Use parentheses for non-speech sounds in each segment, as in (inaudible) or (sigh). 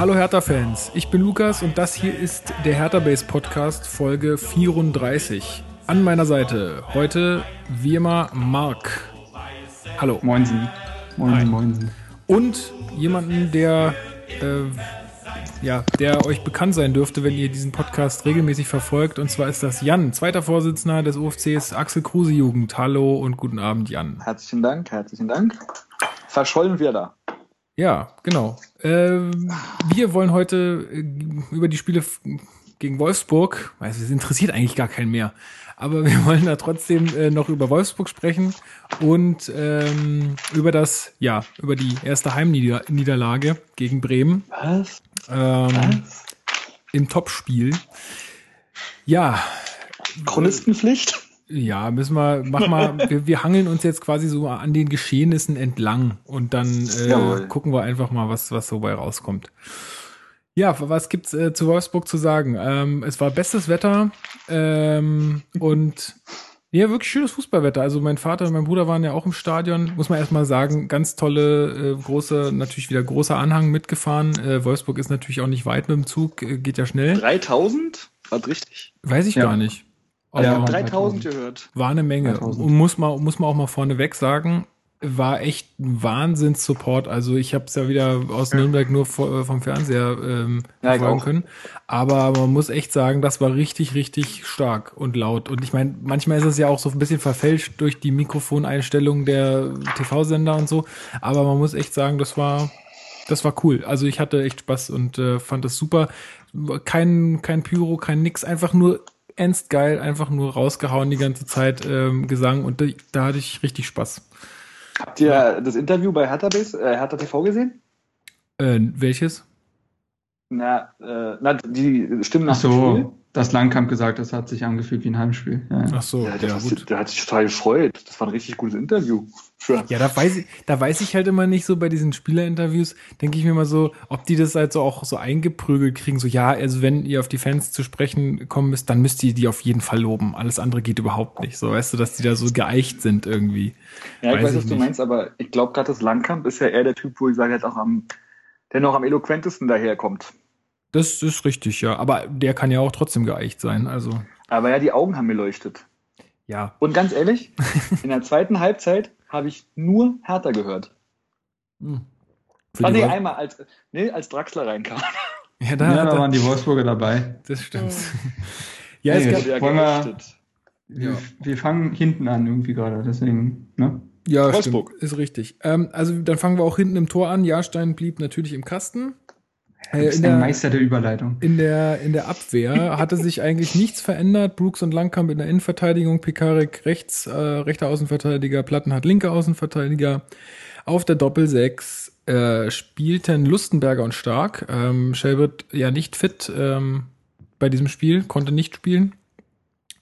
Hallo Hertha-Fans, ich bin Lukas und das hier ist der Hertha-Base Podcast Folge 34. An meiner Seite heute wie immer Marc. Hallo. Moinsen. Moinsen, moinsen. Und jemanden, der, äh, ja, der euch bekannt sein dürfte, wenn ihr diesen Podcast regelmäßig verfolgt. Und zwar ist das Jan, zweiter Vorsitzender des UFCs Axel Kruse Jugend. Hallo und guten Abend, Jan. Herzlichen Dank, herzlichen Dank. Verschollen wir da. Ja, genau. Äh, wir wollen heute äh, über die Spiele gegen Wolfsburg, also es interessiert eigentlich gar keinen mehr, aber (laughs) wir wollen da trotzdem äh, noch über Wolfsburg sprechen und ähm, über das, ja, über die erste Heimniederlage gegen Bremen. Was? Ähm, Was? Im Topspiel. Ja. Chronistenpflicht? Ja, müssen wir, mach mal, (laughs) wir, wir hangeln uns jetzt quasi so an den Geschehnissen entlang und dann äh, gucken wir einfach mal, was, was so bei rauskommt. Ja, was gibt's äh, zu Wolfsburg zu sagen? Ähm, es war bestes Wetter ähm, und ja, wirklich schönes Fußballwetter. Also mein Vater und mein Bruder waren ja auch im Stadion, muss man erstmal sagen, ganz tolle, äh, große, natürlich wieder großer Anhang mitgefahren. Äh, Wolfsburg ist natürlich auch nicht weit mit dem Zug, äh, geht ja schnell. 3000? War richtig? Weiß ich Ja. gar nicht. Ja, Aber 3000 gehört. war eine Menge. 3000. Und muss man, muss man auch mal vorneweg sagen, war echt ein Wahnsinns-Support. Also ich habe es ja wieder aus Nürnberg nur vor, vom Fernseher ähm, Ja, auch. können. Aber man muss echt sagen, das war richtig, richtig stark und laut. Und ich meine, manchmal ist es ja auch so ein bisschen verfälscht durch die Mikrofoneinstellungen der TV-Sender und so. Aber man muss echt sagen, das war, das war cool. Also ich hatte echt Spaß und äh, fand das super. Kein, kein Pyro, kein nix, einfach nur ernst geil, einfach nur rausgehauen die ganze Zeit ähm, Gesang und da, da hatte ich richtig Spaß. Habt ihr das Interview bei Hertha, Base, äh, Hertha TV gesehen? Äh, welches? Na, äh, na die Stimmen nach Ach dem Spiel? Das Langkamp gesagt, das hat sich angefühlt wie ein Heimspiel. Ja, ja. Ach so, Ja, ja, der, gut. der hat sich total gefreut. Das war ein richtig gutes Interview. Für, Ja, da weiß ich, da weiß ich halt immer nicht so bei diesen Spielerinterviews, denke ich mir mal so, ob die das halt so auch so eingeprügelt kriegen, so ja, also wenn ihr auf die Fans zu sprechen kommen müsst, dann müsst ihr die auf jeden Fall loben. Alles andere geht überhaupt nicht. So, weißt du, dass die da so geeicht sind irgendwie. ja, ich weiß weiß, ich was du nicht. meinst, aber ich glaube gerade, das Langkamp ist ja eher der Typ, wo ich sage, jetzt auch am, der noch am eloquentesten daherkommt. Das ist richtig, ja. Aber der kann ja auch trotzdem geeicht sein. Also, Aber ja, die Augen haben geleuchtet. ja. Und ganz ehrlich, in der zweiten Halbzeit habe ich nur Hertha gehört. Hm. Ah, die nee, Wolf- einmal, als, nee, als Draxler reinkam. (laughs) ja, da, Ja, da waren die Wolfsburger dabei. das stimmt. ja, (laughs) Hey, es gab, ja Wollen. Wir, Ja. wir fangen hinten an irgendwie gerade, deswegen, ne? Ja, Wolfsburg. stimmt, ist richtig. Ähm, also dann fangen wir auch hinten im Tor an. Jahrstein blieb natürlich im Kasten. Äh, in, ein der, Meister der Überleitung. in, der, in der Abwehr hatte sich eigentlich nichts verändert. Brooks und Langkamp in der Innenverteidigung, Pekarik rechts, äh, rechter Außenverteidiger, Plattenhardt linker Außenverteidiger. Auf der Doppelsechs äh, spielten Lustenberger und Stark. Ähm, Shelbert ja nicht fit ähm, bei diesem Spiel, konnte nicht spielen.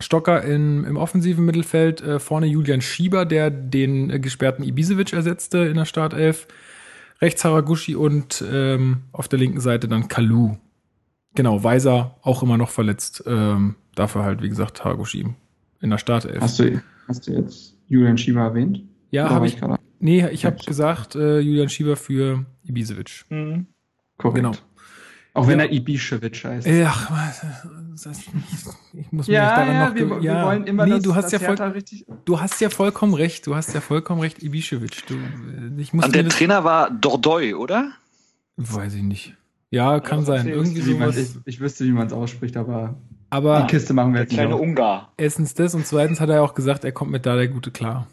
Stocker in, im offensiven Mittelfeld, äh, vorne Julian Schieber, der den äh, gesperrten Ibisevic ersetzte in der Startelf. Rechts Haraguchi und ähm, auf der linken Seite dann Kalu. Genau, Weiser auch immer noch verletzt. Ähm, dafür halt, wie gesagt, Haraguchi in der Startelf. Hast du, hast du jetzt Julian Schieber erwähnt? ja, habe ich. gerade? Nee, ich habe gesagt, äh, Julian Schieber für Ibisevic. Mhm. Korrekt. Genau. Auch wenn Ja. er Ibišević heißt. Das, ich muss mich ja, daran ja, noch wir, ge- wir wollen immer, nee, dass, du hast dass ja voll, richtig... du hast ja vollkommen recht. Du hast ja vollkommen recht. Du, ich muss Und der Trainer war Dordoy, oder? weiß ich nicht. Ja, kann sein. erzählst Irgendwie sowas. ich, ich wüsste, wie man es ausspricht, aber Aber die Kiste machen wir jetzt nicht kleine auf. Ungar. erstens das und zweitens hat er auch gesagt, er kommt mit da der Gute klar.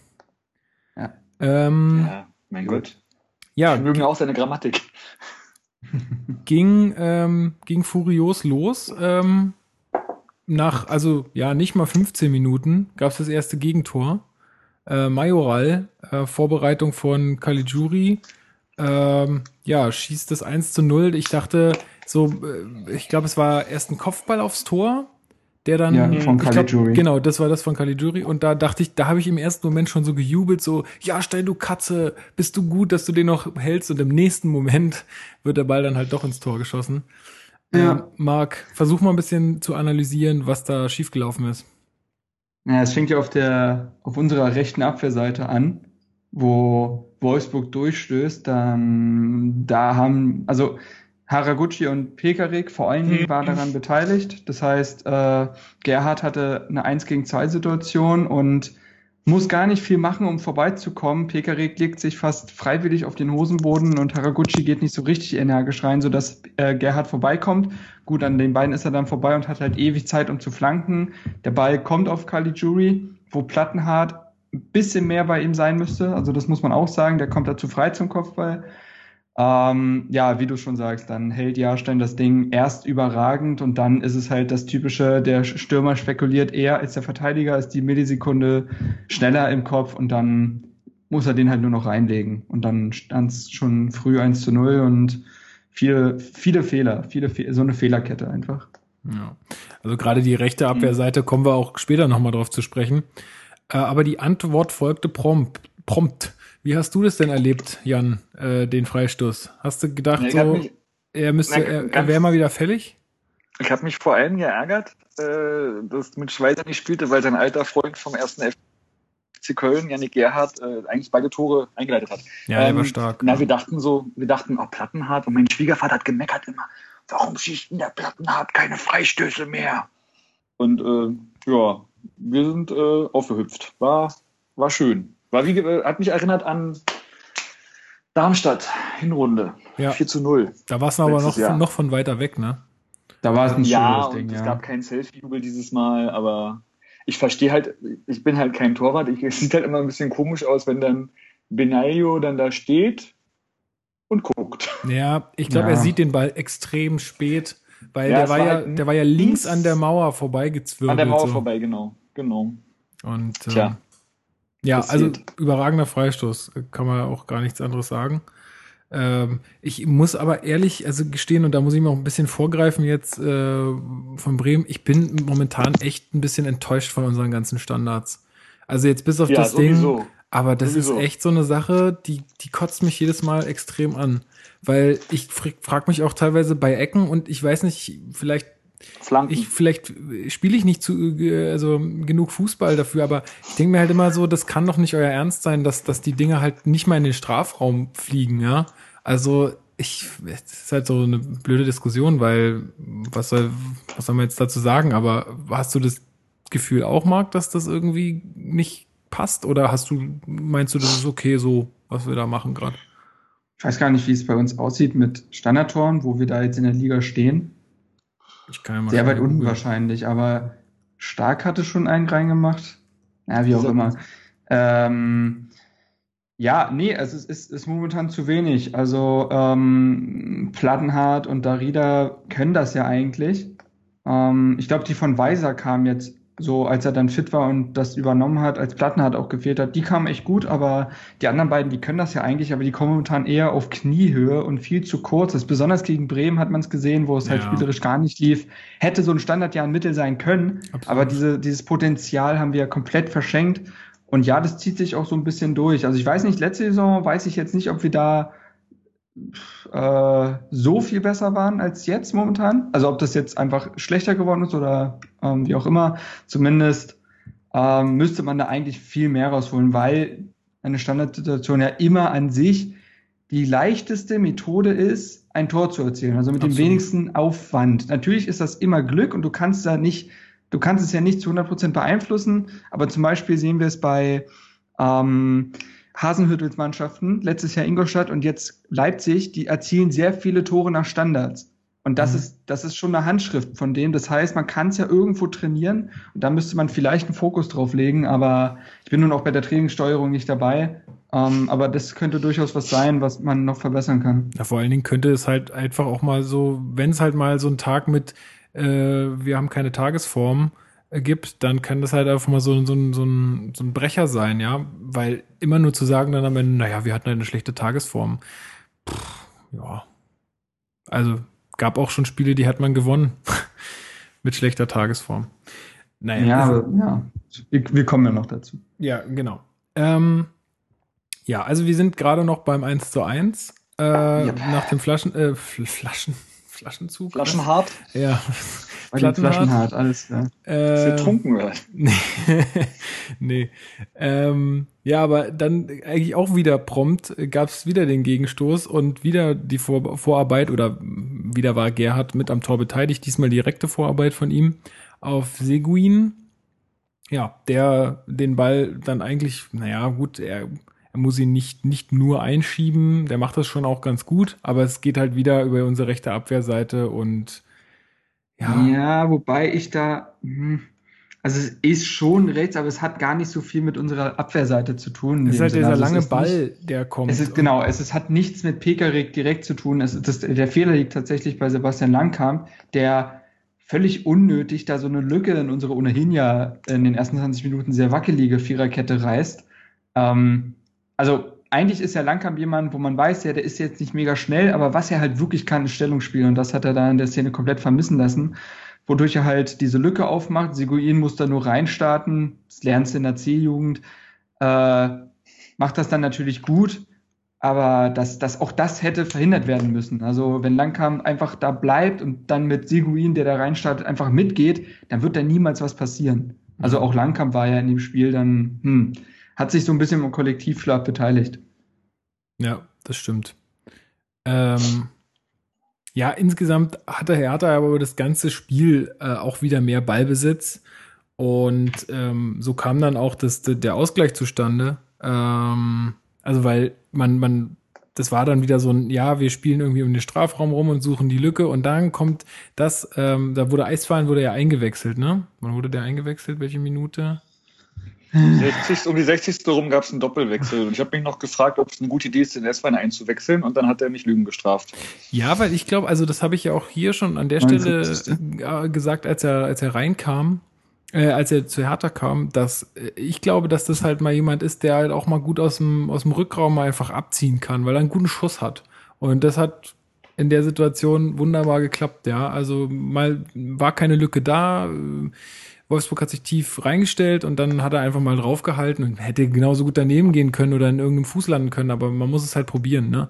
Ja. Ähm, Ja, mein Gott. ja, Wir mögen auch seine Grammatik. Ging, ähm, ging furios los. Ähm, nach, also ja, nicht mal 15 Minuten gab es das erste Gegentor. Äh, Majoral, äh, Vorbereitung von Caligiuri, ähm, ja, schießt das 1 zu 0. Ich dachte, so, äh, ich glaube, es war erst ein Kopfball aufs Tor, der dann. Ja, von ich glaub, Caligiuri. Genau, das war das von Caligiuri. Und da dachte ich, da habe ich im ersten Moment schon so gejubelt, so, ja, Stein, du Katze, bist du gut, dass du den noch hältst. Und im nächsten Moment (laughs) wird der Ball dann halt doch ins Tor geschossen. Ja. Ähm, Marc, versuch mal ein bisschen zu analysieren, was da schiefgelaufen ist. Ja, es fängt ja auf der, auf unserer rechten Abwehrseite an, wo Wolfsburg durchstößt, dann, da haben, also, Haraguchi und Pekarik vor allen Dingen waren daran beteiligt. Das heißt, äh, Gerhard hatte eine 1 gegen 2 Situation und muss gar nicht viel machen, um vorbeizukommen. Pekarik legt sich fast freiwillig auf den Hosenboden und Haraguchi geht nicht so richtig energisch rein, sodass äh, Gerhard vorbeikommt. Gut, an den beiden ist er dann vorbei und hat halt ewig Zeit, um zu flanken. Der Ball kommt auf Caligiuri, wo Plattenhardt ein bisschen mehr bei ihm sein müsste. Also das muss man auch sagen. Der kommt da zu frei zum Kopfball. Ähm, ja, wie du schon sagst, dann hält Jahrstein das Ding erst überragend und dann ist es halt das typische, der Stürmer spekuliert eher als der Verteidiger, ist die Millisekunde schneller im Kopf und dann muss er den halt nur noch reinlegen. Und dann stand es schon früh 1 zu 0 und viele, viele Fehler, viele, so eine Fehlerkette einfach. Ja. Also gerade die rechte Abwehrseite kommen wir auch später nochmal drauf zu sprechen. Äh, aber die Antwort folgte prompt. prompt. Wie hast du das denn erlebt, Jan, äh, den Freistoß? Hast du gedacht, Ja, so, mich- er müsste, Na, er, er wäre mal wieder fällig? Ich habe mich vor allem geärgert, äh, dass mit Schweizer nicht spielte, weil sein alter Freund vom ersten FC Köln, Janik Gerhardt, äh, eigentlich beide Tore eingeleitet hat. Ja, Ähm, war stark. Na, wir dachten so, wir dachten, oh, Plattenhardt. Und mein Schwiegervater hat gemeckert immer, warum schießt denn der Plattenhardt keine Freistöße mehr? Und äh, ja, wir sind äh, aufgehüpft. War, war schön. War wie, ge- hat mich erinnert an Darmstadt, Hinrunde. Ja. 4 zu 0. Da war es aber noch, Jahr. noch von weiter weg, ne? Da war es ein Ja, schönes Ding, es ja. gab keinen Selfie-Jubel dieses Mal, aber ich verstehe halt, ich bin halt kein Torwart. Ich, (laughs) es sieht halt immer ein bisschen komisch aus, wenn dann Benaglio dann da steht und guckt. Ja, ich glaube, Ja. er sieht den Ball extrem spät, weil Ja, der es war war ja, halt der war ja links links an der Mauer vorbeigezwirbelt. An der Mauer so. vorbei, genau. Genau. Und äh, Tja. Ja, also passiert. überragender Freistoß, kann man auch gar nichts anderes sagen. Ähm, ich muss aber ehrlich, also gestehen, und da muss ich mir auch ein bisschen vorgreifen jetzt äh, von Bremen, ich bin momentan echt ein bisschen enttäuscht von unseren ganzen Standards. Also jetzt bis auf Ja, das Ding, sowieso. aber das Sowieso. ist echt so eine Sache, die, die kotzt mich jedes Mal extrem an. Weil ich frag, frag mich auch teilweise bei Ecken und ich weiß nicht, vielleicht Flanken. ich vielleicht spiele ich nicht zu äh, also genug Fußball dafür, aber ich denke mir halt immer so, das kann doch nicht euer Ernst sein, dass dass die Dinge halt nicht mal in den Strafraum fliegen, ja? Also ich es ist halt so eine blöde Diskussion, weil was soll was soll man jetzt dazu sagen, aber hast du das Gefühl auch Marc, dass das irgendwie nicht passt oder hast du meinst du, das ist okay so, was wir da machen gerade? Ich weiß gar nicht, wie es bei uns aussieht mit Standardtoren, wo wir da jetzt in der Liga stehen. Ich kann ja mal Sehr weit unten wahrscheinlich, aber Stark hatte schon einen reingemacht. Ja, wie auch immer. Ähm, ja, nee, es ist, ist, ist momentan zu wenig. Also ähm, Plattenhardt und Darida können das ja eigentlich. Ähm, ich glaube, die von Weiser kam jetzt so, als er dann fit war und das übernommen hat, als Plattenhardt auch gefehlt hat. Die kamen echt gut, aber die anderen beiden, die können das ja eigentlich, aber die kommen momentan eher auf Kniehöhe und viel zu kurz. Das ist besonders gegen Bremen hat man es gesehen, wo es halt Ja. spielerisch gar nicht lief. Hätte so ein Standard ja ein Mittel sein können, Absolut. aber diese, dieses Potenzial haben wir ja komplett verschenkt. Und ja, das zieht sich auch so ein bisschen durch. Also ich weiß nicht, letzte Saison weiß ich jetzt nicht, ob wir da äh, so viel besser waren als jetzt momentan. Also ob das jetzt einfach schlechter geworden ist oder ähm, wie auch immer. Zumindest ähm, müsste man da eigentlich viel mehr rausholen, weil eine Standardsituation ja immer an sich die leichteste Methode ist, ein Tor zu erzielen. Also mit dem Absolut. wenigsten Aufwand. Natürlich ist das immer Glück und du kannst da nicht, du kannst es ja nicht zu 100 Prozent beeinflussen. Aber zum Beispiel sehen wir es bei ähm, Hasenhüttels Mannschaften, letztes Jahr Ingolstadt und jetzt Leipzig, die erzielen sehr viele Tore nach Standards. Und das Mhm. ist, das ist schon eine Handschrift von dem. Das heißt, man kann es ja irgendwo trainieren und da müsste man vielleicht einen Fokus drauf legen, aber ich bin nun auch bei der Trainingssteuerung nicht dabei. Ähm, aber das könnte durchaus was sein, was man noch verbessern kann. Ja, vor allen Dingen könnte es halt einfach auch mal so, wenn es halt mal so einen Tag mit, äh, wir haben keine Tagesform gibt, dann kann das halt einfach mal so, so, ein- so, ein, so ein Brecher sein, ja. Weil immer nur zu sagen dann am Ende, naja, wir hatten eine schlechte Tagesform. Pff, ja. Also gab auch schon Spiele, die hat man gewonnen (laughs) mit schlechter Tagesform. Naja, Ja, also- ja. Wir, wir kommen ja noch dazu. ja, genau. Ähm, ja, also wir sind gerade noch beim 1 zu 1. Äh, Yep. Nach dem Flaschen, äh, Fl- Flaschen, (laughs) Flaschenzug. Flaschenhart, Ja. Plattenhardt. Flaschenhart, alles klar. Äh, ihr trunken wird. (laughs) nee. nee. Ähm, ja, aber dann eigentlich auch wieder prompt gab es wieder den Gegenstoß und wieder die Vor Vorarbeit oder wieder war Gerhard mit am Tor beteiligt, diesmal direkte Vorarbeit von ihm auf Seguin. Ja, der den Ball dann eigentlich, naja, gut, er, er muss ihn nicht, nicht nur einschieben, der macht das schon auch ganz gut, aber es geht halt wieder über unsere rechte Abwehrseite und ja. Ja, wobei ich da, hm, also es ist schon rechts, aber es hat gar nicht so viel mit unserer Abwehrseite zu tun. Es ist halt Sinne. dieser Also lange Ball, Nicht, der kommt. es ist genau, es ist, hat nichts mit Pekarik direkt zu tun. Es, das, der Fehler liegt tatsächlich bei Sebastian Langkamp, der völlig unnötig da so eine Lücke in unsere ohnehin ja in den ersten 20 Minuten sehr wackelige Viererkette reißt. Ähm, also eigentlich ist ja Langkamp jemand, wo man weiß, ja, der ist jetzt nicht mega schnell, aber was er halt wirklich kann, ist Stellungsspiel und das hat er da in der Szene komplett vermissen lassen, wodurch er halt diese Lücke aufmacht. Seguin muss da nur reinstarten, das lernst du in der C-Jugend, äh, macht das dann natürlich gut, aber das, das, auch das hätte verhindert werden müssen. Also wenn Langkamp einfach da bleibt und dann mit Seguin, der da reinstartet, einfach mitgeht, dann wird da niemals was passieren. Also auch Langkamp war ja in dem Spiel dann, hm, hat sich so ein bisschen im Kollektivschlag beteiligt. Ja, das stimmt. Ähm, ja, insgesamt hatte Hertha aber über das ganze Spiel äh, auch wieder mehr Ballbesitz. Und ähm, so kam dann auch das, der Ausgleich zustande. Ähm, also, weil man, man, das war dann wieder so ein, ja, wir spielen irgendwie um den Strafraum rum und suchen die Lücke. Und dann kommt das, ähm, da wurde Eisfallen, wurde ja eingewechselt, ne? Wann wurde der eingewechselt? Welche Minute? 60, um die 60. rum gab es einen Doppelwechsel. Und ich habe mich noch gefragt, ob es eine gute Idee ist, den S-Wein einzuwechseln. Und dann hat er mich Lügen gestraft. Ja, weil ich glaube, also das habe ich ja auch hier schon an der Stelle äh, gesagt, als er, als er reinkam, äh, als er zu Hertha kam, dass äh, ich glaube, dass das halt mal jemand ist, der halt auch mal gut aus dem, aus dem Rückraum mal einfach abziehen kann, weil er einen guten Schuss hat. Und das hat in der Situation wunderbar geklappt, ja. Also mal war keine Lücke da. Äh, Wolfsburg hat sich tief reingestellt und dann hat er einfach mal draufgehalten und hätte genauso gut daneben gehen können oder in irgendeinem Fuß landen können, aber man muss es halt probieren, ne?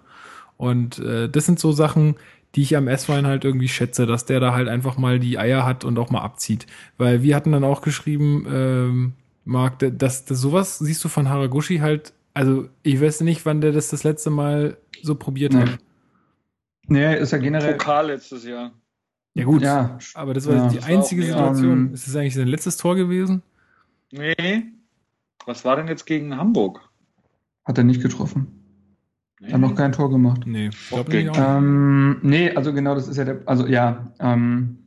Und äh, das sind so Sachen, die ich am S-Wein halt irgendwie schätze, dass der da halt einfach mal die Eier hat und auch mal abzieht. Weil wir hatten dann auch geschrieben, ähm, Marc, dass, dass sowas siehst du von Haraguchi halt, also ich weiß nicht, wann der das das letzte Mal so probiert Nee. hat. Nee, ist ja generell. Pokal letztes Jahr. Ja gut, Ja, aber das war Ja. die war einzige mehr, Situation. ähm, ist das eigentlich sein letztes Tor gewesen? Nee. Was war denn jetzt gegen Hamburg? hat er nicht getroffen. Nee. Hat noch kein Tor gemacht. Nee, ich glaube Okay. nicht. Auch. Ähm, nee, also genau, das ist ja der, also ja, ähm,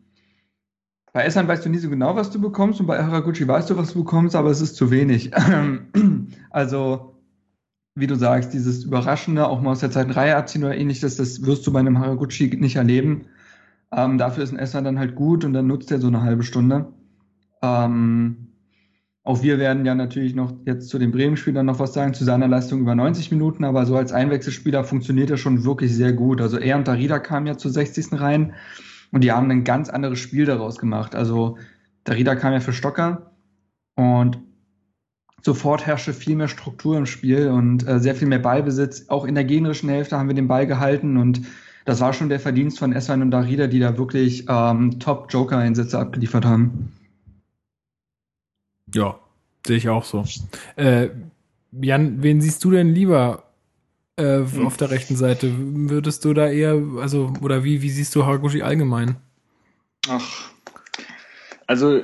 bei Essan weißt du nie so genau, was du bekommst und bei Haraguchi weißt du, was du bekommst, aber es ist zu wenig. (clears throat) also, wie du sagst, dieses Überraschende, auch mal aus der zweiten Reihe abziehen oder ähnliches, das wirst du bei einem Haraguchi nicht erleben. Ähm, dafür ist ein Essan dann halt gut und dann nutzt er so eine halbe Stunde. Ähm, auch wir werden ja natürlich noch jetzt zu den Bremen-Spielern noch was sagen, zu seiner Leistung über 90 Minuten, aber so als Einwechselspieler funktioniert er schon wirklich sehr gut. Also er und Darida kamen ja zur 60. rein und die haben ein ganz anderes Spiel daraus gemacht. Also Darida kam ja für Stocker und sofort herrschte viel mehr Struktur im Spiel und äh, sehr viel mehr Ballbesitz. Auch in der gegnerischen Hälfte haben wir den Ball gehalten und das war schon der Verdienst von Eswan und Darida, die da wirklich ähm, Top-Joker-Einsätze abgeliefert haben. Ja, sehe ich auch so. Äh, Jan, wen siehst du denn lieber äh, auf der rechten Seite? Würdest du da eher, also, oder wie, wie siehst du Haraguchi allgemein? Ach. Also,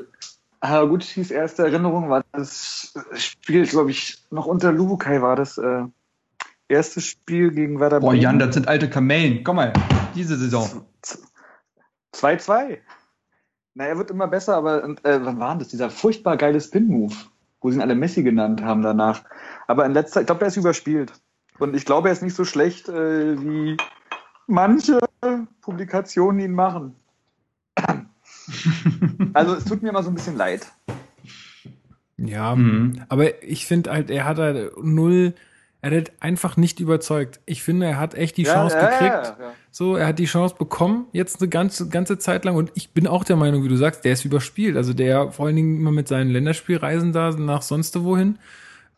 Haraguchis erste Erinnerung war das Spiel, glaube ich, noch unter Lubukai war das äh, erste Spiel gegen Werder Boah, Bremen. Jan, das sind alte Kamellen. Komm mal, diese Saison. 2-2. Na, er wird immer besser, aber und, äh, wann war denn das? Dieser furchtbar geile Spin-Move, wo sie ihn alle Messi genannt haben danach. Aber in letzter ich glaube, der ist überspielt. Und ich glaube, er ist nicht so schlecht, äh, wie manche Publikationen ihn machen. (laughs) Also es tut mir immer so ein bisschen leid. Ja, Mhm. aber ich finde halt, er hat halt null, er hat einfach nicht überzeugt. Ich finde, er hat echt die Chance gekriegt. ja, ja. So, er hat die Chance bekommen, jetzt eine ganze, ganze Zeit lang. Und ich bin auch der Meinung, wie du sagst, der ist überspielt. Also der vor allen Dingen immer mit seinen Länderspielreisen da nach sonst wohin.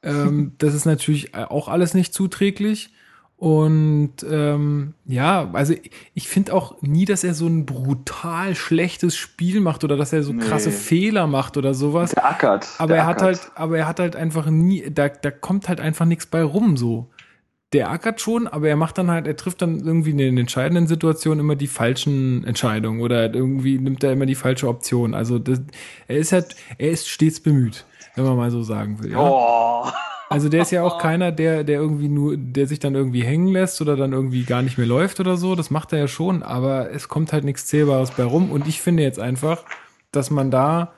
Ähm, (laughs) das ist natürlich auch alles nicht zuträglich. Und ähm, ja, also ich, finde auch nie, dass er so ein brutal schlechtes Spiel macht oder dass er so Nee. krasse Fehler macht oder sowas. Der ackert. Aber der er hat ackert. halt, aber er hat halt einfach nie, da, da kommt halt einfach nichts bei rum so. der ackert schon, aber er macht dann halt, er trifft dann irgendwie in den entscheidenden Situationen immer die falschen Entscheidungen oder irgendwie nimmt er immer die falsche Option. Also das, er ist halt, er ist stets bemüht, wenn man mal so sagen will. Ja? Oh. Also der ist ja auch (laughs) keiner, der, der irgendwie nur, der sich dann irgendwie hängen lässt oder dann irgendwie gar nicht mehr läuft oder so. Das macht er ja schon, aber es kommt halt nichts Zählbares bei rum. Und ich finde jetzt einfach, dass man da,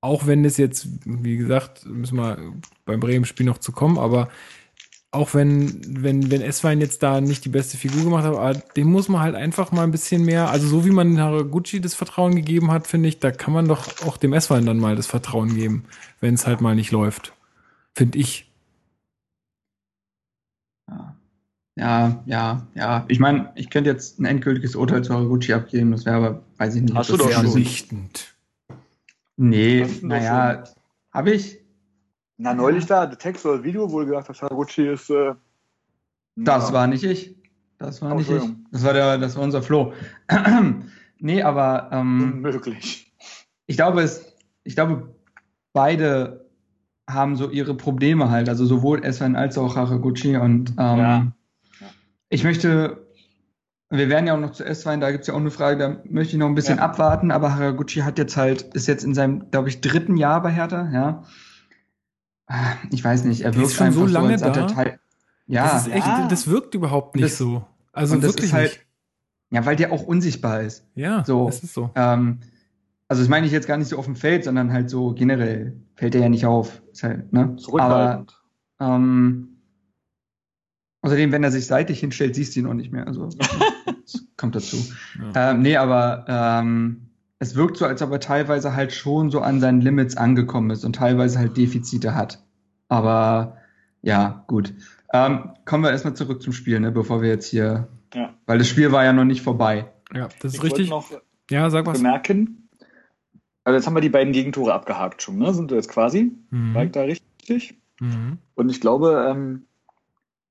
auch wenn es jetzt, wie gesagt, müssen wir beim Bremen-Spiel noch zu kommen, aber auch wenn, wenn, wenn Eswein jetzt da nicht die beste Figur gemacht hat, aber dem muss man halt einfach mal ein bisschen mehr, also so wie man Haraguchi das Vertrauen gegeben hat, finde ich, da kann man doch auch dem Eswein dann mal das Vertrauen geben, wenn es halt mal nicht läuft. Finde ich. Ja. Ja, ja, ja. Ich meine, ich könnte jetzt ein endgültiges Urteil zu Haraguchi abgeben, das wäre aber, weiß ich nicht. Hast du doch schon. Vernichtend. Nee, Hast du naja, habe ich? Na, neulich da, der Text oder das Video wohl gesagt, dass Haraguchi ist. Äh, Das ja. war nicht ich. Das war nicht ich. Das war der, das war unser Flo. (clears throat) nee, aber ähm, unmöglich. ich glaube, es, ich glaube, beide haben so ihre Probleme halt. Also sowohl Eswan als auch Haraguchi und ähm, Ja. Ich möchte, wir werden ja auch noch zu Eswan, da gibt es ja auch eine Frage, da möchte ich noch ein bisschen Ja. abwarten, aber Haraguchi hat jetzt halt, ist jetzt in seinem, glaube ich, dritten Jahr bei Hertha, ja. Ich weiß nicht, er wirkt schon so lange er da? Teil, ja, das ist echt, Ja. das wirkt überhaupt nicht Das- so. Also wirklich ist halt, nicht. ja, weil der auch unsichtbar ist. Ja, so. das ist so. Ähm, also das meine ich jetzt gar nicht so auf dem Feld, sondern halt so generell fällt er ja nicht auf. Ist halt, ne? Aber Zurückhaltend. ähm, außerdem, wenn er sich seitlich hinstellt, siehst du ihn auch nicht mehr. Also (laughs) das kommt dazu. Ja. Ähm, nee, aber ähm, es wirkt so, als ob er teilweise halt schon so an seinen Limits angekommen ist und teilweise halt Defizite hat. Aber ja, gut. Ähm, kommen wir erstmal zurück zum Spiel, ne, bevor wir jetzt hier, Ja. weil das Spiel war ja noch nicht vorbei. ja, das ist Ich richtig. noch Ja, sag was. bemerken. Also jetzt haben wir die beiden Gegentore abgehakt schon, ne? Sind wir jetzt quasi? War ich Mhm. da richtig? Mhm. Und ich glaube, ähm,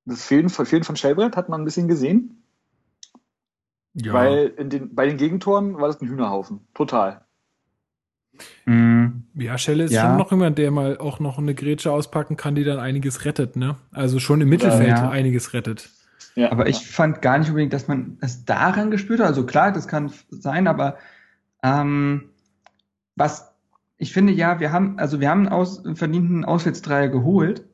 das Fehlen von, Fehlen von Shellbrett hat man ein bisschen gesehen, Ja. weil in den, bei den Gegentoren war das ein Hühnerhaufen. Total. Mhm. Ja, Schelle ist Ja. schon noch jemand, der mal auch noch eine Grätsche auspacken kann, die dann einiges rettet, ne? Also schon im Mittelfeld Ja. einiges rettet. Ja, Aber ich fand gar nicht unbedingt, dass man es daran gespürt hat. Also klar, das kann sein, aber ähm, was ich finde, ja, wir haben, also wir haben einen, aus, einen verdienten Auswärtsdreier geholt,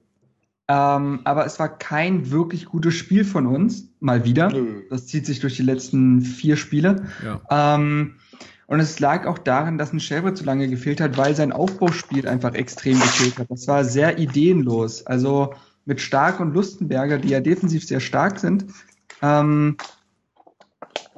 ähm, aber es war kein wirklich gutes Spiel von uns, mal wieder. Nö. Das zieht sich durch die letzten vier Spiele. Ja. Ähm, und es lag auch daran, dass ein Shelby zu lange gefehlt hat, weil sein Aufbauspiel einfach extrem gefehlt hat. Das war sehr ideenlos. Also mit Stark und Lustenberger, die ja defensiv sehr stark sind, ähm,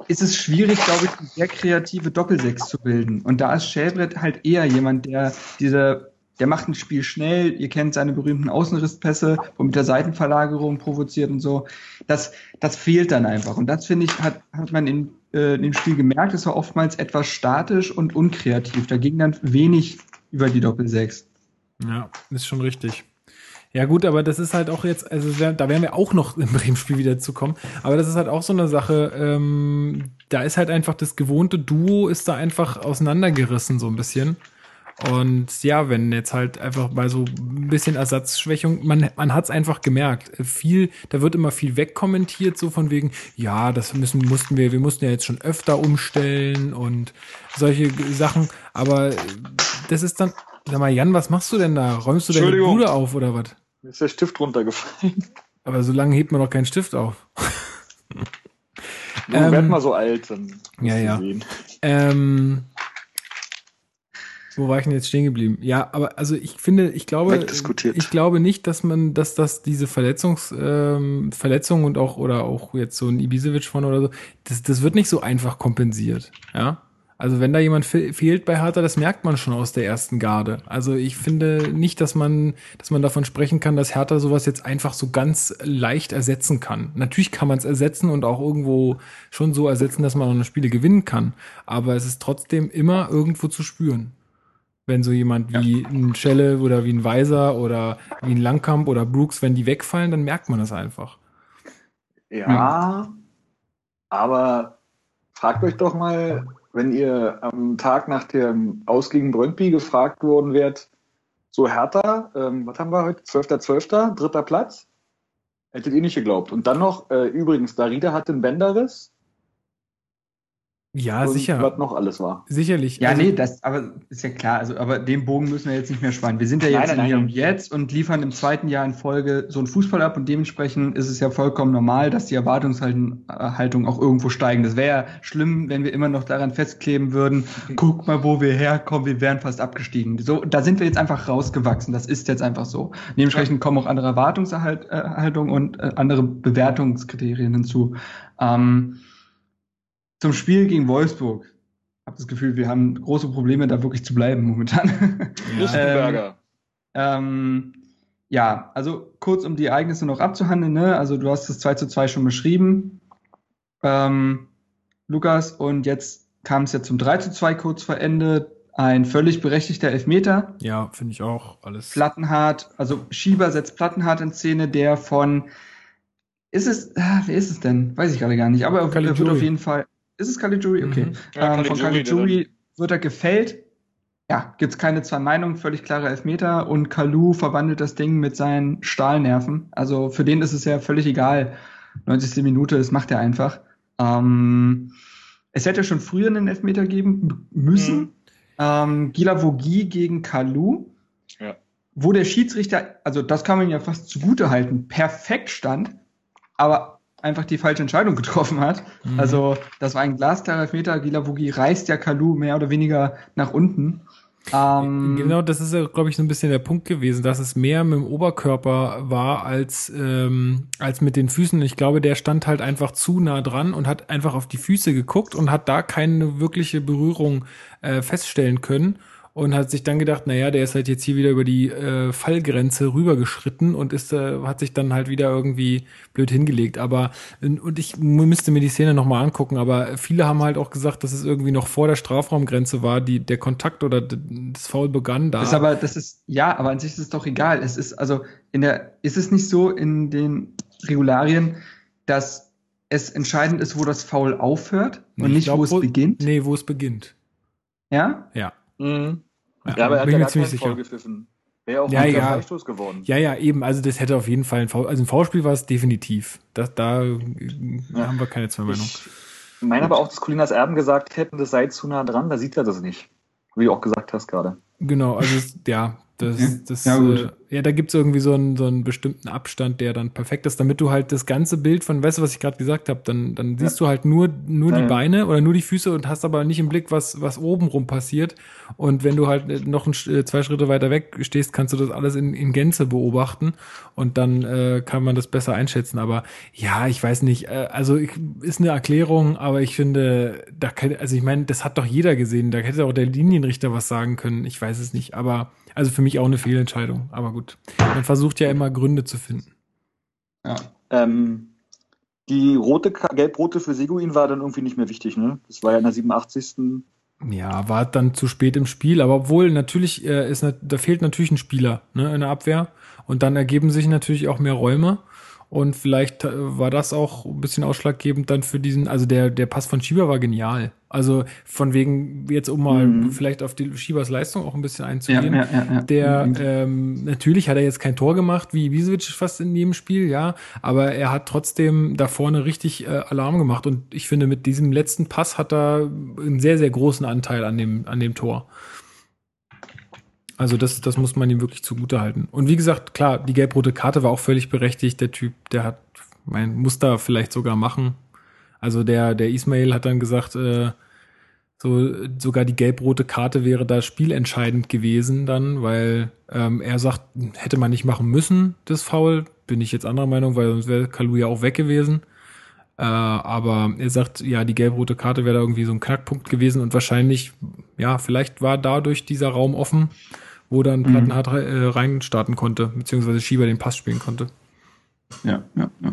ist es schwierig, glaube ich, eine sehr kreative Doppelsechs zu bilden. Und da ist Schellbrett halt eher jemand, der diese, der macht ein Spiel schnell, ihr kennt seine berühmten Außenrisspässe, wo mit der Seitenverlagerung provoziert und so. Das, das fehlt dann einfach. Und das, finde ich, hat, hat man in, äh, in dem Spiel gemerkt, es war oftmals etwas statisch und unkreativ. Da ging dann wenig über die Doppelsechs. Ja, ist schon richtig. Ja gut, aber das ist halt auch jetzt, also da werden wir auch noch im Bremen-Spiel wieder zu kommen. Aber das ist halt auch so eine Sache, ähm, da ist halt einfach das gewohnte Duo ist da einfach auseinandergerissen so ein bisschen. Und ja, wenn jetzt halt einfach bei so ein bisschen Ersatzschwächung, man, man hat es einfach gemerkt. Viel, da wird immer viel wegkommentiert, so von wegen, ja, das müssen, mussten wir, wir mussten ja jetzt schon öfter umstellen und solche Sachen. Aber das ist dann, sag mal, Jan, was machst du denn da? Räumst du deine. Bude auf oder was? Mir ist der Stift runtergefallen. Aber so lange hebt man doch keinen Stift auf. (laughs) Du Ähm, werd mal so alt, dann ja, ja. Ähm, wo war ich denn jetzt stehen geblieben? Ja, aber also ich finde, ich glaube, ich glaube nicht, dass man, dass das diese Verletzungs, ähm, Verletzung und auch oder auch jetzt so ein Ibisevic von oder so, das, das wird nicht so einfach kompensiert. Ja, also wenn da jemand fe fehlt bei Hertha, das merkt man schon aus der ersten Garde. Also ich finde nicht, dass man, dass man davon sprechen kann, dass Hertha sowas jetzt einfach so ganz leicht ersetzen kann. Natürlich kann man es ersetzen und auch irgendwo schon so ersetzen, dass man auch eine Spiele gewinnen kann. Aber es ist trotzdem immer irgendwo zu spüren. Wenn so jemand wie ein Schelle oder wie ein Weiser oder wie ein Langkamp oder Brooks, wenn die wegfallen, dann merkt man das einfach. Ja, aber fragt euch doch mal, wenn ihr am Tag nach dem Aus gegen Brøndby gefragt worden wärt, so Hertha, ähm, was haben wir heute? 12.12., dritter Platz. Hättet ihr nicht geglaubt. Und dann noch, äh, übrigens, Darida hat den Bänderriss. Ja, und sicher. Was noch alles war. Sicherlich. Ja, Also, nee, das, aber ist ja klar, also, aber den Bogen müssen wir jetzt nicht mehr spannen. Wir sind ja jetzt nein, Hier nein. und Jetzt und liefern im zweiten Jahr in Folge so einen Fußball ab und dementsprechend ist es ja vollkommen normal, dass die Erwartungshaltung auch irgendwo steigen. Das wäre ja schlimm, wenn wir immer noch daran festkleben würden, guck mal, wo wir herkommen, wir wären fast abgestiegen. So, da sind wir jetzt einfach rausgewachsen. Das ist jetzt einfach so. Dementsprechend kommen auch andere Erwartungshaltung und äh, andere Bewertungskriterien hinzu. Ähm, zum Spiel gegen Wolfsburg. Ich habe das Gefühl, wir haben große Probleme, da wirklich zu bleiben momentan. (laughs) ja. Lustenberger. ähm, ja, also kurz um die Ereignisse noch abzuhandeln, ne? Also du hast das 2 zu 2 schon beschrieben. Ähm, Lukas, und jetzt kam es ja zum 3 zu 2 kurz vor Ende. Ein völlig berechtigter Elfmeter. ja finde ich auch alles. Plattenhardt, also Schieber setzt Plattenhardt in Szene, der von ist es, ah, wer ist es denn? Weiß ich gerade gar nicht, aber er wird auf jeden Fall, ist es Caligiuri? Okay. Mhm. Ja, ähm, von Caligiuri, Caligiuri wird er gefällt. Ja, gibt's keine zwei Meinungen, völlig klare Elfmeter und Kalu verwandelt das Ding mit seinen Stahlnerven. Also für den ist es ja völlig egal. 90. Minute, das macht er einfach. Ähm, es hätte schon früher einen Elfmeter geben müssen. Mhm. Ähm, Gila Vogie gegen Kalu Ja. wo der Schiedsrichter, also das kann man ja fast zugute halten, perfekt stand, aber einfach die falsche Entscheidung getroffen hat. Mhm. Also das war ein glasklarer Elfmeter. Gilavogi reißt ja Kalu mehr oder weniger nach unten. Ähm, Genau, das ist ja, glaube ich, so ein bisschen der Punkt gewesen, dass es mehr mit dem Oberkörper war als, ähm, als mit den Füßen. Ich glaube, der stand halt einfach zu nah dran und hat einfach auf die Füße geguckt und hat da keine wirkliche Berührung äh, feststellen können und hat sich dann gedacht, naja, der ist halt jetzt hier wieder über die äh, Fallgrenze rübergeschritten und ist, äh, hat sich dann halt wieder irgendwie blöd hingelegt. Aber und ich müsste mir die Szene nochmal angucken, aber viele haben halt auch gesagt, dass es irgendwie noch vor der Strafraumgrenze war, die der Kontakt oder das Foul begann da. Ist aber, das ist, ja, aber an sich ist es doch egal. Es ist, also, in der, ist es nicht so in den Regularien, dass es entscheidend ist, wo das Foul aufhört und Ich nicht, glaub, wo es beginnt? Nee, wo es beginnt. Ja? Ja. Mhm. Ja, aber er hat ja gar keinen sicher. Foul gepfiffen. Wäre auch Ja, ein ja. Freistoß geworden. Ja, ja, eben. Also das hätte auf jeden Fall ein Foul. Also ein Foulspiel war es definitiv. Das, da äh, Ja. haben wir keine zwei Meinungen. Ich meine aber auch, dass Colinas Erben gesagt hätten, das sei zu nah dran, da sieht er das nicht. Wie du auch gesagt hast gerade. Genau, also ja, das, Okay. das Ja, gut. Äh, ja, da gibt's irgendwie so einen, so einen bestimmten Abstand, der dann perfekt ist, damit du halt das ganze Bild von, weißt du, was ich gerade gesagt habe, dann, dann siehst du halt nur, nur Ja, die ja. Beine oder nur die Füße und hast aber nicht im Blick, was, was oben rum passiert. Und wenn du halt äh, noch ein, äh, zwei Schritte weiter weg stehst, kannst du das alles in, in Gänze beobachten und dann äh, kann man das besser einschätzen. Aber ja, ich weiß nicht, äh, also ich, ist eine Erklärung, aber ich finde, da kann, also ich meine, das hat doch jeder gesehen, da hätte auch der Linienrichter was sagen können. Ich weiß es nicht, aber also für mich auch eine Fehlentscheidung. Aber gut, man versucht ja immer Gründe zu finden. Ja. Ähm, die rote, gelb-rote für Seguin war dann irgendwie nicht mehr wichtig, ne? Das war ja in der 87. Ja, war dann zu spät im Spiel, aber obwohl natürlich äh, ist, da fehlt natürlich ein Spieler ne, in der Abwehr und dann ergeben sich natürlich auch mehr Räume und vielleicht äh, war das auch ein bisschen ausschlaggebend dann für diesen, also der der Pass von Schieber war genial. Also von wegen jetzt um mal Mhm. vielleicht auf die Schiebers Leistung auch ein bisschen einzugehen. ja, ja, ja. Der, ähm, natürlich hat er jetzt kein Tor gemacht, wie Ibisevic fast in jedem Spiel, ja, aber er hat trotzdem da vorne richtig äh, Alarm gemacht und ich finde, mit diesem letzten Pass hat er einen sehr, sehr großen Anteil an dem, an dem Tor. Also das, das muss man ihm wirklich zugute halten. Und wie gesagt, klar, die gelb-rote Karte war auch völlig berechtigt. Der Typ, der hat mein Muster vielleicht sogar machen. Also der, der Ismail hat dann gesagt, äh, so sogar die gelb-rote Karte wäre da spielentscheidend gewesen dann, weil ähm, er sagt, hätte man nicht machen müssen, das Foul. Bin ich jetzt anderer Meinung, weil sonst wäre Kalu ja auch weg gewesen. Äh, aber er sagt, ja, die gelb-rote Karte wäre da irgendwie so ein Knackpunkt gewesen und wahrscheinlich, ja, vielleicht war dadurch dieser Raum offen, wo dann Mhm. Plattenhardt äh, reinstarten konnte, beziehungsweise Schieber den Pass spielen konnte. Ja, ja, ja.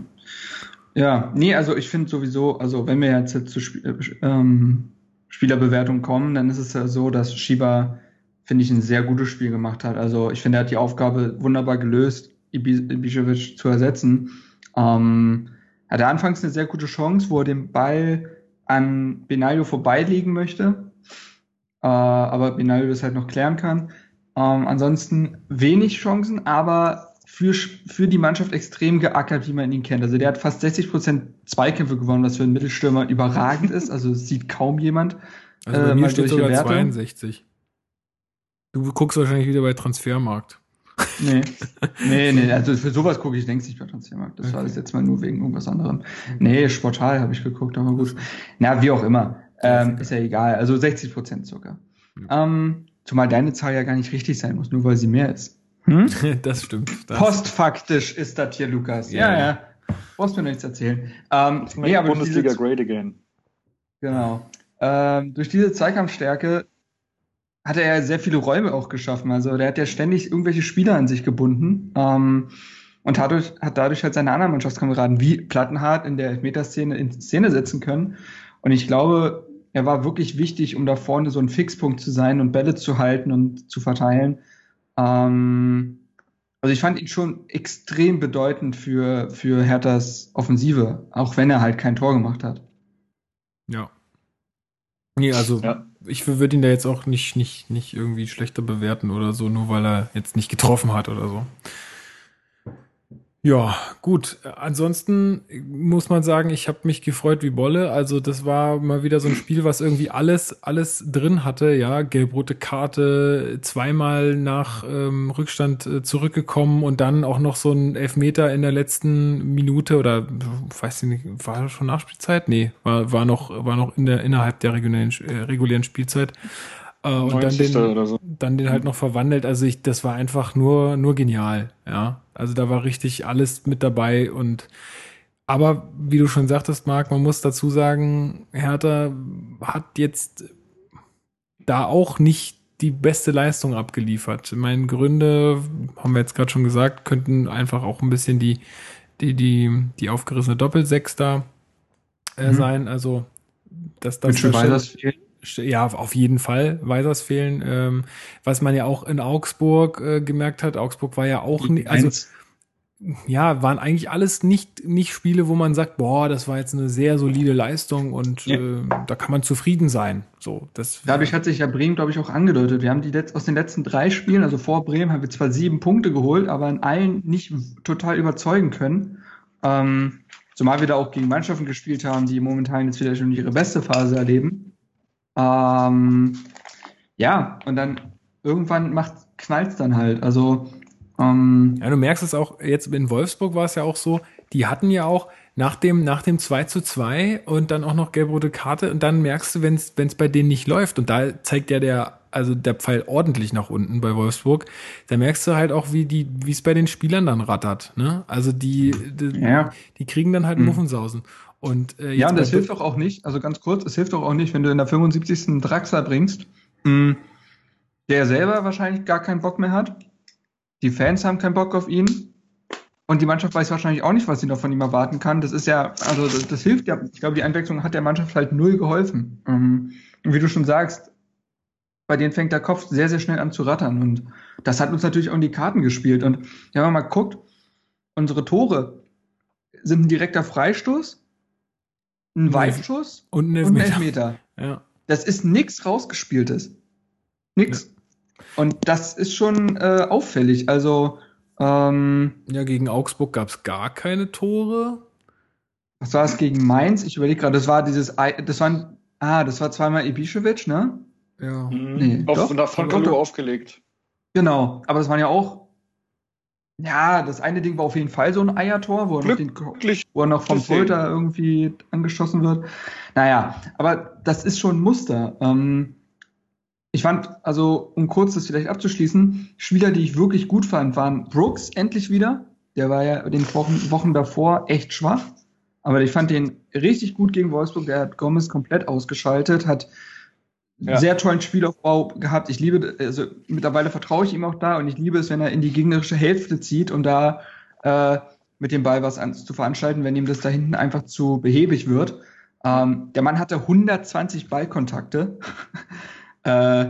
Ja, nee, also ich finde sowieso, also wenn wir jetzt, zu äh, ähm, Spielerbewertung kommen, dann ist es ja so, dass Shiba, finde ich, ein sehr gutes Spiel gemacht hat. Also ich finde, er hat die Aufgabe wunderbar gelöst, Ibi- Ibišević zu ersetzen. Ähm, hatte anfangs eine sehr gute Chance, wo er den Ball an Benaglio vorbeilegen möchte, äh, aber Benaglio das halt noch klären kann. Ähm, ansonsten wenig Chancen, aber für, für die Mannschaft extrem geackert, wie man ihn kennt. Also der hat fast 60 Prozent Zweikämpfe gewonnen, was für einen Mittelstürmer überragend ist. Also sieht kaum jemand. Also bei äh, mir steht sogar Werte. 62. Du guckst wahrscheinlich wieder bei Transfermarkt. Nee, (laughs) nee, nee, also für sowas gucke ich längst nicht bei Transfermarkt. Das okay. war das jetzt mal nur wegen irgendwas anderem. Nee, Sportal habe ich geguckt, aber gut. Na, wie auch immer. Ähm, ist ja egal. Also 60 Prozent sogar. Ja. Ähm, zumal deine Zahl ja gar nicht richtig sein muss, nur weil sie mehr ist. Hm? (laughs) Das stimmt. Das Postfaktisch ist das hier, Lukas. Ja, ja. ja. Brauchst mir nichts erzählen. Ähm, nee, aber Bundesliga great again. Genau. Ähm, durch diese Zweikampfstärke hat er ja sehr viele Räume auch geschaffen. Also der hat ja ständig irgendwelche Spieler an sich gebunden. Ähm, und dadurch, hat dadurch halt seine anderen Mannschaftskameraden wie Plattenhardt in der Elfmeterszene in Szene setzen können. Und ich glaube, er war wirklich wichtig, um da vorne so ein Fixpunkt zu sein und Bälle zu halten und zu verteilen. Ähm, also ich fand ihn schon extrem bedeutend für, für Herthas Offensive, auch wenn er halt kein Tor gemacht hat. Ja. Nee, also ja. ich würde ihn da jetzt auch nicht, nicht, nicht irgendwie schlechter bewerten oder so, nur weil er jetzt nicht getroffen hat oder so. Ja, gut. Ansonsten muss man sagen, ich habe mich gefreut wie Bolle. Also das war mal wieder so ein Spiel, was irgendwie alles, alles drin hatte. Ja, gelb-rote Karte, zweimal nach ähm, Rückstand äh, zurückgekommen und dann auch noch so ein Elfmeter in der letzten Minute oder weiß ich nicht, war schon Nachspielzeit? Nee, war, war noch, war noch in der innerhalb der regulären, äh, regulären Spielzeit. Äh, und dann den, so. dann den halt noch verwandelt. Also ich, das war einfach nur, nur genial. Ja, also da war richtig alles mit dabei und aber wie du schon sagtest, Marc, man muss dazu sagen, Hertha hat jetzt da auch nicht die beste Leistung abgeliefert. Meine Gründe, haben wir jetzt gerade schon gesagt, könnten einfach auch ein bisschen die, die, die, die aufgerissene Doppelsechs da äh, mhm. sein. Also, dass das. Mit das ja, auf jeden Fall Weisers fehlen. Ähm, was man ja auch in Augsburg äh, gemerkt hat, Augsburg war ja auch, nie, also ja, waren eigentlich alles nicht, nicht Spiele, wo man sagt, boah, das war jetzt eine sehr solide Leistung und ja. äh, da kann man zufrieden sein. So, das Dadurch hat sich ja Bremen, glaube ich, auch angedeutet. Wir haben die letzt, aus den letzten drei Spielen, also vor Bremen, haben wir zwar sieben Punkte geholt, aber in allen nicht total überzeugen können. Ähm, zumal wir da auch gegen Mannschaften gespielt haben, die momentan jetzt wieder schon ihre beste Phase erleben. Ähm, ja, und dann irgendwann macht knallt dann halt. Also ähm, ja, du merkst es auch, jetzt in Wolfsburg war es ja auch so, die hatten ja auch nach dem, nach dem 2 zu 2 und dann auch noch gelb-rote Karte und dann merkst du, wenn es bei denen nicht läuft und da zeigt ja der, also der Pfeil ordentlich nach unten bei Wolfsburg, da merkst du halt auch, wie die, wie es bei den Spielern dann rattert, ne? Also die, die, ja. die kriegen dann halt mhm. Muffensausen. Und, äh, ja, und das hilft doch auch nicht, also ganz kurz, es hilft doch auch nicht, wenn du in der 75. Draxler bringst, mh, hm, der selber wahrscheinlich gar keinen Bock mehr hat. Die Fans haben keinen Bock auf ihn. Und die Mannschaft weiß wahrscheinlich auch nicht, was sie noch von ihm erwarten kann. Das ist ja, also das, das hilft ja. Ich glaube, die Einwechslung hat der Mannschaft halt null geholfen. Ähm, und wie du schon sagst, bei denen fängt der Kopf sehr, sehr schnell an zu rattern. Und das hat uns natürlich auch in die Karten gespielt. Und wenn man mal guckt, unsere Tore sind ein direkter Freistoß ein Weitschuss und ein Elfmeter. Und ein Elfmeter. Ja. Das ist nichts rausgespieltes. Nix. Ja. Und das ist schon äh, auffällig. Also ähm, ja, gegen Augsburg gab es gar keine Tore. Was war es gegen Mainz? Ich überlege gerade, das war dieses, das war ein, ah, das war zweimal Ibišević, ne? Ja. Mhm. Nee, Auf, doch, von Kalu aufgelegt. Genau, aber das waren ja auch ja, das eine Ding war auf jeden Fall so ein Eiertor, wo er, noch, den, wo er noch vom Polter irgendwie angeschossen wird. Naja, aber das ist schon ein Muster. Ähm, ich fand, also um kurz das vielleicht abzuschließen, Spieler, die ich wirklich gut fand, waren Brooks endlich wieder. Der war ja den Wochen, Wochen davor echt schwach. Aber ich fand den richtig gut gegen Wolfsburg. Der hat Gomez komplett ausgeschaltet, hat ja. sehr tollen Spielaufbau gehabt. Ich liebe, also mittlerweile vertraue ich ihm auch da und ich liebe es, wenn er in die gegnerische Hälfte zieht, um da äh, mit dem Ball was an, zu veranstalten, wenn ihm das da hinten einfach zu behäbig wird. Ähm, der Mann hatte 120 Ballkontakte. (laughs) äh,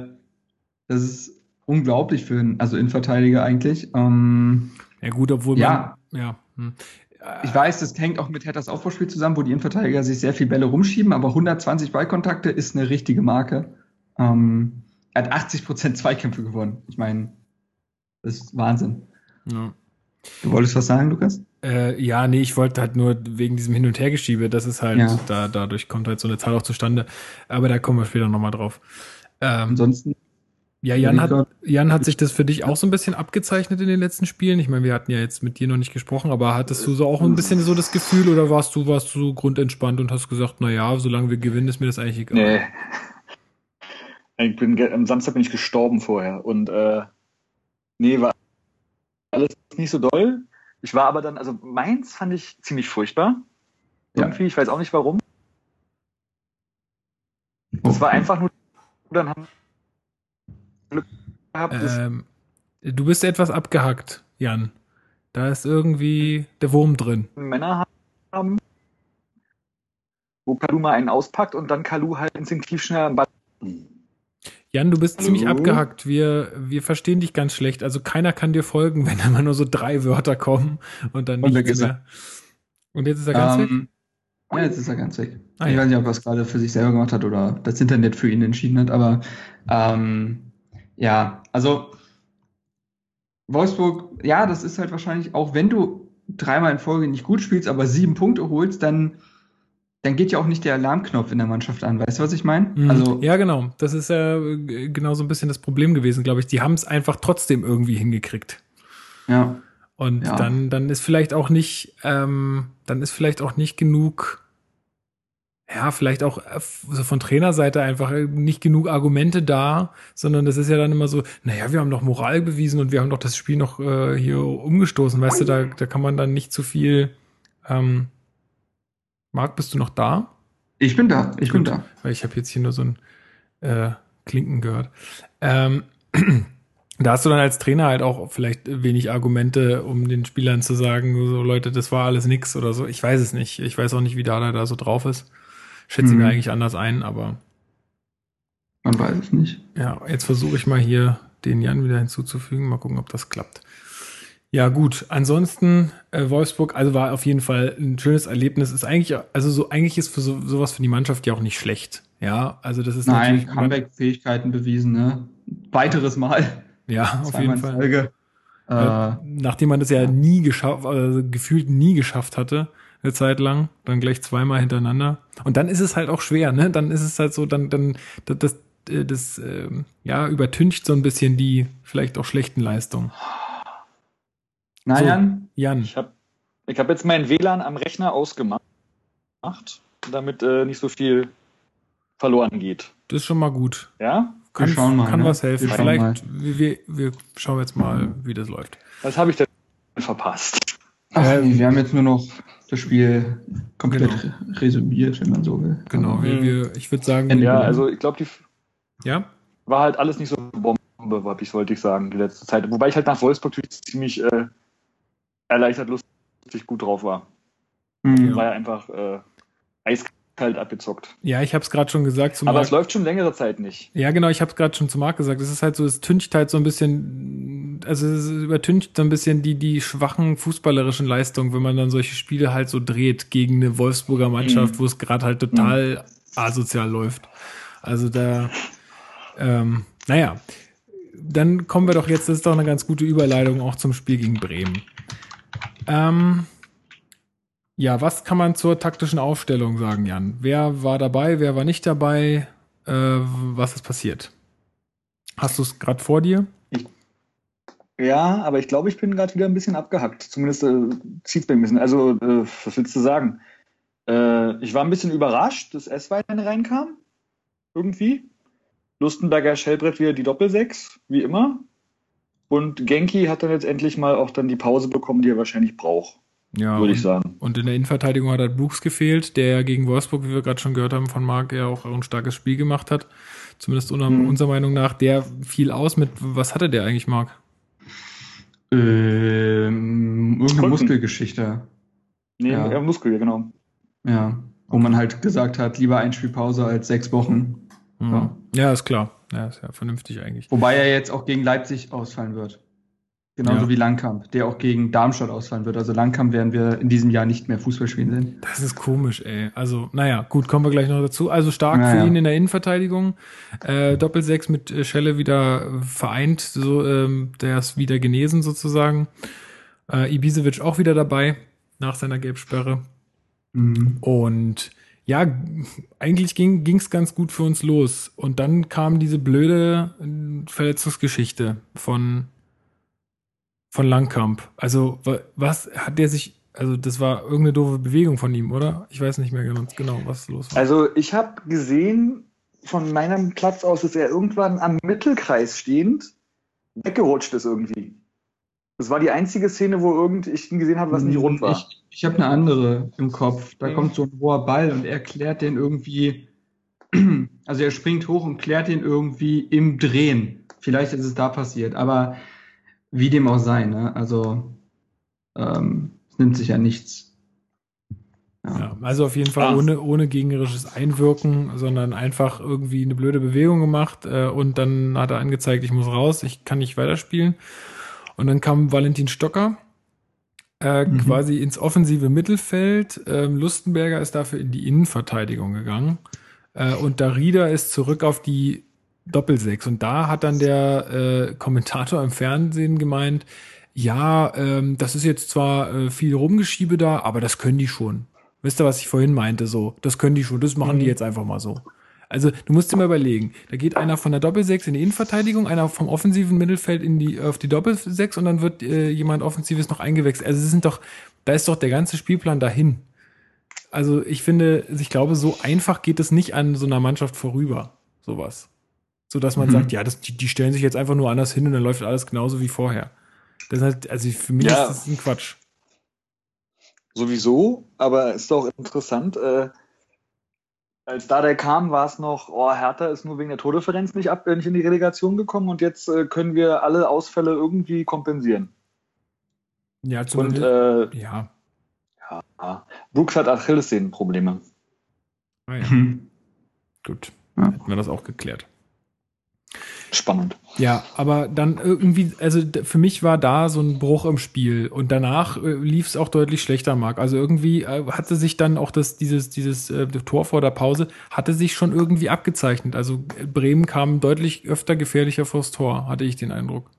das ist unglaublich für einen, also Innenverteidiger eigentlich. Ähm, ja gut, obwohl ja, man, ja. Hm. Ich weiß, das hängt auch mit Herthas Aufbauspiel zusammen, wo die Innenverteidiger sich sehr viel Bälle rumschieben, aber 120 Ballkontakte ist eine richtige Marke. Ähm, er hat 80 Prozent Zweikämpfe gewonnen. Ich meine, das ist Wahnsinn. Ja. Du wolltest was sagen, Lukas? Äh, ja, nee, ich wollte halt nur wegen diesem Hin- und Hergeschiebe, das ist halt, Ja. da, dadurch kommt halt so eine Zahl auch zustande. Aber da kommen wir später nochmal drauf. Ähm, Ansonsten, ja, Jan hat, Jan, hat sich das für dich auch so ein bisschen abgezeichnet in den letzten Spielen? Ich meine, wir hatten ja jetzt mit dir noch nicht gesprochen, aber hattest du so auch ein bisschen so das Gefühl oder warst du, warst du so grundentspannt und hast gesagt, na ja, solange wir gewinnen, ist mir das eigentlich egal? Nee. (laughs) Ich bin, am Samstag bin ich gestorben vorher und äh, nee, war alles nicht so doll. Ich war aber dann, also Mainz fand ich ziemlich furchtbar. Ja. Irgendwie, ich weiß auch nicht warum. Das war einfach nur, dann haben Glück gehabt. Ähm, du bist etwas abgehackt, Jan. Da ist irgendwie der Wurm drin. Männer haben, wo Kalu mal einen auspackt und dann Kalu halt instinktiv schnell am Ball. Jan, du bist Hallo? ziemlich abgehackt. Wir, wir verstehen dich ganz schlecht. Also keiner kann dir folgen, (laughs) wenn immer nur so drei Wörter kommen und dann Und weg nichts ist mehr. Und jetzt ist er ganz weg? ähm, ja, jetzt ist er ganz weg. Ah, ich ja. weiß nicht, ob er es gerade für sich selber gemacht hat oder das Internet für ihn entschieden hat, aber ähm, ja, also Wolfsburg, ja, das ist halt wahrscheinlich, auch wenn du dreimal in Folge nicht gut spielst, aber sieben Punkte holst, dann, dann geht ja auch nicht der Alarmknopf in der Mannschaft an. Weißt du, was ich meine? Mhm. Also, ja, genau. Das ist ja äh, genau so ein bisschen das Problem gewesen, glaube ich. Die haben es einfach trotzdem irgendwie hingekriegt. ja. Und Ja. dann, dann ist vielleicht auch nicht, ähm, dann ist vielleicht auch nicht genug, ja, vielleicht auch äh, so von Trainerseite einfach äh, nicht genug Argumente da, sondern das ist ja dann immer so, naja, wir haben doch Moral bewiesen und wir haben doch das Spiel noch äh, hier umgestoßen, weißt du, da, da kann man dann nicht zu viel. Ähm, Marc, bist du noch da? Ich bin da, ich bin Gut. da. Weil ich habe jetzt hier nur so ein äh, Klinken gehört. Ähm, (clears throat) da hast du dann als Trainer halt auch vielleicht wenig Argumente, um den Spielern zu sagen, so Leute, das war alles nix oder so. Ich weiß es nicht. Ich weiß auch nicht, wie Dada da so drauf ist. Schätze Mhm. mir eigentlich anders ein, aber Man weiß es nicht. ja, jetzt versuche ich mal hier den Jan wieder hinzuzufügen. Mal gucken, ob das klappt. Ja, gut. Ansonsten, äh, Wolfsburg, also war auf jeden Fall ein schönes Erlebnis. Ist eigentlich, also so, eigentlich ist für so, sowas für die Mannschaft ja auch nicht schlecht. Ja, also das ist Nein, natürlich. Comeback-Fähigkeiten bewiesen, ne? Weiteres Mal. Ja, auf jeden Fall. Folge. Äh, Äh, nachdem man das ja nie geschafft, also gefühlt nie geschafft hatte, eine Zeit lang, dann gleich zweimal hintereinander. Und dann ist es halt auch schwer, ne? Dann ist es halt so, dann, dann, das, das, äh, das ähm, ja, übertüncht so ein bisschen die vielleicht auch schlechten Leistungen. na, so. Jan, Jan, Ich habe ich hab jetzt mein WLAN am Rechner ausgemacht, damit äh, nicht so viel verloren geht. das ist schon mal gut. Ja? Kann, schauen mal, kann ne? was helfen. Wir schauen Vielleicht, wir, wir, wir schauen jetzt mal, wie das läuft. Was habe ich denn verpasst? Ach, Ähm, nee, wir haben jetzt nur noch das Spiel komplett re- resümiert, wenn man so will. Genau, Aber, wir, Mhm. wir, ich würde sagen. Ja, also ich glaube, die ja, war halt alles nicht so Bombe, hab ich, wollte ich sagen, die letzte Zeit. Wobei ich halt nach Wolfsburg natürlich ziemlich äh, erleichtert, lustig, gut drauf war. Mhm. War ja einfach äh, eiskalt abgezockt. ja, ich habe es gerade schon gesagt. Aber Marc- es läuft schon längere Zeit nicht. Ja, genau, ich habe es gerade schon zu Marc gesagt. Es ist halt so, es tüncht halt so ein bisschen, also es übertüncht so ein bisschen die, die schwachen fußballerischen Leistungen, wenn man dann solche Spiele halt so dreht gegen eine Wolfsburger Mannschaft, Mhm. wo es gerade halt total asozial läuft. Also da, ähm, naja, dann kommen wir doch jetzt, das ist doch eine ganz gute Überleitung auch zum Spiel gegen Bremen. Ähm, ja, was kann man zur taktischen Aufstellung sagen, Jan? Wer war dabei, wer war nicht dabei? Äh, was ist passiert? Hast du es gerade vor dir? Ja, aber ich glaube, ich bin gerade wieder ein bisschen abgehackt. Zumindest äh, zieht bei mir ein bisschen. Also, äh, was willst du sagen? Äh, ich war ein bisschen überrascht, dass Esswein reinkam. Irgendwie. Lustenberger Schellbrett wieder die Doppelsechs, wie immer. Und Genki hat dann jetzt endlich mal auch dann die Pause bekommen, die er wahrscheinlich braucht, Ja. würde ich und, sagen. und in der Innenverteidigung hat halt Brooks gefehlt, der ja gegen Wolfsburg, wie wir gerade schon gehört haben, von Marc ja auch ein starkes Spiel gemacht hat. Zumindest unter, Mhm. unserer Meinung nach. Der fiel aus mit, was hatte der eigentlich, Marc? Ähm, irgendeine Rücken. Muskelgeschichte. Nee, Ja. ja. Muskel, ja, genau. Ja. Wo man halt gesagt hat, lieber ein Spielpause als sechs Wochen. Mhm. Ja. Ja, ist klar. Ja, ist ja vernünftig eigentlich. Wobei er jetzt auch gegen Leipzig ausfallen wird. Genauso Ja. wie Langkamp, der auch gegen Darmstadt ausfallen wird. Also Langkamp werden wir in diesem Jahr nicht mehr Fußball spielen sehen. Das ist komisch, ey. Also, naja, gut, kommen wir gleich noch dazu. Also stark Naja. für ihn in der Innenverteidigung. Äh, Doppelsechs mit äh, Schelle wieder vereint, so, ähm, der ist wieder genesen sozusagen. Äh, Ibisevic auch wieder dabei nach seiner Gelbsperre. Mhm. Und ja, eigentlich ging es ganz gut für uns los. Und dann kam diese blöde äh, Verletzungsgeschichte von, von Langkamp. Also, wa- was hat der sich, also das war irgendeine doofe Bewegung von ihm, oder? Ich weiß nicht mehr ganz genau, was los war. Also ich habe gesehen, von meinem Platz aus ist er irgendwann am Mittelkreis stehend weggerutscht ist irgendwie. Das war die einzige Szene, wo irgend ich ihn gesehen habe, was nicht rund war. Ich, ich habe eine andere im Kopf. Da Mhm. kommt so ein hoher Ball und er klärt den irgendwie. (clears throat) Also er springt hoch und klärt den irgendwie im Drehen. Vielleicht ist es da passiert, aber wie dem auch sei, ne? Also ähm, es nimmt sich ja nichts. Ja, also auf jeden Fall Ah. ohne, ohne gegnerisches Einwirken, sondern einfach irgendwie eine blöde Bewegung gemacht äh, und dann hat er angezeigt, ich muss raus, ich kann nicht weiterspielen. Und dann kam Valentin Stocker äh, Mhm. quasi ins offensive Mittelfeld. Ähm, Lustenberger ist dafür in die Innenverteidigung gegangen. Äh, und Darida ist zurück auf die Doppelsechs. Und da hat dann der äh, Kommentator im Fernsehen gemeint, ja, ähm, das ist jetzt zwar äh, viel Rumgeschiebe da, aber das können die schon. Wisst ihr, was ich vorhin meinte? So, das können die schon, das machen die Mhm. jetzt einfach mal so. Also, du musst dir mal überlegen, da geht einer von der Doppelsechs in die Innenverteidigung, einer vom offensiven Mittelfeld in die, auf die Doppelsechs und dann wird äh, jemand Offensives noch eingewechselt. Also, es sind doch, da ist doch der ganze Spielplan dahin. Also, ich finde, ich glaube, so einfach geht es nicht an so einer Mannschaft vorüber, sowas. So dass man Mhm. sagt, ja, das, die, die stellen sich jetzt einfach nur anders hin und dann läuft alles genauso wie vorher. Das ist halt, also für mich Ja. ist das ein Quatsch. Sowieso, aber ist doch interessant. Äh, als da der kam, war es noch, oh, Hertha ist nur wegen der Tordifferenz nicht, ab, äh, nicht in die Relegation gekommen und jetzt äh, können wir alle Ausfälle irgendwie kompensieren. Ja, Und zumindest. äh, ja. ja, Brooks hat Achillessehnenprobleme. Ah, ja. Mhm. Gut. Ja. Hätten wir das auch geklärt. Spannend. Ja, aber dann irgendwie, also für mich war da so ein Bruch im Spiel und danach äh, lief es auch deutlich schlechter, Marc. Also irgendwie äh, hatte sich dann auch das, dieses, dieses äh, Tor vor der Pause, hatte sich schon irgendwie abgezeichnet. Also äh, Bremen kam deutlich öfter gefährlicher vors Tor, hatte ich den Eindruck.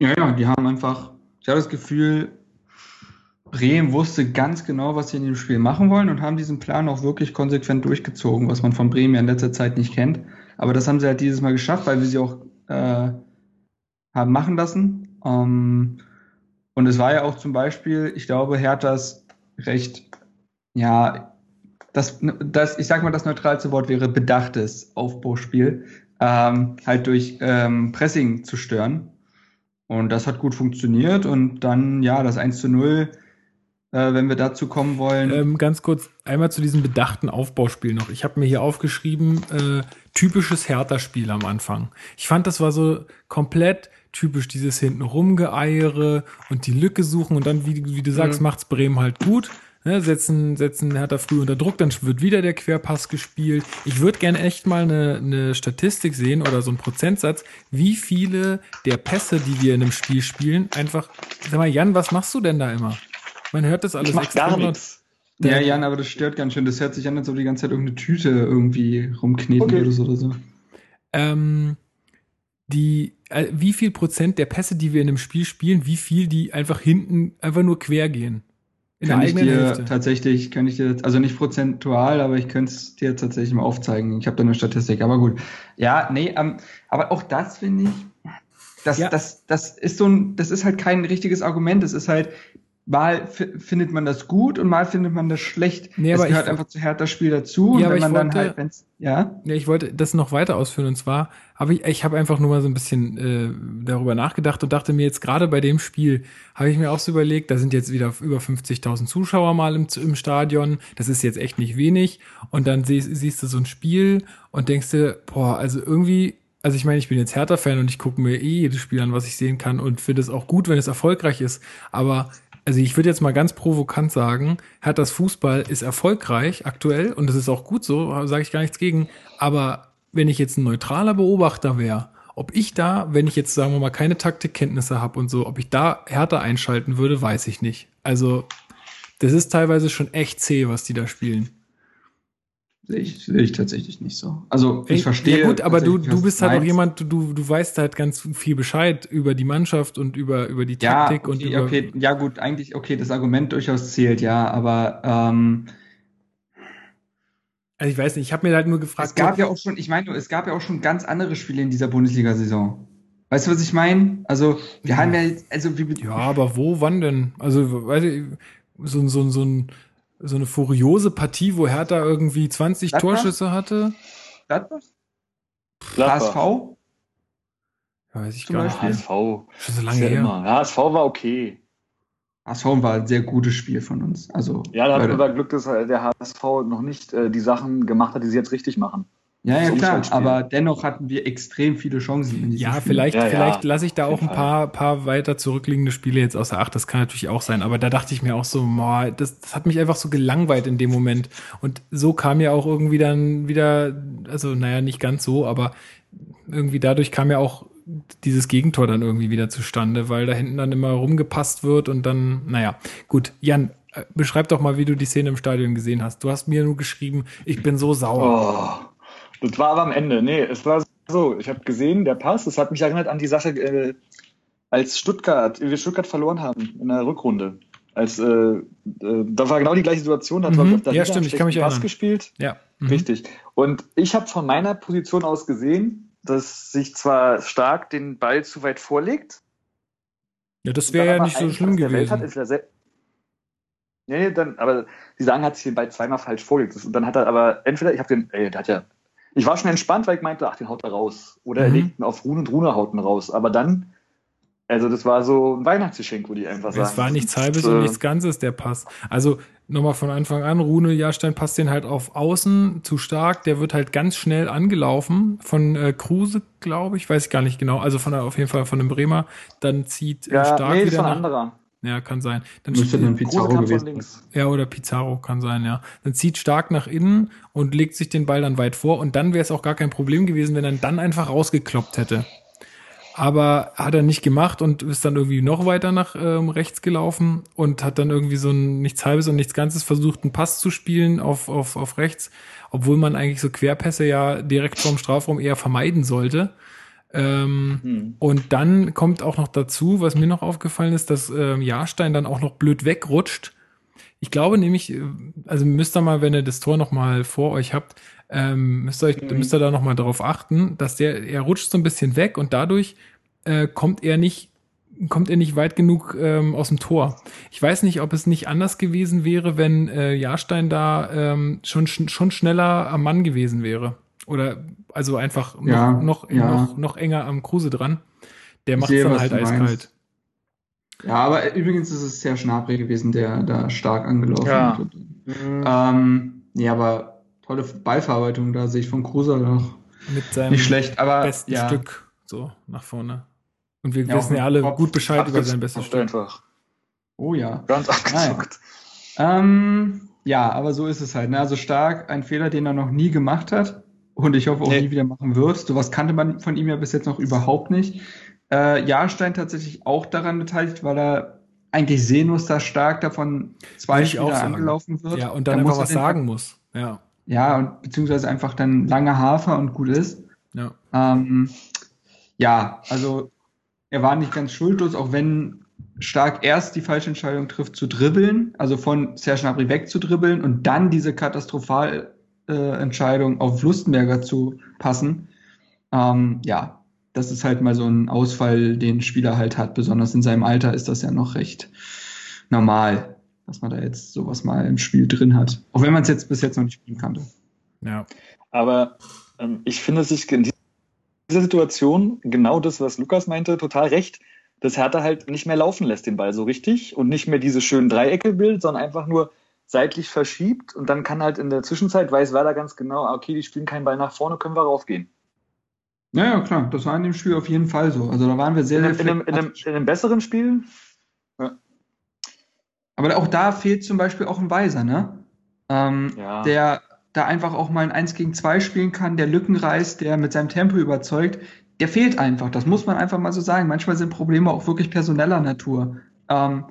Ja, ja, die haben einfach, ich habe das Gefühl, Bremen wusste ganz genau, was sie in dem Spiel machen wollen und haben diesen Plan auch wirklich konsequent durchgezogen, was man von Bremen ja in letzter Zeit nicht kennt. Aber das haben sie halt dieses Mal geschafft, weil wir sie auch äh, haben machen lassen. Ähm, und es war ja auch zum Beispiel, ich glaube, Herthas recht, ja, das, das, ich sag mal, das neutralste Wort wäre bedachtes Aufbauspiel, ähm, halt durch ähm, Pressing zu stören. Und das hat gut funktioniert. Und dann, ja, das 1 zu 0, äh, wenn wir dazu kommen wollen. Ähm, ganz kurz einmal zu diesem bedachten Aufbauspiel noch. Ich habe mir hier aufgeschrieben, äh, typisches Hertha-Spiel am Anfang. Ich fand, das war so komplett typisch, dieses hinten rumgeeiere und die Lücke suchen und dann, wie, wie du sagst, Mhm. macht's Bremen halt gut. Ne, setzen, setzen Hertha früh unter Druck, dann wird wieder der Querpass gespielt. Ich würde gerne echt mal eine, eine Statistik sehen oder so einen Prozentsatz, wie viele der Pässe, die wir in einem Spiel spielen, einfach, sag mal, Jan, was machst du denn da immer? Man hört das alles Ich mach gar nichts. Ja, Jan, aber das stört ganz schön. Das hört sich an, als ob die ganze Zeit irgendeine Tüte irgendwie rumkneten Okay. würdest oder so. ähm, die, äh, wie viel Prozent der Pässe, die wir in einem Spiel spielen, wie viel die einfach hinten einfach nur quer gehen? In kann der ich eigenen dir Hälfte. tatsächlich, kann ich dir, also nicht prozentual, aber ich könnte es dir tatsächlich mal aufzeigen. Ich habe da eine Statistik, aber gut. Ja, nee, ähm, aber auch das finde ich, das, Ja. das, das ist so ein, das ist halt kein richtiges Argument. Es ist halt, mal findet man das gut und mal findet man das schlecht. Nee, es aber gehört ich- einfach zu härter Spiel dazu. Ja, und aber wenn ich man dann wollte- halt, wenn's, ja, Ja, ich wollte das noch weiter ausführen. Und zwar habe ich, ich habe einfach nur mal so ein bisschen äh, darüber nachgedacht und dachte mir jetzt gerade bei dem Spiel habe ich mir auch so überlegt, da sind jetzt wieder über 50.000 Zuschauer mal im, im Stadion, das ist jetzt echt nicht wenig. Und dann siehst, siehst du so ein Spiel und denkst dir, boah, also irgendwie, also ich meine, ich bin jetzt Hertha-Fan und ich gucke mir eh jedes Spiel an, was ich sehen kann und finde es auch gut, wenn es erfolgreich ist, aber also ich würde jetzt mal ganz provokant sagen, Herthas Fußball ist erfolgreich aktuell und das ist auch gut so, sage ich gar nichts gegen. Aber wenn ich jetzt ein neutraler Beobachter wäre, ob ich da, wenn ich jetzt sagen wir mal keine Taktikkenntnisse habe und so, ob ich da Hertha einschalten würde, weiß ich nicht. Also das ist teilweise schon echt zäh, was die da spielen. Sehe ich, sehe ich tatsächlich nicht so. Also ich Ey, verstehe. Ja gut, aber du, du bist halt auch jemand, du, du weißt halt ganz viel Bescheid über die Mannschaft und über, über die Ja, Taktik und okay, über. okay, ja gut, eigentlich, okay, das Argument durchaus zählt, ja, aber ähm, Also ich weiß nicht, ich habe mir halt nur gefragt. es gab ja auch schon, ich meine, es gab ja auch schon ganz andere Spiele in dieser Bundesliga-Saison. Weißt du, was ich meine? Also, wir Ja. haben ja, jetzt- also wir, Ja, aber wo, wann denn? Also, weiß ich, so, so, ein- so, ein, so eine furiose Partie, wo Hertha irgendwie 20 Gladbach? Torschüsse hatte. Gladbach? Gladbach. HSV? Ja, weiß ich Zum gar nicht. HSV. Schon so lange ja her. immer. Ja, HSV war okay. HSV war ein sehr gutes Spiel von uns. Also, Ja, da hatten wir Glück, dass der HSV noch nicht äh, die Sachen gemacht hat, die sie jetzt richtig machen. Ja, ja, klar, aber dennoch hatten wir extrem viele Chancen in diesem Ja, Spiel. vielleicht, Ja, ja, vielleicht lasse ich da auch ein paar, paar weiter zurückliegende Spiele jetzt außer Acht. Das kann natürlich auch sein. Aber da dachte ich mir auch so, boah, das, das hat mich einfach so gelangweilt in dem Moment. Und so kam ja auch irgendwie dann wieder, also naja, nicht ganz so, aber irgendwie dadurch kam ja auch dieses Gegentor dann irgendwie wieder zustande, weil da hinten dann immer rumgepasst wird und dann, naja, gut. Jan, äh, beschreib doch mal, wie du die Szene im Stadion gesehen hast. Du hast mir nur geschrieben, ich bin so sauer. Oh, das war aber am Ende. Nee, es war so. Ich habe gesehen, der Pass, das hat mich erinnert an die Sache, äh, als Stuttgart, wir Stuttgart verloren haben in der Rückrunde. Als, äh, äh, da war genau die gleiche Situation. Da hat, Mhm. der Ja, stimmt, ich kann mich Pass erinnern. gespielt. Ja. Mhm. Richtig. Und ich habe von meiner Position aus gesehen, dass sich zwar stark den Ball zu weit vorlegt. Ja, das wäre ja nicht so schlimm Welt Hat, gewesen. ist er nee, dann, aber die sagen, hat sich den Ball zweimal falsch vorgelegt. Und dann hat er aber entweder, ich habe den, ey, der hat ja, ich war schon entspannt, weil ich meinte, ach, den haut er raus. Oder er Mhm. legt ihn auf Rune und Rune haut ihn raus. Aber dann, also das war so ein Weihnachtsgeschenk, wo die einfach sagen. Es war nichts Halbes und äh, nichts Ganzes, der Pass. Also nochmal von Anfang an, Rune Jahrstein passt den halt auf Außen zu stark. Der wird halt ganz schnell angelaufen von äh, Kruse, glaube ich, weiß ich gar nicht genau. Also von auf jeden Fall von dem Bremer. Dann zieht äh, Ja, stark nee, wieder ein nach. anderer. Ja, kann sein. Dann Müsste dann Pizarro gewesen. ja, oder Pizarro kann sein, ja. Dann zieht stark nach innen und legt sich den Ball dann weit vor. Und dann wäre es auch gar kein Problem gewesen, wenn er dann einfach rausgekloppt hätte. Aber hat er nicht gemacht und ist dann irgendwie noch weiter nach ähm, rechts gelaufen und hat dann irgendwie so ein nichts halbes und nichts Ganzes versucht, einen Pass zu spielen auf, auf, auf rechts, obwohl man eigentlich so Querpässe ja direkt vorm Strafraum eher vermeiden sollte. Ähm, Hm. und dann kommt auch noch dazu, was mir noch aufgefallen ist, dass ähm, Jahrstein dann auch noch blöd wegrutscht. Ich glaube nämlich, äh, also müsst ihr mal, wenn ihr das Tor noch mal vor euch habt, ähm, müsst ihr euch, Mhm. müsst ihr da noch mal darauf achten, dass der, er rutscht so ein bisschen weg und dadurch äh, kommt er nicht, kommt er nicht weit genug ähm, aus dem Tor. Ich weiß nicht, ob es nicht anders gewesen wäre, wenn äh, Jahrstein da ähm, schon sch- schon schneller am Mann gewesen wäre oder also einfach noch Ja, noch, ja. noch noch enger am Kruse dran. Der macht sehe, dann halt eiskalt. meinst. Ja, aber übrigens ist es sehr Schnabri gewesen, der da stark angelaufen Ja. hat. Ähm, ja, aber tolle Ballverarbeitung, da sehe ich von Kruse noch Mit seinem nicht schlecht, aber besten ja, Stück so nach vorne. Und wir Ja, wissen ja alle Kopf gut Bescheid über sein bestes Stück. einfach. Oh ja. Ganz abgezockt. Ähm, ja, aber so ist es halt. Ne? Also stark, ein Fehler, den er noch nie gemacht hat und ich hoffe auch Nee. nie wieder machen wird. Sowas kannte man von ihm ja bis jetzt noch überhaupt nicht. Äh, Jahrstein tatsächlich auch daran beteiligt, weil er eigentlich sehnuss da stark davon zwei Spieler sagen. angelaufen wird. Ja, und dann muss einfach er was den- sagen muss. Ja. Ja, und beziehungsweise einfach dann lange Hafer und gut ist. Ja. Ähm, ja, also er war nicht ganz schuldlos, auch wenn Stark erst die falsche Entscheidung trifft zu dribbeln, also von Serge Gnabry wegzudribbeln und dann diese katastrophal Entscheidung auf Lustenberger zu passen. Ähm, ja, das ist halt mal so ein Ausfall, den Spieler halt hat. Besonders in seinem Alter ist das ja noch recht normal, dass man da jetzt sowas mal im Spiel drin hat. Auch wenn man es jetzt bis jetzt noch nicht spielen kannte. Ja. Aber ähm, ich finde sich in dieser Situation genau das, was Lukas meinte, total recht, dass Hertha halt nicht mehr laufen lässt den Ball so richtig und nicht mehr diese schönen Dreiecke bildet, sondern einfach nur seitlich verschiebt und dann kann halt in der Zwischenzeit weiß Werder ganz genau, ah, okay, die spielen keinen Ball nach vorne, können wir raufgehen. Ja, ja, klar, das war in dem Spiel auf jeden Fall so. Also da waren wir sehr, In, sehr in, einem, in, einem, in einem besseren Spiel, Aber auch da fehlt zum Beispiel auch ein Weiser, ne? Ähm, Ja. Der da einfach auch mal ein 1 gegen 2 spielen kann, der Lücken reißt, der mit seinem Tempo überzeugt. Der fehlt einfach. Das muss man einfach mal so sagen. Manchmal sind Probleme auch wirklich personeller Natur. Ähm,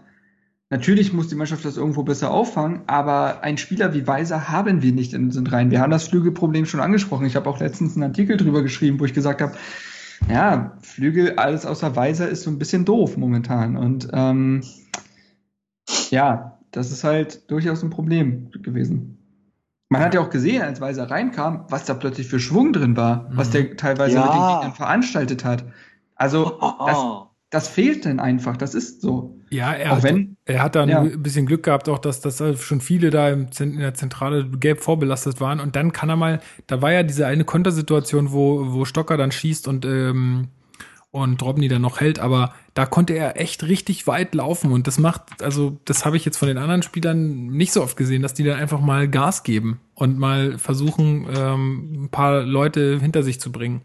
Natürlich muss die Mannschaft das irgendwo besser auffangen, aber einen Spieler wie Weiser haben wir nicht in unseren Reihen. Wir haben das Flügelproblem schon angesprochen. Ich habe auch letztens einen Artikel drüber geschrieben, wo ich gesagt habe, ja, Flügel, alles außer Weiser ist so ein bisschen doof momentan. Und ähm, ja, das ist halt durchaus ein Problem gewesen. Man hat ja auch gesehen, als Weiser reinkam, was da plötzlich für Schwung drin war, was der Mhm. teilweise Ja. mit den Gegnern veranstaltet hat. Also, das, (laughs) Oh, das fehlt denn einfach, das ist so. Ja, er Auch hat, wenn- er hat dann ja. ein bisschen Glück gehabt, auch dass, dass da schon viele da im, in der Zentrale gelb vorbelastet waren. Und dann kann er mal, da war ja diese eine Kontersituation, wo, wo Stocker dann schießt und, ähm, und Drobny dann noch hält, aber da konnte er echt richtig weit laufen. Und das macht, also das habe ich jetzt von den anderen Spielern nicht so oft gesehen, dass die dann einfach mal Gas geben und mal versuchen, ähm, ein paar Leute hinter sich zu bringen.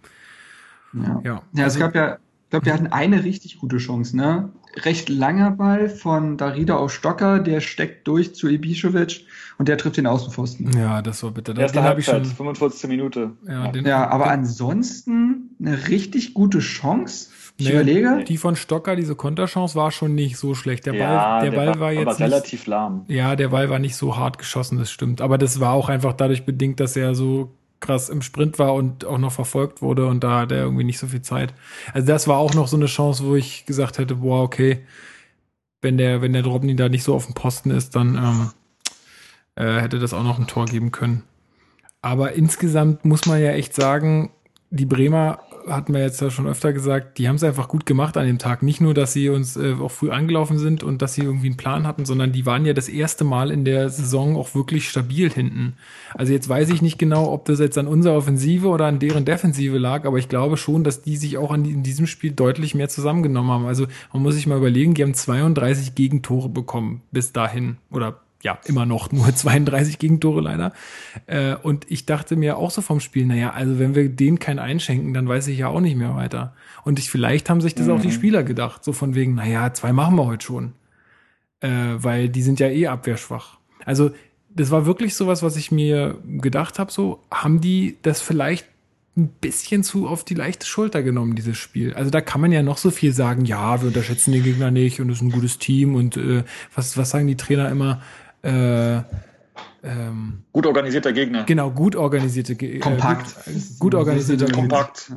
Ja. Ja, Ja, es also- gab ja, ich glaube, wir hatten eine richtig gute Chance, ne? Recht langer Ball von Darida auf Stocker, der steckt durch zu Ibišević und der trifft den Außenpfosten. ja, das war bitter. Den habe ich schon. 45. Minute. Ja, den, Ja, aber den, ansonsten eine richtig gute Chance. Ich Nee, überlege, Die von Stocker, diese Konterchance war schon nicht so schlecht. Der Ball, ja, der Ball war, jetzt aber nicht, relativ lahm. ja, der Ball war nicht so hart geschossen, das stimmt. Aber das war auch einfach dadurch bedingt, dass er so krass im Sprint war und auch noch verfolgt wurde und da hat er irgendwie nicht so viel Zeit. Also das war auch noch so eine Chance, wo ich gesagt hätte, boah, okay, wenn der, wenn der Drobny da nicht so auf dem Posten ist, dann ähm, äh, hätte das auch noch ein Tor geben können. Aber insgesamt muss man ja echt sagen, die Bremer hatten wir jetzt ja schon öfter gesagt, die haben es einfach gut gemacht an dem Tag. Nicht nur, dass sie uns äh, auch früh angelaufen sind und dass sie irgendwie einen Plan hatten, sondern die waren ja das erste Mal in der Saison auch wirklich stabil hinten. Also jetzt weiß ich nicht genau, ob das jetzt an unserer Offensive oder an deren Defensive lag, aber ich glaube schon, dass die sich auch an, in diesem Spiel deutlich mehr zusammengenommen haben. Also man muss sich mal überlegen, die haben 32 Gegentore bekommen bis dahin oder ja, immer noch nur (laughs) 32 Gegentore leider. Äh, und ich dachte mir auch so vom Spiel, naja, also wenn wir denen keinen einschenken, dann weiß ich ja auch nicht mehr weiter. Und ich, vielleicht haben sich das auch die Spieler gedacht, so von wegen, naja, zwei machen wir heute schon. Äh, weil die sind ja eh abwehrschwach. Also das war wirklich sowas, was ich mir gedacht habe, so, haben die das vielleicht ein bisschen zu auf die leichte Schulter genommen, dieses Spiel. Also da kann man ja noch so viel sagen, ja, wir unterschätzen den Gegner nicht und es ist ein gutes Team und äh, was, was sagen die Trainer immer? Äh, ähm, Gut organisierter Gegner. genau, gut organisierte, Ge- Kompakt. Äh, gut, gut organisierte Kompakt.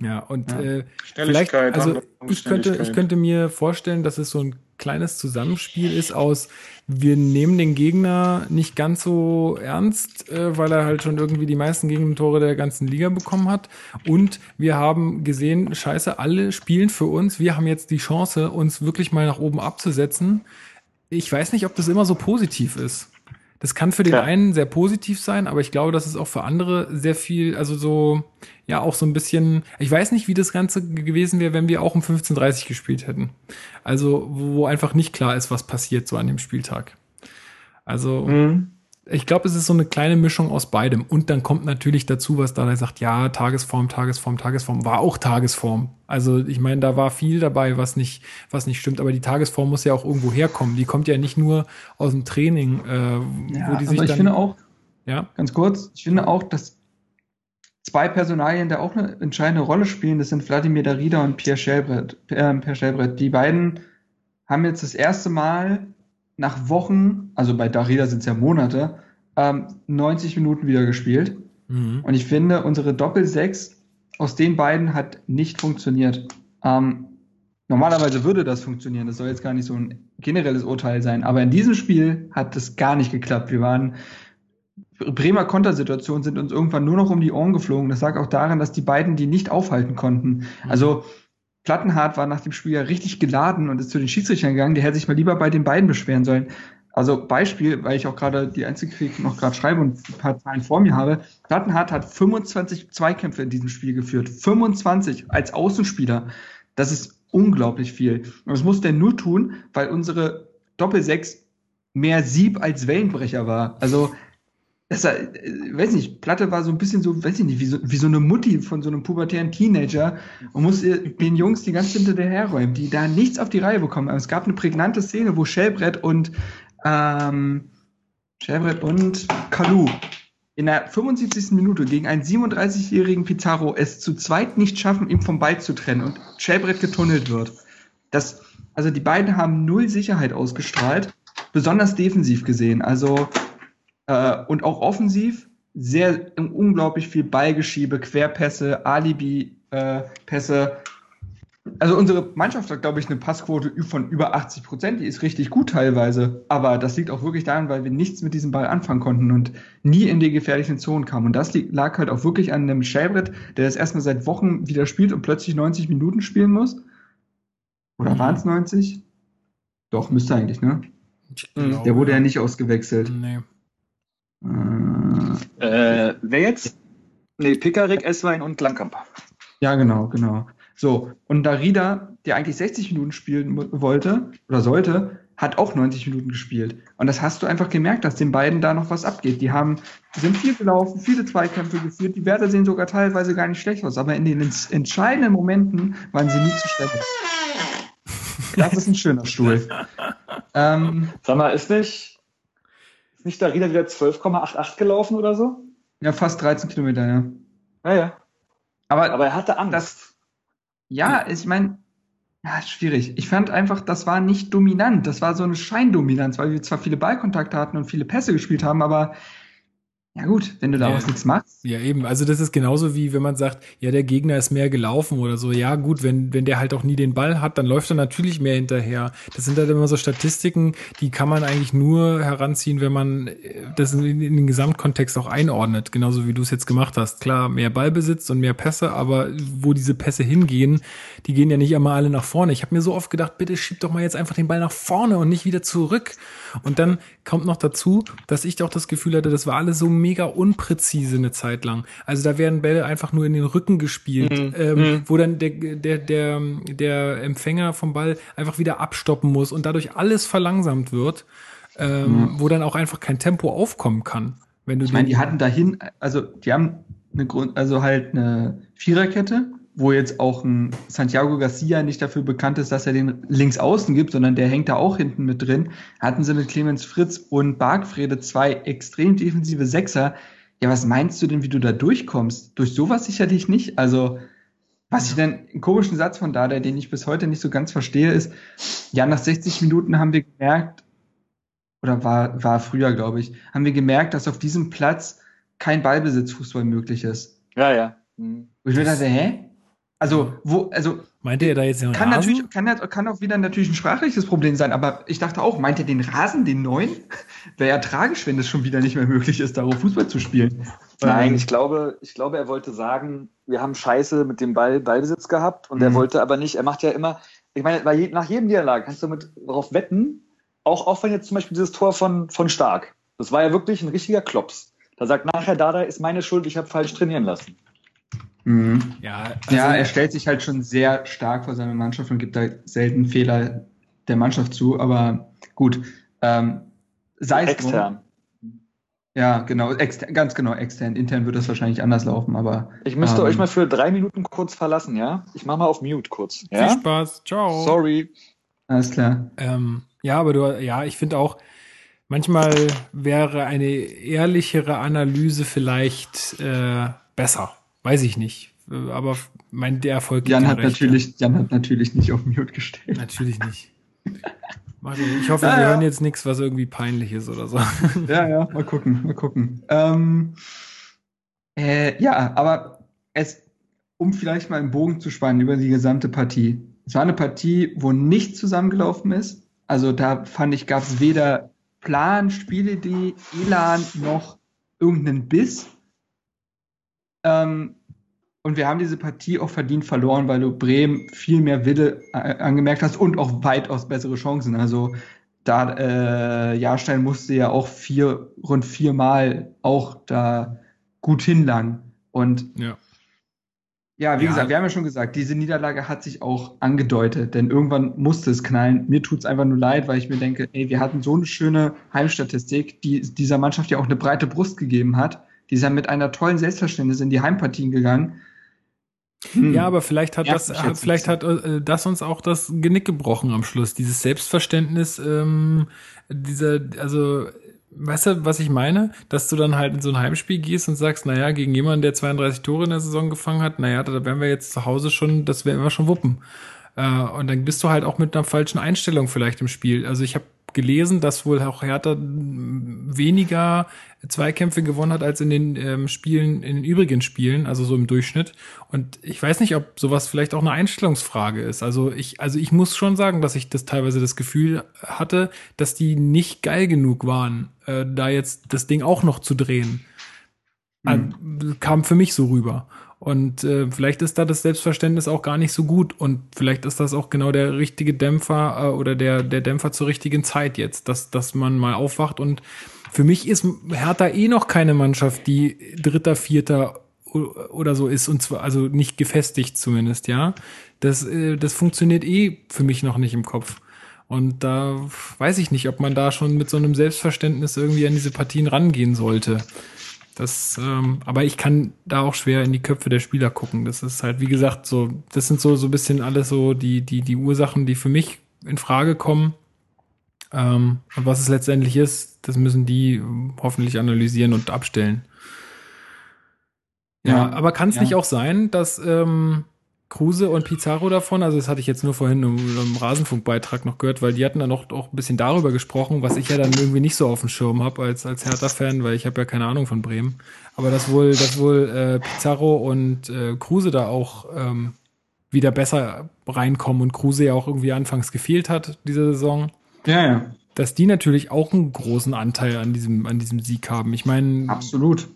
Ja, und Ja. äh, vielleicht, also ich könnte, ich könnte mir vorstellen, dass es so ein kleines Zusammenspiel ist aus, wir nehmen den Gegner nicht ganz so ernst, äh, weil er halt schon irgendwie die meisten Gegentore der ganzen Liga bekommen hat. Und wir haben gesehen, scheiße, alle spielen für uns. Wir haben jetzt die Chance, uns wirklich mal nach oben abzusetzen. Ich weiß nicht, ob das immer so positiv ist. Das kann für den Ja. einen sehr positiv sein, aber ich glaube, dass es auch für andere sehr viel, also so, ja, auch so ein bisschen, ich weiß nicht, wie das Ganze gewesen wäre, wenn wir auch um 15.30 gespielt hätten. Also, wo wo einfach nicht klar ist, was passiert so an dem Spieltag. Also, Mhm. Ich glaube, es ist so eine kleine Mischung aus beidem. Und dann kommt natürlich dazu, was da sagt, ja, Tagesform, Tagesform, Tagesform, war auch Tagesform. Also ich meine, da war viel dabei, was nicht, was nicht stimmt. Aber die Tagesform muss ja auch irgendwo herkommen. Die kommt ja nicht nur aus dem Training, äh, Ja, wo die sich aber ich dann. finde auch, ja, ganz kurz, ich finde auch, dass zwei Personalien da auch eine entscheidende Rolle spielen. Das sind Wladimir Darida und Pierre Schelbrett. Äh, Pierre Schelbrett. Die beiden haben jetzt das erste Mal nach Wochen, also bei Darida sind es ja Monate, ähm, 90 Minuten wieder gespielt. mhm. Und ich finde, unsere Doppel-6 aus den beiden hat nicht funktioniert. Ähm, normalerweise würde das funktionieren. Das soll jetzt gar nicht so ein generelles Urteil sein. Aber in diesem Spiel hat das gar nicht geklappt. Wir waren Bremer Kontersituationen sind uns irgendwann nur noch um die Ohren geflogen. Das lag auch daran, dass die beiden die nicht aufhalten konnten. Also Plattenhardt war nach dem Spiel ja richtig geladen und ist zu den Schiedsrichtern gegangen. Der hätte sich mal lieber bei den beiden beschweren sollen. Also Beispiel, weil ich auch gerade die Einzelkrieg noch gerade schreibe und ein paar Zahlen vor mir habe. Plattenhardt hat 25 Zweikämpfe in diesem Spiel geführt. 25 als Außenspieler. Das ist unglaublich viel. Und das muss der nur tun, weil unsere Doppelsechs mehr Sieb als Wellenbrecher war. Also das, war, äh, weiß nicht, Platte war so ein bisschen so, weiß ich nicht, wie so, wie so eine Mutti von so einem pubertären Teenager und musste den Jungs die ganze hinter herräumen, die da nichts auf die Reihe bekommen. Aber es gab eine prägnante Szene, wo Schellbrett und ähm, Schellbrett und Kalu in der 75. Minute gegen einen 37-jährigen Pizarro es zu zweit nicht schaffen, ihm vom Ball zu trennen und Schellbrett getunnelt wird. Das, Also die beiden haben null Sicherheit ausgestrahlt, besonders defensiv gesehen. Also äh, und auch offensiv sehr unglaublich viel Ballgeschiebe, Querpässe, Alibi-Pässe. Äh, also unsere Mannschaft hat, glaube ich, eine Passquote von über 80 Prozent. Die ist richtig gut teilweise. Aber das liegt auch wirklich daran, weil wir nichts mit diesem Ball anfangen konnten und nie in die gefährlichen Zonen kamen. Und das lag halt auch wirklich an einem Schellbrett, der das erstmal seit Wochen wieder spielt und plötzlich 90 Minuten spielen muss. Oder mhm. waren es 90? Doch, müsste eigentlich, ne? Der wurde ja nicht ausgewechselt. Nee. Äh, wer jetzt? Nee, Pickerick, Esswein und Langkamp. Ja, genau, genau. So, und Darida, der eigentlich 60 Minuten spielen wollte oder sollte, hat auch 90 Minuten gespielt. Und das hast du einfach gemerkt, dass den beiden da noch was abgeht. Die haben, die sind viel gelaufen, viele Zweikämpfe geführt. Die Werte sehen sogar teilweise gar nicht schlecht aus, aber in den entscheidenden Momenten waren sie nie zu schlecht. Das ist ein schöner Stuhl. (laughs) ähm, Sag mal, ist nicht, ist nicht Darida wieder 12,88 gelaufen oder so? Ja, fast 13 Kilometer, ja. Ja, ja. Aber, aber er hatte Angst. Das, ja, ich meine, ja, schwierig. Ich fand einfach, das war nicht dominant. Das war so eine Scheindominanz, weil wir zwar viele Ballkontakte hatten und viele Pässe gespielt haben, aber ja gut, wenn du daraus ja, nichts machst. Ja, eben. Also das ist genauso wie wenn man sagt, ja, der Gegner ist mehr gelaufen oder so. Ja, gut, wenn, wenn der halt auch nie den Ball hat, dann läuft er natürlich mehr hinterher. Das sind halt immer so Statistiken, die kann man eigentlich nur heranziehen, wenn man äh, das in, in den Gesamtkontext auch einordnet. Genauso wie du es jetzt gemacht hast. Klar, mehr Ballbesitz und mehr Pässe, aber wo diese Pässe hingehen, die gehen ja nicht immer alle nach vorne. Ich habe mir so oft gedacht, bitte schieb doch mal jetzt einfach den Ball nach vorne und nicht wieder zurück. Und dann kommt noch dazu, dass ich auch das Gefühl hatte, das war alles so mega unpräzise eine Zeit lang. Also da werden Bälle einfach nur in den Rücken gespielt, mhm. Ähm, mhm. wo dann der, der, der, der Empfänger vom Ball einfach wieder abstoppen muss und dadurch alles verlangsamt wird, ähm, mhm. wo dann auch einfach kein Tempo aufkommen kann. Wenn du ich meine, die hatten dahin, also die haben eine Grund, also halt eine Viererkette wo jetzt auch ein Santiago Garcia nicht dafür bekannt ist, dass er den links außen gibt, sondern der hängt da auch hinten mit drin, hatten sie mit Clemens Fritz und Bargfrede zwei extrem defensive Sechser. Ja, was meinst du denn, wie du da durchkommst? Durch sowas sicherlich nicht. Also, was ich denn, einen komischen Satz von da, den ich bis heute nicht so ganz verstehe, ist, ja, nach 60 Minuten haben wir gemerkt, oder war, war früher, glaube ich, haben wir gemerkt, dass auf diesem Platz kein Ballbesitzfußball möglich ist. Ja, ja. Mhm. Und ich mir dachte, hä? Also, wo, also. Meinte er da jetzt den kann Rasen? natürlich, kann, kann auch wieder natürlich ein sprachliches Problem sein, aber ich dachte auch, meint er den Rasen, den neuen? (laughs) Wäre ja tragisch, wenn es schon wieder nicht mehr möglich ist, darauf Fußball zu spielen. Nein, ähm, ich glaube, ich glaube, er wollte sagen, wir haben Scheiße mit dem Ball, Ballbesitz gehabt und mhm. er wollte aber nicht, er macht ja immer, ich meine, nach jedem Niederlage kannst du mit darauf wetten, auch, auch wenn jetzt zum Beispiel dieses Tor von, von Stark, das war ja wirklich ein richtiger Klops. Da sagt nachher Dada, ist meine Schuld, ich habe falsch trainieren lassen. Mhm. Ja, also ja, er stellt sich halt schon sehr stark vor seine Mannschaft und gibt da selten Fehler der Mannschaft zu, aber gut. Ähm, sei es extern. Drum. Ja, genau, extern, ganz genau, extern. Intern wird das wahrscheinlich anders laufen, aber. Ich müsste ähm, euch mal für drei Minuten kurz verlassen, ja? Ich mach mal auf Mute kurz. Ja? Viel Spaß, ciao. Sorry. Alles klar. Ähm, ja, aber du, ja, ich finde auch, manchmal wäre eine ehrlichere Analyse vielleicht äh, besser. Weiß ich nicht. Aber mein der Erfolg Jan hat recht, natürlich, ja. Jan hat natürlich nicht auf Mute gestellt. Natürlich nicht. Ich hoffe, (laughs) ja, wir ja. hören jetzt nichts, was irgendwie peinlich ist oder so. Ja, ja, mal gucken, mal gucken. Ähm, äh, ja, aber es, um vielleicht mal einen Bogen zu spannen über die gesamte Partie. Es war eine Partie, wo nichts zusammengelaufen ist. Also da fand ich, gab es weder Plan, Spielidee, Elan noch irgendeinen Biss. Ähm, und wir haben diese Partie auch verdient verloren, weil du Bremen viel mehr Wille äh, angemerkt hast und auch weitaus bessere Chancen. Also da äh, Jahrstein musste ja auch vier, rund viermal auch da gut hinlangen. Und ja, ja wie ja. gesagt, wir haben ja schon gesagt, diese Niederlage hat sich auch angedeutet, denn irgendwann musste es knallen. Mir tut's einfach nur leid, weil ich mir denke, ey, wir hatten so eine schöne Heimstatistik, die dieser Mannschaft ja auch eine breite Brust gegeben hat. Die ja mit einer tollen Selbstverständnis in die Heimpartien gegangen. Hm. Ja, aber vielleicht hat das, hat, vielleicht hat äh, das uns auch das Genick gebrochen am Schluss. Dieses Selbstverständnis, ähm, dieser, also, weißt du, was ich meine? Dass du dann halt in so ein Heimspiel gehst und sagst, naja, gegen jemanden, der 32 Tore in der Saison gefangen hat, naja, da werden wir jetzt zu Hause schon, das werden wir schon wuppen. Äh, und dann bist du halt auch mit einer falschen Einstellung vielleicht im Spiel. Also ich habe gelesen, dass wohl auch Hertha weniger Zweikämpfe gewonnen hat als in den ähm, Spielen, in den übrigen Spielen, also so im Durchschnitt. Und ich weiß nicht, ob sowas vielleicht auch eine Einstellungsfrage ist. Also ich, also ich muss schon sagen, dass ich das teilweise das Gefühl hatte, dass die nicht geil genug waren, äh, da jetzt das Ding auch noch zu drehen. Mhm. Also, kam für mich so rüber. Und äh, vielleicht ist da das Selbstverständnis auch gar nicht so gut und vielleicht ist das auch genau der richtige Dämpfer äh, oder der, der Dämpfer zur richtigen Zeit jetzt, dass, dass man mal aufwacht. Und für mich ist Hertha eh noch keine Mannschaft, die Dritter, Vierter oder so ist und zwar also nicht gefestigt zumindest, ja. Das, äh, das funktioniert eh für mich noch nicht im Kopf. Und da weiß ich nicht, ob man da schon mit so einem Selbstverständnis irgendwie an diese Partien rangehen sollte. Das, ähm, aber ich kann da auch schwer in die Köpfe der Spieler gucken. Das ist halt, wie gesagt, so, das sind so, so ein bisschen alles so die, die, die Ursachen, die für mich in Frage kommen. Ähm, und was es letztendlich ist, das müssen die hoffentlich analysieren und abstellen. Ja, ja aber kann es ja. nicht auch sein, dass ähm, Kruse und Pizarro davon, also das hatte ich jetzt nur vorhin im, im Rasenfunkbeitrag noch gehört, weil die hatten dann noch auch ein bisschen darüber gesprochen, was ich ja dann irgendwie nicht so auf dem Schirm habe als, als Hertha-Fan, weil ich habe ja keine Ahnung von Bremen. Aber dass wohl, dass wohl äh, Pizarro und äh, Kruse da auch ähm, wieder besser reinkommen und Kruse ja auch irgendwie anfangs gefehlt hat, diese Saison. Ja, ja. Dass die natürlich auch einen großen Anteil an diesem, an diesem Sieg haben. Ich meine. Absolut.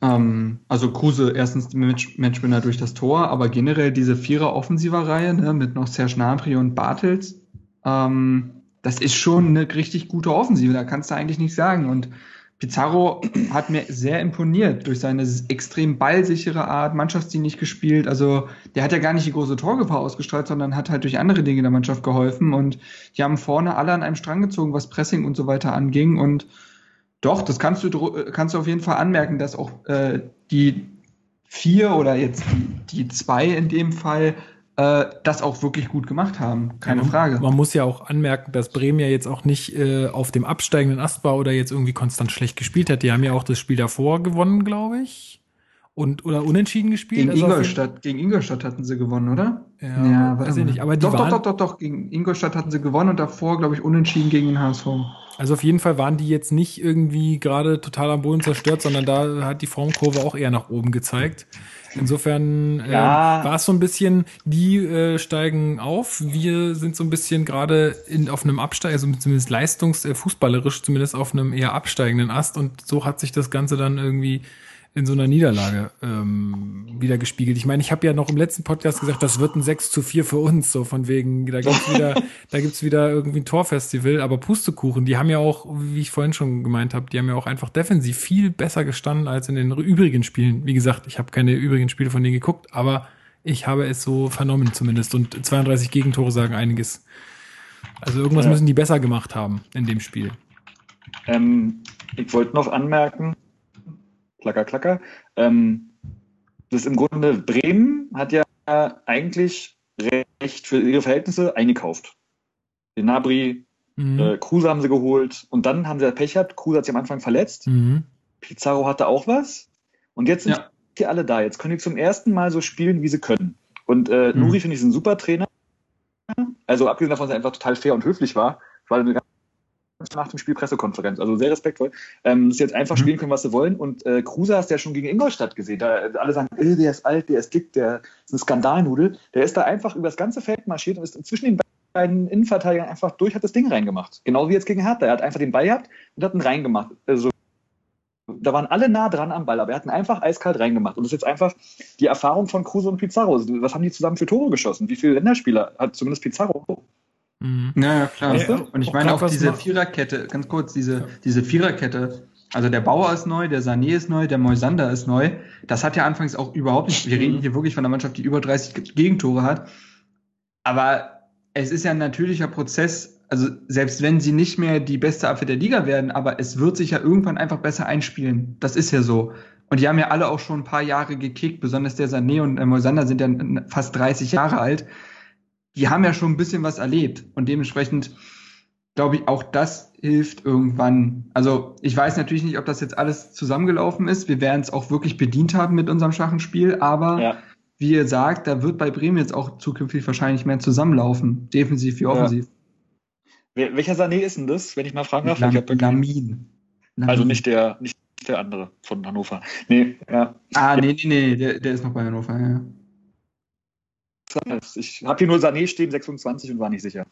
Ähm, also Kruse erstens Match Matchwinner durch das Tor, aber generell diese Vierer-Offensiver-Reihe ne, mit noch Serge Gnabry und Bartels, ähm, das ist schon eine richtig gute Offensive, da kannst du eigentlich nicht sagen. Und Pizarro (clears throat) hat mir sehr imponiert durch seine extrem ballsichere Art, mannschaftsdienlich gespielt. Also der hat ja gar nicht die große Torgefahr ausgestrahlt, sondern hat halt durch andere Dinge der Mannschaft geholfen. Und die haben vorne alle an einem Strang gezogen, was Pressing und so weiter anging. Und doch, das kannst du, kannst du auf jeden Fall anmerken, dass auch äh, die vier oder jetzt die, die zwei in dem Fall äh, das auch wirklich gut gemacht haben. Keine ja, Frage. Man muss ja auch anmerken, dass Bremen ja jetzt auch nicht äh, auf dem absteigenden Ast war oder jetzt irgendwie konstant schlecht gespielt hat. Die haben ja auch das Spiel davor gewonnen, glaube ich und oder unentschieden gespielt. Gegen also Ingolstadt, gegen Ingolstadt hatten sie gewonnen, oder? Ja, ja weiß ich nicht. Aber doch, doch, doch, doch, doch, gegen Ingolstadt hatten sie gewonnen und davor, glaube ich, unentschieden gegen den HSV. Also auf jeden Fall waren die jetzt nicht irgendwie gerade total am Boden zerstört, sondern da hat die Formkurve auch eher nach oben gezeigt. Insofern äh, ja. war es so ein bisschen, die äh, steigen auf, wir sind so ein bisschen gerade in auf einem Absteig, also zumindest leistungs, äh, fußballerisch zumindest auf einem eher absteigenden Ast und so hat sich das Ganze dann irgendwie in so einer Niederlage ähm, wieder gespiegelt. Ich meine, ich habe ja noch im letzten Podcast gesagt, das wird ein 6 zu 4 für uns, so von wegen, da gibt's wieder, da gibt's wieder irgendwie ein Torfestival, aber Pustekuchen, die haben ja auch, wie ich vorhin schon gemeint habe, die haben ja auch einfach defensiv viel besser gestanden als in den übrigen Spielen. Wie gesagt, ich habe keine übrigen Spiele von denen geguckt, aber ich habe es so vernommen zumindest und 32 Gegentore sagen einiges. Also irgendwas ja. müssen die besser gemacht haben in dem Spiel. Ähm, ich wollte noch anmerken, klacker, klacker. Ähm, das ist im Grunde, Bremen hat ja eigentlich recht für ihre Verhältnisse eingekauft. Den Nabri, mhm. äh, Kruse haben sie geholt und dann haben sie Pech gehabt. Kruse hat sich am Anfang verletzt. Mhm. Pizarro hatte auch was. Und jetzt sind ja. die alle da. Jetzt können die zum ersten Mal so spielen, wie sie können. Und äh, mhm. Nuri finde ich ist ein super Trainer. Also abgesehen davon, dass er einfach total fair und höflich war, war eine nach dem Spiel Pressekonferenz. Also sehr respektvoll. Ähm, dass sie jetzt einfach mhm. spielen können, was sie wollen. Und äh, Kruse hast du ja schon gegen Ingolstadt gesehen. Da alle sagen, äh, der ist alt, der ist dick, der ist eine Skandalnudel. Der ist da einfach über das ganze Feld marschiert und ist zwischen den beiden Innenverteidigern einfach durch, hat das Ding reingemacht. Genau wie jetzt gegen Hertha. Er hat einfach den Ball gehabt und hat ihn reingemacht. Also da waren alle nah dran am Ball, aber er hat ihn einfach eiskalt reingemacht. Und das ist jetzt einfach die Erfahrung von Kruse und Pizarro. Also, was haben die zusammen für Tore geschossen? Wie viele Länderspieler hat zumindest Pizarro? Mhm. Ja, ja, klar. Du? Und ich meine auch diese Viererkette, ganz kurz, diese, ja. diese Viererkette, also der Bauer ist neu, der Sané ist neu, der Moisander ist neu. Das hat ja anfangs auch überhaupt nicht, wir reden hier wirklich von einer Mannschaft, die über 30 Gegentore hat. Aber es ist ja ein natürlicher Prozess, also selbst wenn sie nicht mehr die beste Abwehr der Liga werden, aber es wird sich ja irgendwann einfach besser einspielen. Das ist ja so. Und die haben ja alle auch schon ein paar Jahre gekickt, besonders der Sané und der Moisander sind ja fast 30 Jahre alt die haben ja schon ein bisschen was erlebt und dementsprechend glaube ich, auch das hilft irgendwann. Also ich weiß natürlich nicht, ob das jetzt alles zusammengelaufen ist. Wir werden es auch wirklich bedient haben mit unserem Schachenspiel, aber ja. wie ihr sagt, da wird bei Bremen jetzt auch zukünftig wahrscheinlich mehr zusammenlaufen, defensiv wie offensiv. Wer, welcher Sané ist denn das, wenn ich mal fragen darf? Lam wirklich- Lamin. also Lamin. nicht der, nicht der andere von Hannover. Nee, ja. Ah, nee, nee, nee, der, der ist noch bei Hannover, ja. Ich habe hier nur Sané stehen, 26 und war nicht sicher.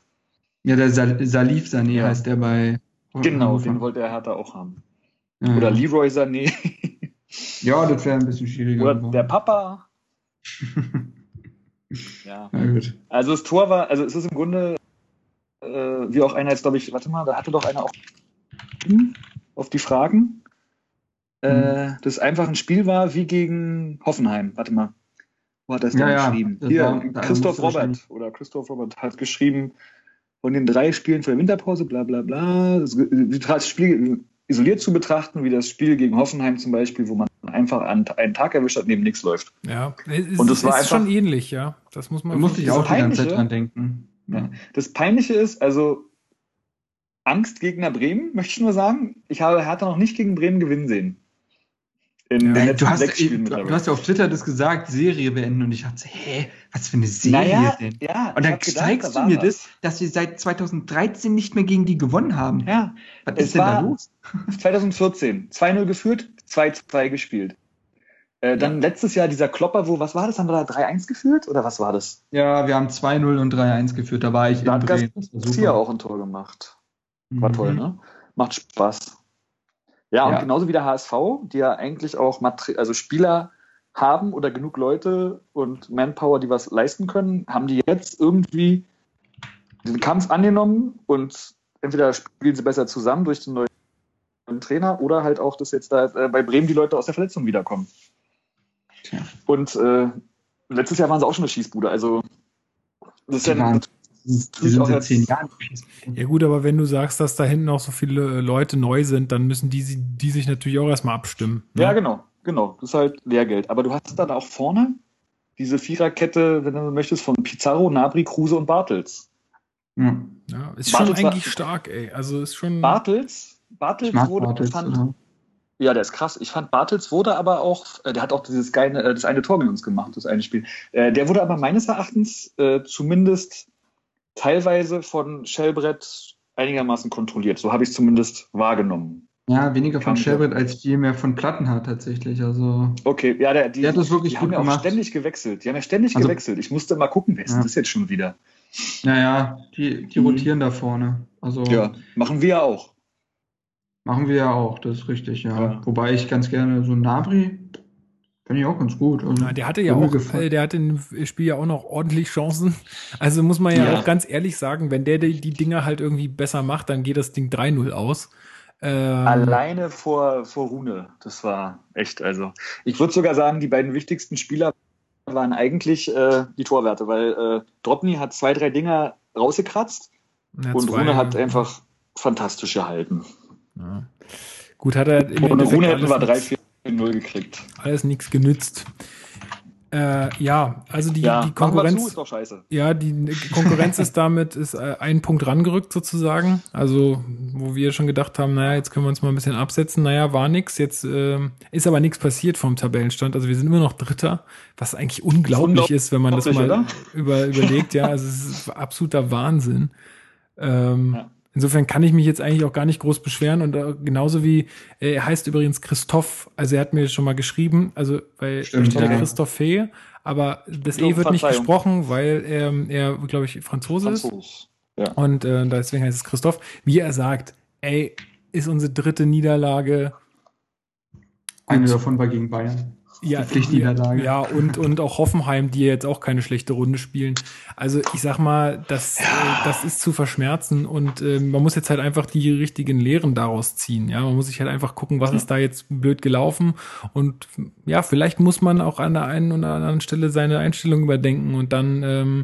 Ja, der Sal Salif Sané Ja. heißt der bei Genau, Hannover. den wollte er Hertha auch haben. Ja. Oder Leroy Sané. Ja, das wäre ein bisschen schwieriger. Oder der Papa. (laughs) Ja. Na gut. Also das Tor war, also es ist im Grunde, äh, wie auch einer jetzt, glaube ich, warte mal, da hatte doch einer auch auf die Fragen. Äh, das einfach ein Spiel war wie gegen Hoffenheim. Warte mal. Wo hat er es denn Ja, ja, geschrieben? das Hier, war- Christoph Robert oder Christoph Robert hat geschrieben, von den drei Spielen vor der Winterpause, bla bla bla, das, das Spiel isoliert zu betrachten, wie das Spiel gegen Hoffenheim zum Beispiel, wo man einfach an, einen Tag erwischt hat, neben nichts läuft. Ja, es, Und das es war ist einfach- schon ähnlich, ja. Das muss man. Da musste ich Das auch die ganze Zeit dran denken. Ja. Das Peinliche ist, also Angstgegner Bremen, möchte ich nur sagen. Ich habe Hertha noch nicht gegen Bremen gewinnen sehen. In Ja. du, hast, ey, Spielen du, hast ja auf Twitter das gesagt, Serie beenden und ich dachte, hä, was für eine Serie Naja, denn? ja. Und dann gedacht, zeigst da du mir das, dass wir seit 2013 nicht mehr gegen die gewonnen haben. Ja, Was es ist denn da los? (laughs) 2014. 2-0 geführt, 2-2 gespielt. Äh, dann letztes Jahr dieser Klopper, wo, was war das? Haben wir da 3-1 geführt? Oder was war das? Ja, wir haben 2-0 und 3-1 geführt. Da war ich Da in hat Bremen. Das Garcia auch ein Tor gemacht. War Mhm. toll, ne? Macht Spaß. Ja, und Ja. genauso wie der HSV, die ja eigentlich auch Materi also Spieler haben oder genug Leute und Manpower, die was leisten können, haben die jetzt irgendwie den Kampf angenommen und entweder spielen sie besser zusammen durch den neuen Trainer oder halt auch, dass jetzt da äh, bei Bremen die Leute aus der Verletzung wiederkommen. Und äh, letztes Jahr waren sie auch schon eine Schießbude. Also das ist Die ja waren- Die sind auch seit zehn Jahren. Ja gut, aber wenn du sagst, dass da hinten auch so viele äh, Leute neu sind, dann müssen die, die sich natürlich auch erstmal abstimmen. Ne? Ja, genau, genau. Das ist halt Lehrgeld. Aber du hast dann auch vorne diese Viererkette, wenn du möchtest, von Pizarro, Nabri, Kruse und Bartels. Ja. Ja, ist Bartels schon war- eigentlich stark, ey. Also ist schon. Bartels, Bartels Ich mag wurde, Bartels, fand, ja, der ist krass. Ich fand Bartels wurde aber auch, äh, der hat auch dieses geile, äh, das eine Tor mit uns gemacht, das eine Spiel. Der wurde aber meines Erachtens äh, zumindest teilweise von Schellbrett einigermaßen kontrolliert. So habe ich es zumindest wahrgenommen. Ja, weniger von Shelbrett als viel mehr von Plattenhardt tatsächlich. Also, Okay, ja, der, die, Der hat das wirklich die haben gut ja auch gemacht. ständig gewechselt. Die haben ja ständig Also- gewechselt. Ich musste mal gucken, wer ist Ja. das jetzt schon wieder? naja, die, die Mhm. rotieren da vorne. Also, Ja, machen wir ja auch. machen wir ja auch, das ist richtig, ja. Ja. Wobei ich ganz gerne so Nabri, finde ich auch ganz gut. Also, Ja, der hatte ja auch, gefallen. äh, der hatte im Spiel ja auch noch ordentlich Chancen. Also muss man ja, Ja. auch ganz ehrlich sagen, wenn der die, die Dinger halt irgendwie besser macht, dann geht das Ding 3-0 aus. Ähm, Alleine vor, vor Rune. Das war echt, also. Ich würde sogar sagen, die beiden wichtigsten Spieler waren eigentlich äh, die Torwerte, weil äh, Dropny hat zwei, drei Dinger rausgekratzt ja, und zwei- Rune hat einfach fantastisch gehalten. Ja. Gut, hat er im Ohne Endeffekt Rune hätten wir alles 3, nix- 4, 0 gekriegt. alles nichts genützt. Äh, ja, also die, ja, die wir zu, Konkurrenz. ist doch scheiße. Ja, die Konkurrenz ist damit ist äh, ein Punkt rangerückt sozusagen. Also, wo wir schon gedacht haben, naja, jetzt können wir uns mal ein bisschen absetzen. Naja, war nix. Jetzt ähm, ist aber nichts passiert vom Tabellenstand. Also wir sind immer noch Dritter, was eigentlich unglaublich ist, wenn man das mal oder? über, überlegt. Ja, also es ist absoluter Wahnsinn. Ähm, Ja. Insofern kann ich mich jetzt eigentlich auch gar nicht groß beschweren und äh, genauso wie äh, er heißt übrigens Christoph, also er hat mir schon mal geschrieben, also weil Stimmt, steht ja. Christophe, aber das E wird nicht gesprochen, weil ähm, er, glaube ich, Franzose ist. Franzos. Ja. Und äh, deswegen heißt es Christoph. Wie er sagt, ey, ist unsere dritte Niederlage. eine Gut. davon war gegen Bayern. Ja, Pflichtniederlage. Ja, und, und auch Hoffenheim, die jetzt auch keine schlechte Runde spielen. Also ich sag mal, das, äh, das ist zu verschmerzen und äh, man muss jetzt halt einfach die richtigen Lehren daraus ziehen. Ja, man muss sich halt einfach gucken, was ist da jetzt blöd gelaufen und ja, vielleicht muss man auch an der einen oder anderen Stelle seine Einstellung überdenken und dann ähm,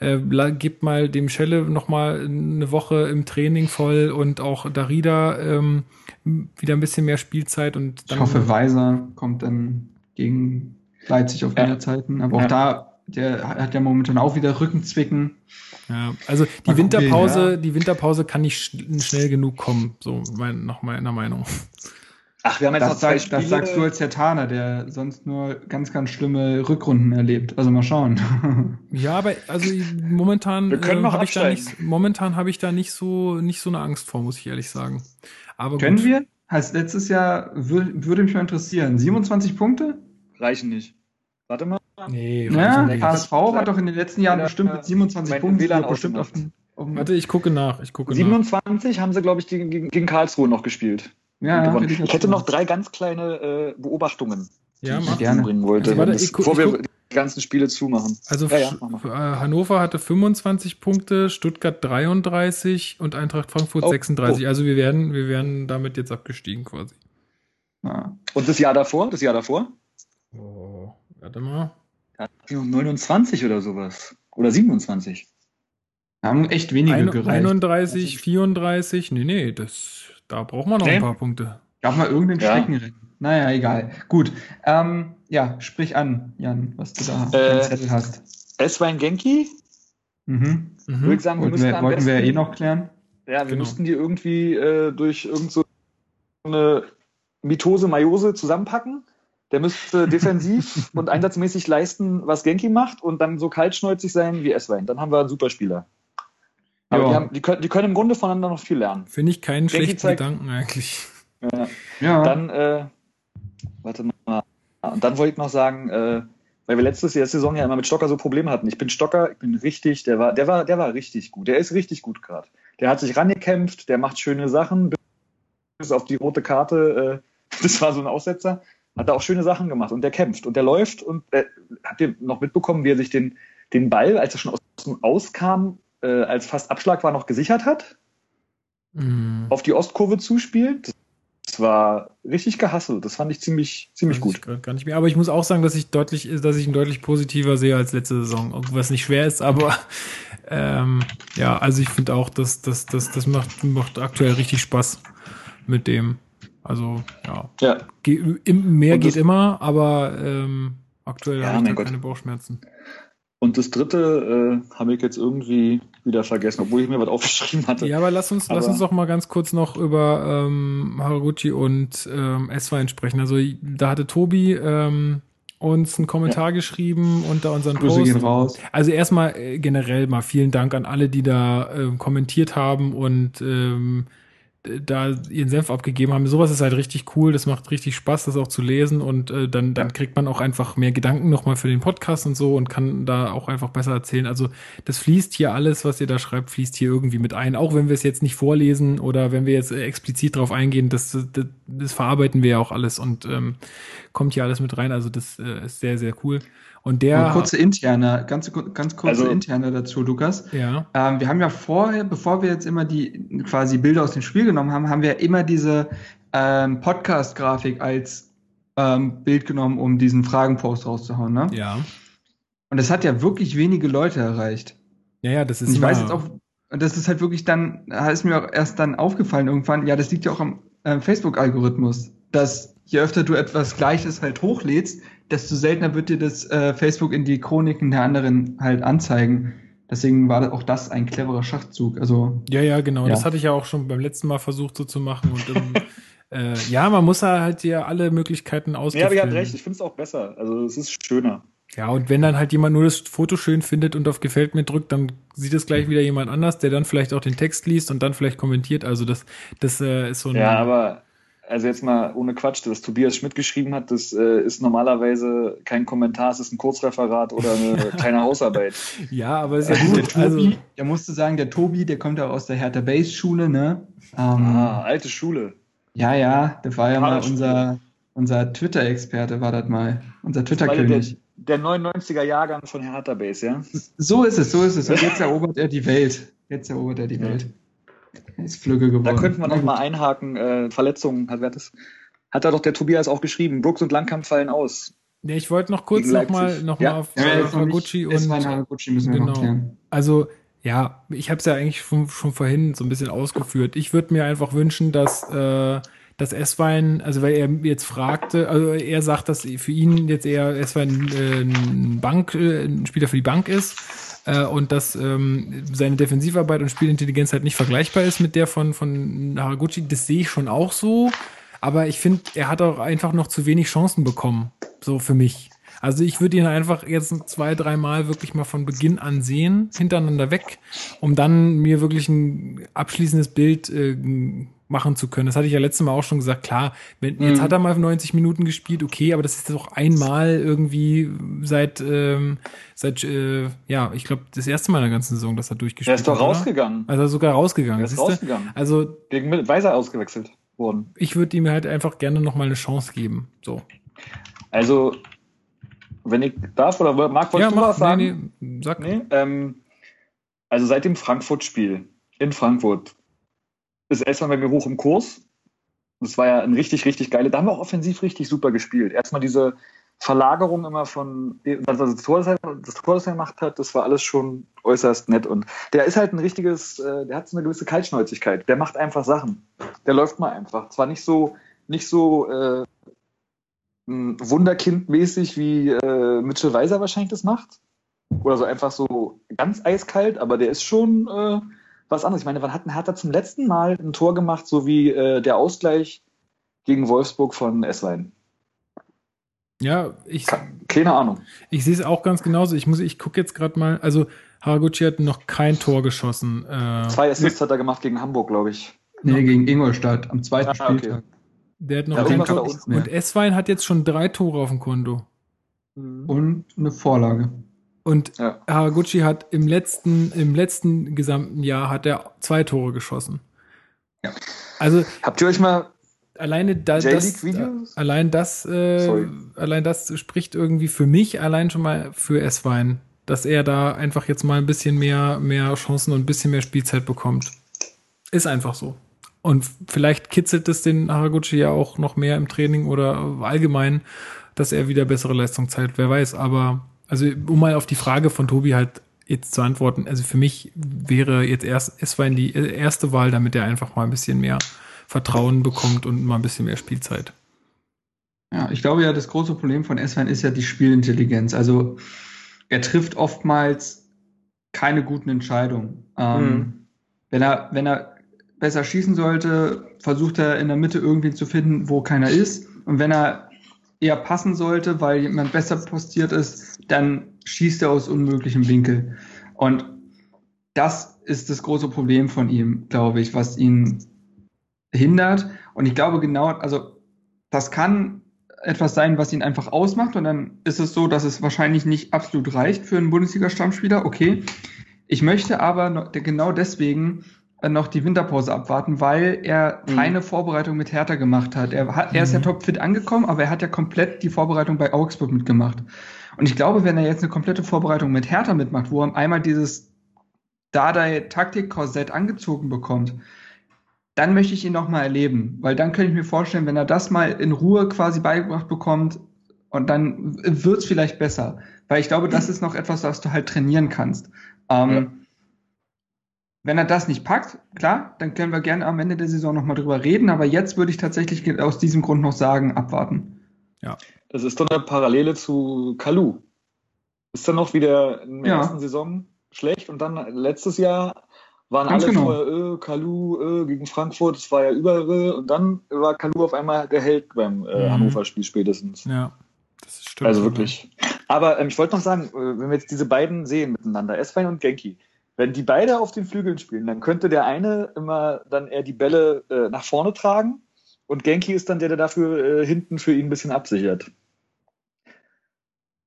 äh, gibt mal dem Schelle noch mal eine Woche im Training voll und auch Darida ähm, wieder ein bisschen mehr Spielzeit und Ich dann hoffe, Weiser kommt dann gegen Leipzig auf Ja. mehr Zeiten. Aber auch Ja. da, der hat ja momentan auch wieder Rückenzwicken. Ja, also die Mal gucken, Winterpause, ja. die Winterpause kann nicht sch schnell genug kommen, so mein, nach meiner Meinung. Ach, wir haben jetzt Das, noch zwei sag, das sagst du als Hertaner, der sonst nur ganz, ganz schlimme Rückrunden erlebt. Also mal schauen. (laughs) Ja, aber also momentan Wir können äh, habe ich da nicht, momentan habe ich da nicht so nicht so eine Angst vor, muss ich ehrlich sagen. Aber Können gut. wir? Heißt letztes Jahr wür würde mich mal interessieren. 27 Punkte? Reichen nicht. Warte mal. Nee, Ja. HSV hat doch in den letzten Jahren Ja, bestimmt mit 27 mein Punkten WLAN bestimmt auf dem. Auf Warte, ich gucke nach. Ich gucke nach. 27 haben sie, glaube ich, gegen, gegen, gegen Karlsruhe noch gespielt. ja, hätte ich hätte noch drei ganz kleine äh, Beobachtungen, Ja, die ich gerne. bringen wollte, Also warte, das- ich guck- bevor ich wir die ganzen Spiele zumachen. Also Ja, äh, Hannover hatte 25 Punkte, Stuttgart 33 und Eintracht Frankfurt Oh, 36. Also wir werden, wir werden damit jetzt abgestiegen quasi. Ja. Und das Jahr davor? Das Jahr davor? Oh, warte mal. Da hatten wir 29 oder sowas. Oder 27. Haben echt wenige Ein, gereicht. 31, 34. Nee, nee, das, da braucht man noch Nee. ein paar Punkte. Gab mal irgendein Ja. Streckenrennen. Naja, egal. Gut. Ähm, ja, sprich an, Jan, was du da auf Äh, dem Zettel hast. Eswein Genki? Mhm. Mhm. Würde ich sagen, wir Wollten wir, wollten wir ja besten, eh noch klären. Ja, wir Genau. müssten die irgendwie äh, durch irgend so eine Mitose, Meiose zusammenpacken. Der müsste defensiv (laughs) und einsatzmäßig leisten, was Genki macht und dann so kaltschnäuzig sein wie Eswein. Dann haben wir einen Superspieler. Aber Ja. die, haben, die, können, die können im Grunde voneinander noch viel lernen. Finde ich keinen Genki schlechten zeigt- Gedanken eigentlich. Ja. Ja. Dann, äh, warte mal. Und dann wollte ich noch sagen, äh, weil wir letztes Jahr Saison ja immer mit Stocker so Probleme hatten. Ich bin Stocker, ich bin richtig, der war, der war, der war richtig gut. Der ist richtig gut gerade. Der hat sich rangekämpft, der macht schöne Sachen, bis auf die rote Karte, äh, (laughs) das war so ein Aussetzer, hat er auch schöne Sachen gemacht und der kämpft und der läuft und äh, habt ihr noch mitbekommen, wie er sich den, den Ball, als er schon aus dem Auskam, äh, als fast Abschlag war, noch gesichert hat? Mhm. auf die Ostkurve zuspielt. Das war richtig gehasselt. Das fand ich ziemlich, ziemlich gut. ich Gar nicht mehr. Aber ich muss auch sagen, dass ich deutlich, dass ich ihn deutlich positiver sehe als letzte Saison. Was nicht schwer ist, aber (laughs) ähm, ja, also ich finde auch, dass das, das, das macht, macht aktuell richtig Spaß mit dem. Also ja, Ja, Ge im, mehr geht immer, aber ähm, aktuell Ja, habe ich keine Bauchschmerzen. und das dritte äh, habe ich jetzt irgendwie wieder vergessen, obwohl ich mir was (laughs) aufgeschrieben hatte. Ja, aber lass uns, lass Aber- uns doch mal ganz kurz noch über ähm, Haraguchi und ähm, S-Wein sprechen. Also da hatte Tobi ähm, uns einen Kommentar geschrieben unter unseren Grüße Post. gehen raus. Also erstmal äh, generell mal vielen Dank an alle, die da ähm, kommentiert haben und ähm, da ihren Senf abgegeben haben. Sowas ist halt richtig cool. Das macht richtig Spaß, das auch zu lesen und äh, dann, dann kriegt man auch einfach mehr Gedanken nochmal für den Podcast und so und kann da auch einfach besser erzählen. Also das fließt hier alles, was ihr da schreibt, fließt hier irgendwie mit ein. Auch wenn wir es jetzt nicht vorlesen oder wenn wir jetzt äh, explizit drauf eingehen, das, das, das verarbeiten wir ja auch alles und ähm, kommt hier alles mit rein. Also das äh, ist sehr, sehr cool. Und der. Und kurze interne, ganz, ganz kurze Also- interne dazu, Lukas. ja. Ähm, wir haben ja vorher, bevor wir jetzt immer die quasi Bilder aus dem Spiel genommen haben, haben wir immer diese ähm, Podcast-Grafik als ähm, Bild genommen, um diesen Fragenpost rauszuhauen. Ne? Ja. Und das hat ja wirklich wenige Leute erreicht. Ja, ja, das ist Und ich weiß jetzt auch, und das ist halt wirklich dann, da ist mir auch erst dann aufgefallen irgendwann, ja, das liegt ja auch am äh, Facebook-Algorithmus, dass je öfter du etwas Gleiches halt hochlädst, desto seltener wird dir das äh, Facebook in die Chroniken der anderen halt anzeigen. Deswegen war auch das ein cleverer Schachzug. Also, Ja, ja, genau. Ja. Das hatte ich ja auch schon beim letzten Mal versucht so zu machen. Und ähm, (laughs) äh, ja, man muss halt ja alle Möglichkeiten Ja, ausprobieren. aber ihr habt recht, ich finde es auch besser. Also es ist schöner. Ja, und wenn dann halt jemand nur das Foto schön findet und auf Gefällt mir drückt, dann sieht es gleich wieder jemand anders, der dann vielleicht auch den Text liest und dann vielleicht kommentiert. Also das, das äh, ist so ein. Ja, aber also jetzt mal ohne Quatsch, das Tobias Schmidt geschrieben hat, das äh, ist normalerweise kein Kommentar, es ist ein Kurzreferat oder eine (laughs) kleine Hausarbeit. ja, aber ist ja der gut. Tobi, Also, der musste sagen, der Tobi, der kommt ja aus der Hertha Base Schule, ne? Ähm, Ah, alte Schule. Ja, ja, der war ja mal unser, unser Twitter-Experte, war das mal. Unser Das ja Twitter-König. Der, der 99er Jahrgang von Hertha Base, ja? So ist es, so ist es. Und jetzt erobert er die Welt. Jetzt erobert er die Welt. Er ist flügge geworden. Da könnten wir Na noch gut. mal einhaken. Äh, Verletzungen, hat, wer hat das? Hat da doch der Tobias auch geschrieben. Brooks und Langkamp fallen aus. ja, ich wollte noch kurz nochmal noch mal Ja, auf ja, äh, noch. Haraguchi und war ein Haraguchi, müssen wir noch genau. klären. Also, ja, ich habe es ja eigentlich schon, schon vorhin so ein bisschen ausgeführt. Ich würde mir einfach wünschen, dass äh, das S-Wein, also weil er jetzt fragte, also er sagt, dass für ihn jetzt eher S-Wein äh, ein Bank, äh, ein Spieler für die Bank ist äh, und dass ähm, seine Defensivarbeit und Spielintelligenz halt nicht vergleichbar ist mit der von, von Haraguchi. Das sehe ich schon auch so. Aber ich finde, er hat auch einfach noch zu wenig Chancen bekommen. So für mich. Also ich würde ihn einfach jetzt zwei, dreimal wirklich mal von Beginn an sehen, hintereinander weg, um dann mir wirklich ein abschließendes Bild äh, machen zu können. Das hatte ich ja letztes Mal auch schon gesagt. Klar, wenn, jetzt Mhm. hat er mal 90 Minuten gespielt, okay, aber das ist doch einmal irgendwie seit, ähm, seit äh, ja, ich glaube, das erste Mal in der ganzen Saison, dass er durchgespielt Der ist doch hat, oder? rausgegangen. Also sogar rausgegangen. Der ist rausgegangen. Also Gegen Weiser ausgewechselt worden. ich würde ihm halt einfach gerne noch mal eine Chance geben. So. Also, wenn ich darf, oder Marc, wolltest du was sagen? nee, nee, sag. Nee, ähm, also seit dem Frankfurt-Spiel in Frankfurt ist erstmal bei mir hoch im Kurs. Das war ja ein richtig, richtig geile. Da haben wir auch offensiv richtig super gespielt. Erstmal diese Verlagerung immer von, was das Tor, das Tor, das er gemacht hat, das war alles schon äußerst nett. Und der ist halt ein richtiges, äh, der hat so eine gewisse Kaltschnäuzigkeit. Der macht einfach Sachen. Der läuft mal einfach. Zwar nicht so, nicht so äh, Wunderkindmäßig wie äh, Mitchell Weiser wahrscheinlich das macht. Oder so einfach so ganz eiskalt, aber der ist schon äh, was anderes. Ich meine, wann hat ein Hertha zum letzten Mal ein Tor gemacht, so wie äh, der Ausgleich gegen Wolfsburg von Esswein? Ja, ich, Keine Ahnung. ich sehe es auch ganz genauso. Ich muss, ich gucke jetzt gerade mal. Also Haraguchi hat noch kein Tor geschossen. Äh, Zwei Assists hat er gemacht gegen Hamburg, glaube ich. Nee, gegen Ingolstadt am zweiten Ah, okay. Spieltag. der hat noch Ja, kein Tor. Und Esswein hat jetzt schon drei Tore auf dem Konto. Und eine Vorlage. Und Ja. Haraguchi hat im letzten, im letzten gesamten Jahr hat er zwei Tore geschossen. Ja. Also Habt ihr euch mal alleine da, das, J-League-Videos? allein das, äh, allein das spricht irgendwie für mich allein schon mal für Esswein, dass er da einfach jetzt mal ein bisschen mehr, mehr Chancen und ein bisschen mehr Spielzeit bekommt. Ist einfach so. Und vielleicht kitzelt es den Haraguchi ja auch noch mehr im Training oder allgemein, dass er wieder bessere Leistung zeigt. Wer weiß. Aber, also, um mal auf die Frage von Tobi halt jetzt zu antworten. Also für mich wäre jetzt erst Esswein die erste Wahl, damit er einfach mal ein bisschen mehr Vertrauen bekommt und mal ein bisschen mehr Spielzeit. Ja, ich glaube ja, das große Problem von Eswein ist ja die Spielintelligenz. Also er trifft oftmals keine guten Entscheidungen. Ähm, Mhm. wenn, er, wenn er besser schießen sollte, versucht er in der Mitte irgendwen zu finden, wo keiner ist. Und wenn er eher passen sollte, weil jemand besser postiert ist, dann schießt er aus unmöglichem Winkel. Und das ist das große Problem von ihm, glaube ich, was ihn hindert. Und ich glaube genau, also das kann etwas sein, was ihn einfach ausmacht. Und dann ist es so, dass es wahrscheinlich nicht absolut reicht für einen Bundesliga-Stammspieler. Okay. Ich möchte aber genau deswegen noch die Winterpause abwarten, weil er Mhm. keine Vorbereitung mit Hertha gemacht hat. Er, hat, er ist ja Mhm. topfit angekommen, aber er hat ja komplett die Vorbereitung bei Augsburg mitgemacht. Und ich glaube, wenn er jetzt eine komplette Vorbereitung mit Hertha mitmacht, wo er einmal dieses Dardai-Taktik-Korsett angezogen bekommt, dann möchte ich ihn noch mal erleben, weil dann könnte ich mir vorstellen, wenn er das mal in Ruhe quasi beigebracht bekommt und dann wird's vielleicht besser, weil ich glaube, das ist noch etwas, was du halt trainieren kannst. Ähm, Ja. Wenn er das nicht packt, klar, dann können wir gerne am Ende der Saison noch mal drüber reden, aber jetzt würde ich tatsächlich aus diesem Grund noch sagen, abwarten. Das ist doch eine Parallele zu Kalu. Ist dann noch wieder in der Ja. ersten Saison schlecht und dann letztes Jahr waren Ganz alle genau. vorher, äh, Kalu äh, gegen Frankfurt, das war ja überall und dann war Kalu auf einmal der Held beim äh, Mhm. Hannover-Spiel spätestens. Ja, das stimmt. Also wirklich. Aber ähm, ich wollte noch sagen, äh, wenn wir jetzt diese beiden sehen miteinander, Eswein und Genki, wenn die beide auf den Flügeln spielen, dann könnte der eine immer dann eher die Bälle äh, nach vorne tragen und Genki ist dann der, der dafür äh, hinten für ihn ein bisschen absichert.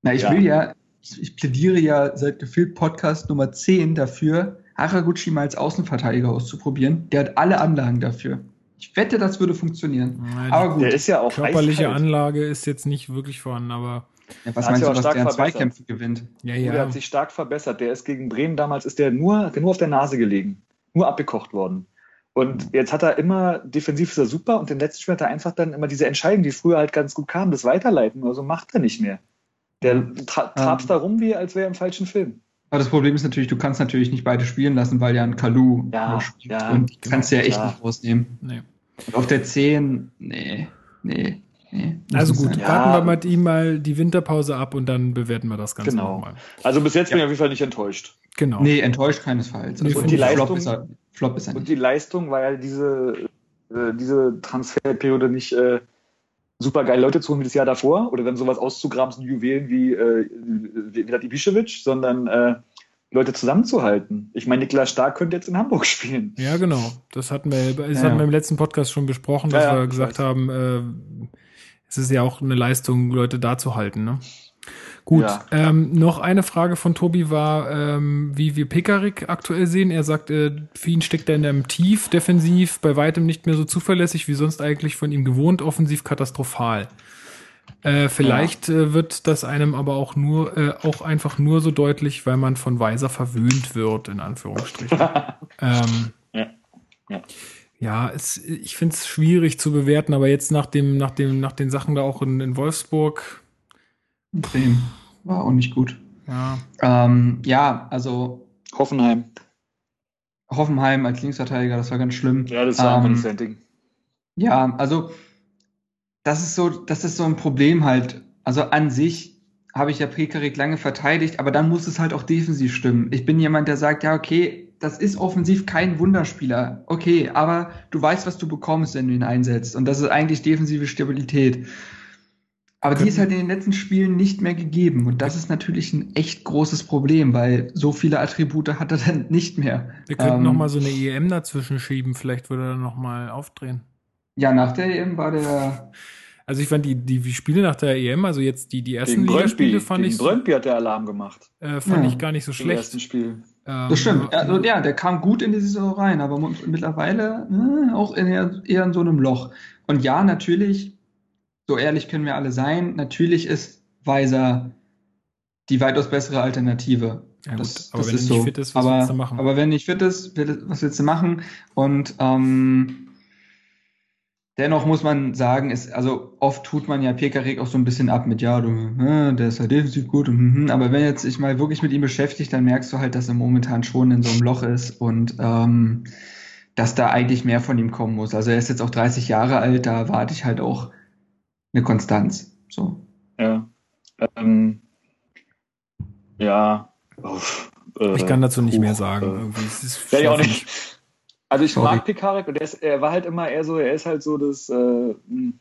Na, ich Ja. will ja, ich, plädiere ja seit gefühlt Podcast Nummer 10 dafür, Haraguchi mal als Außenverteidiger auszuprobieren. Der hat alle Anlagen dafür. Ich wette, das würde funktionieren. Die Aber gut, Der ist ja auch körperliche eiskalt. Anlage ist jetzt nicht wirklich vorhanden, aber ja, was hat meinst sich du, was stark der in verbessert. Zweikämpfen gewinnt? ja, Der ja. hat sich stark verbessert. Der ist gegen Bremen damals, ist der nur, der nur auf der Nase gelegen. Nur abgekocht worden. Und jetzt hat er immer, defensiv ist er super und den letzten Spiel hat er einfach dann immer diese Entscheidungen, die früher halt ganz gut kamen, das Weiterleiten oder so macht er nicht mehr. Der tra trabst da rum, wie als wäre er im falschen Film. Aber das Problem ist natürlich, du kannst natürlich nicht beide spielen lassen, weil ja ein Kalu Ja, noch spielt. ja, und die kannst du ja echt klar. nicht rausnehmen. Nee. Und auf der 10, nee, nee, nee. Also gut, sein. Ja. warten wir mit ihm mal die Winterpause ab und dann bewerten wir das Ganze Genau. nochmal. Also bis jetzt bin ich Ja. auf jeden Fall nicht enttäuscht. Genau. Nee, enttäuscht keinesfalls. Und Also die Flop Leistung- ist er, Flop ist er Und die Leistung war ja diese äh, diese Transferperiode nicht äh, super geile Leute zu holen wie das Jahr davor oder dann sowas auszugraben, so Juwelen wie, äh, wie Vlad Ibišević, sondern äh, Leute zusammenzuhalten. Ich meine, Niklas Stark könnte jetzt in Hamburg (laughs) spielen. Ja, genau. Das hatten wir, das Ja. hatten wir im letzten Podcast schon besprochen, dass Ja, ja, wir gesagt haben, äh, es ist ja auch eine Leistung, Leute da zu halten. Ne? Gut, Ja. ähm, noch eine Frage von Tobi war, ähm, wie wir Pekarik aktuell sehen. Er sagt, äh, für ihn steckt er in einem Tief, defensiv, bei weitem nicht mehr so zuverlässig wie sonst eigentlich von ihm gewohnt, offensiv katastrophal. Äh, vielleicht äh, wird das einem aber auch nur, äh, auch einfach nur so deutlich, weil man von Weiser verwöhnt wird, in Anführungsstrichen. (laughs) ähm, Ja. Ja. Ja, es, ich finde es schwierig zu bewerten, aber jetzt nach dem, nach dem, nach den Sachen da auch in, in Wolfsburg, Bremen war auch nicht gut. ja, Ähm, ja, also Hoffenheim. Hoffenheim als Linksverteidiger, das war ganz schlimm. Ja, das war Ähm, sein Ding. Ja, also das ist so, das ist so ein Problem halt. Also an sich habe ich ja Pekarik lange verteidigt, aber dann muss es halt auch defensiv stimmen. Ich bin jemand, der sagt, ja, okay, das ist offensiv kein Wunderspieler. Okay, aber du weißt, was du bekommst, wenn du ihn einsetzt. Und das ist eigentlich defensive Stabilität. Aber die ist halt in den letzten Spielen nicht mehr gegeben. Und das ist natürlich ein echt großes Problem, weil so viele Attribute hat er dann nicht mehr. wir könnten Ähm, noch mal so eine EM dazwischen schieben, vielleicht würde er dann noch mal aufdrehen. Ja, nach der EM war der Also ich fand die, die, Spiele nach der EM, also jetzt die, die ersten Ligaspiele fand gegen ich, Brøndby hat der Alarm gemacht. äh, fand Ja. ich gar nicht so Im schlecht. ersten Spiel. Ähm, Das stimmt. aber- Also, ja, der kam gut in die Saison rein, aber mittlerweile äh, auch in eher, eher in so einem Loch. Und ja, natürlich, so ehrlich können wir alle sein, natürlich ist Weiser die weitaus bessere Alternative. Ja, gut, das, aber das wenn er nicht so. fit ist, was aber, willst du machen? Aber wenn nicht fit ist, was willst du machen? Und ähm, dennoch muss man sagen, ist, also oft tut man ja Pekarik auch so ein bisschen ab mit, ja, du, äh, der ist ja defensiv gut, und, mhm, aber wenn jetzt sich mal wirklich mit ihm beschäftigt, dann merkst du halt, dass er momentan schon in so einem Loch ist und ähm, dass da eigentlich mehr von ihm kommen muss. Also er ist jetzt auch 30 Jahre alt, da erwarte ich halt auch eine Konstanz. So. Ja. Ähm, ja. Uff, äh, ich kann dazu nicht mehr Huch, sagen. äh, Irgendwie. Es ist Ja, ich auch nicht. Also ich Sorry. mag Pekarik und er, ist, er war halt immer eher so, er ist halt so das, äh, mh,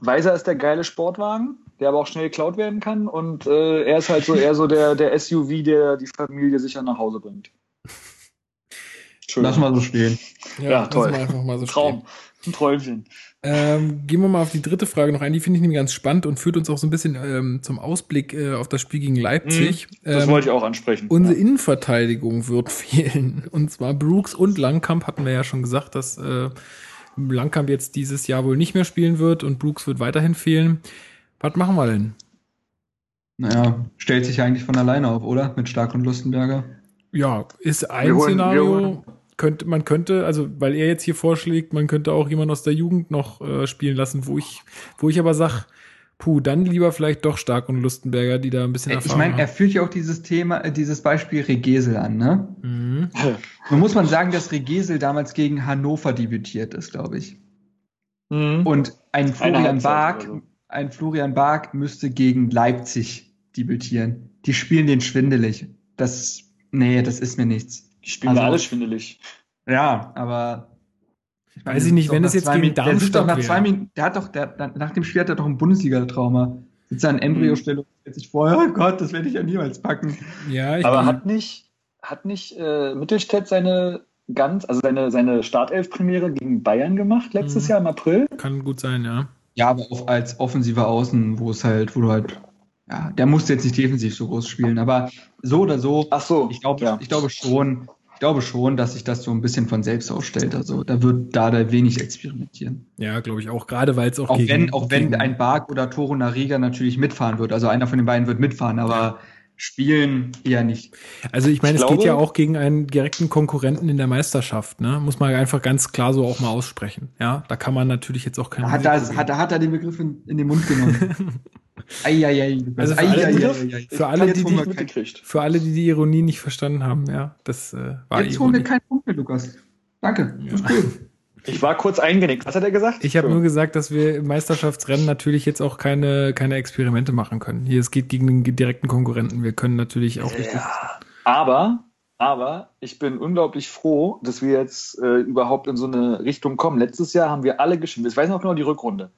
Weiser ist der geile Sportwagen, der aber auch schnell geklaut werden kann und äh, er ist halt so eher so der, der SUV, der die Familie sicher nach Hause bringt. (laughs) Lass mal so stehen. Ja, lassen toll. wir einfach mal so Traum. stehen. Ein Träumchen. Ähm, gehen wir mal auf die dritte Frage noch ein. Die finde ich nämlich ganz spannend und führt uns auch so ein bisschen ähm, zum Ausblick äh, auf das Spiel gegen Leipzig. Das Ähm, wollte ich auch ansprechen. Unsere ja. Innenverteidigung wird (laughs) fehlen. Und zwar Brooks und Langkamp hatten wir ja schon gesagt, dass äh, Langkamp jetzt dieses Jahr wohl nicht mehr spielen wird und Brooks wird weiterhin fehlen. Was machen wir denn? Naja, stellt sich ja eigentlich von alleine auf, oder? Mit Stark und Lustenberger. Ja, ist ein Wir holen- wir Szenario. holen- Könnte, man könnte, also weil er jetzt hier vorschlägt, man könnte auch jemanden aus der Jugend noch äh, spielen lassen, wo ich, wo ich aber sag, puh, dann lieber vielleicht doch Stark und Lustenberger, die da ein bisschen Ich Erfahrung meine, er führt ja auch dieses Thema, äh, dieses Beispiel Regesel an, ne? Mhm. Nun muss man sagen, dass Regesel damals gegen Hannover debütiert ist, glaube ich. Mhm. Und ein Florian Bark, oder so. ein Florian Bark müsste gegen Leipzig debütieren. Die spielen den schwindelig. Das, nee, das ist mir nichts. Die spielen Also- alle schwindelig. Ja, aber. Ich Weiß ich nicht, wenn es jetzt gegen Minuten- der sitzt doch Darmstadt nach zwei. Minuten, der hat doch, der, nach dem Spiel hat er doch ein Bundesliga-Trauma. Sitzt da in Embryostellung, stellt sich vor, oh Gott, das werde ich ja niemals packen. Ja, ich Aber hat nicht, hat nicht äh, Mittelstädt seine ganz, also seine, seine Startelf-Premiere gegen Bayern gemacht letztes Mhm. Jahr im April? kann gut sein, ja. Ja, aber auf, als offensiver Außen, wo es halt, wo du halt, ja, der musste jetzt nicht defensiv so groß spielen, aber so oder so, Ach so. ich glaube, ja. ich glaube schon, ich glaube schon, dass sich das so ein bisschen von selbst ausstellt. Also da wird da da wenig experimentieren. Ja, glaube ich auch, gerade weil es auch, Auch gegen, wenn, auch wenn ein Bark oder Toro Nariga natürlich mitfahren wird. Also einer von den beiden wird mitfahren, aber spielen eher nicht. Also ich meine, Ich es geht glaube- ja auch gegen einen direkten Konkurrenten in der Meisterschaft, ne? Muss man einfach ganz klar so auch mal aussprechen. Ja, da kann man natürlich jetzt auch keine. Hat er, hat, er, hat er den Begriff in, in den Mund genommen? (laughs) Eieiei. Also für alle für die die-. Für alle, die die Ironie nicht verstanden haben, ja, das äh, war Jetzt holen wir Ironie. keinen Punkt mehr, Lukas. Danke. Ja. Das ist cool. (laughs) Ich war kurz eingenickt. Was hat er gesagt? Ich habe nur gesagt, dass wir im Meisterschaftsrennen natürlich jetzt auch keine, keine Experimente machen können. Hier, es geht gegen den direkten Konkurrenten. Wir können natürlich auch nicht. Ja. Aber Aber ich bin unglaublich froh, dass wir jetzt äh, überhaupt in so eine Richtung kommen. Letztes Jahr haben wir alle geschimpft. Ich weiß noch genau die Rückrunde.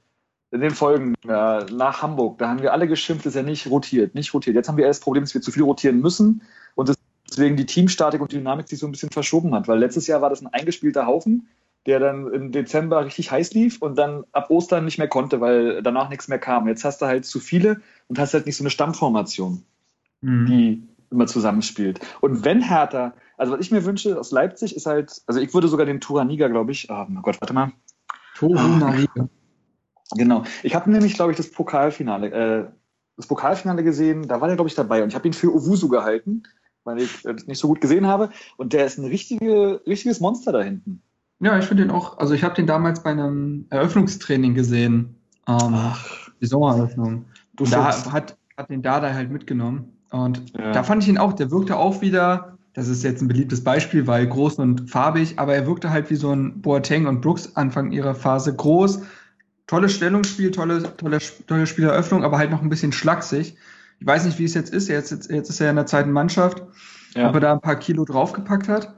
In den Folgen äh, nach Hamburg, da haben wir alle geschimpft, dass er nicht rotiert, nicht rotiert. Jetzt haben wir erst das Problem, dass wir zu viel rotieren müssen und deswegen die Teamstatik und Dynamik sich so ein bisschen verschoben hat. Weil letztes Jahr war das ein eingespielter Haufen, der dann im Dezember richtig heiß lief und dann ab Ostern nicht mehr konnte, weil danach nichts mehr kam. Jetzt hast du halt zu viele und hast halt nicht so eine Stammformation, mhm. die immer zusammenspielt. Und wenn Hertha, also was ich mir wünsche aus Leipzig ist halt, also ich würde sogar den Turaniga, glaube ich, oh mein Gott, warte mal. Turaniga. Genau. Ich habe nämlich, glaube ich, das Pokalfinale, äh, das Pokalfinale gesehen, da war der, glaube ich, dabei und ich habe ihn für Owusu gehalten, weil ich das nicht so gut gesehen habe und der ist ein richtige, richtiges Monster da hinten. Ja, ich finde den auch, also ich habe den damals bei einem Eröffnungstraining gesehen. Ähm, Ach. Die Sommereröffnung. Du da hat, hat den Dada halt mitgenommen. Und ja. da fand ich ihn auch, der wirkte auch wieder, das ist jetzt ein beliebtes Beispiel, weil groß und farbig, aber er wirkte halt wie so ein Boateng und Brooks Anfang ihrer Phase groß. Tolles Stellungsspiel, tolle, tolle, tolle Spieleröffnung, aber halt noch ein bisschen schlaksig. Ich weiß nicht, wie es jetzt ist. Jetzt, jetzt, jetzt ist er in der zweiten Mannschaft, ja. ob er da ein paar Kilo draufgepackt hat.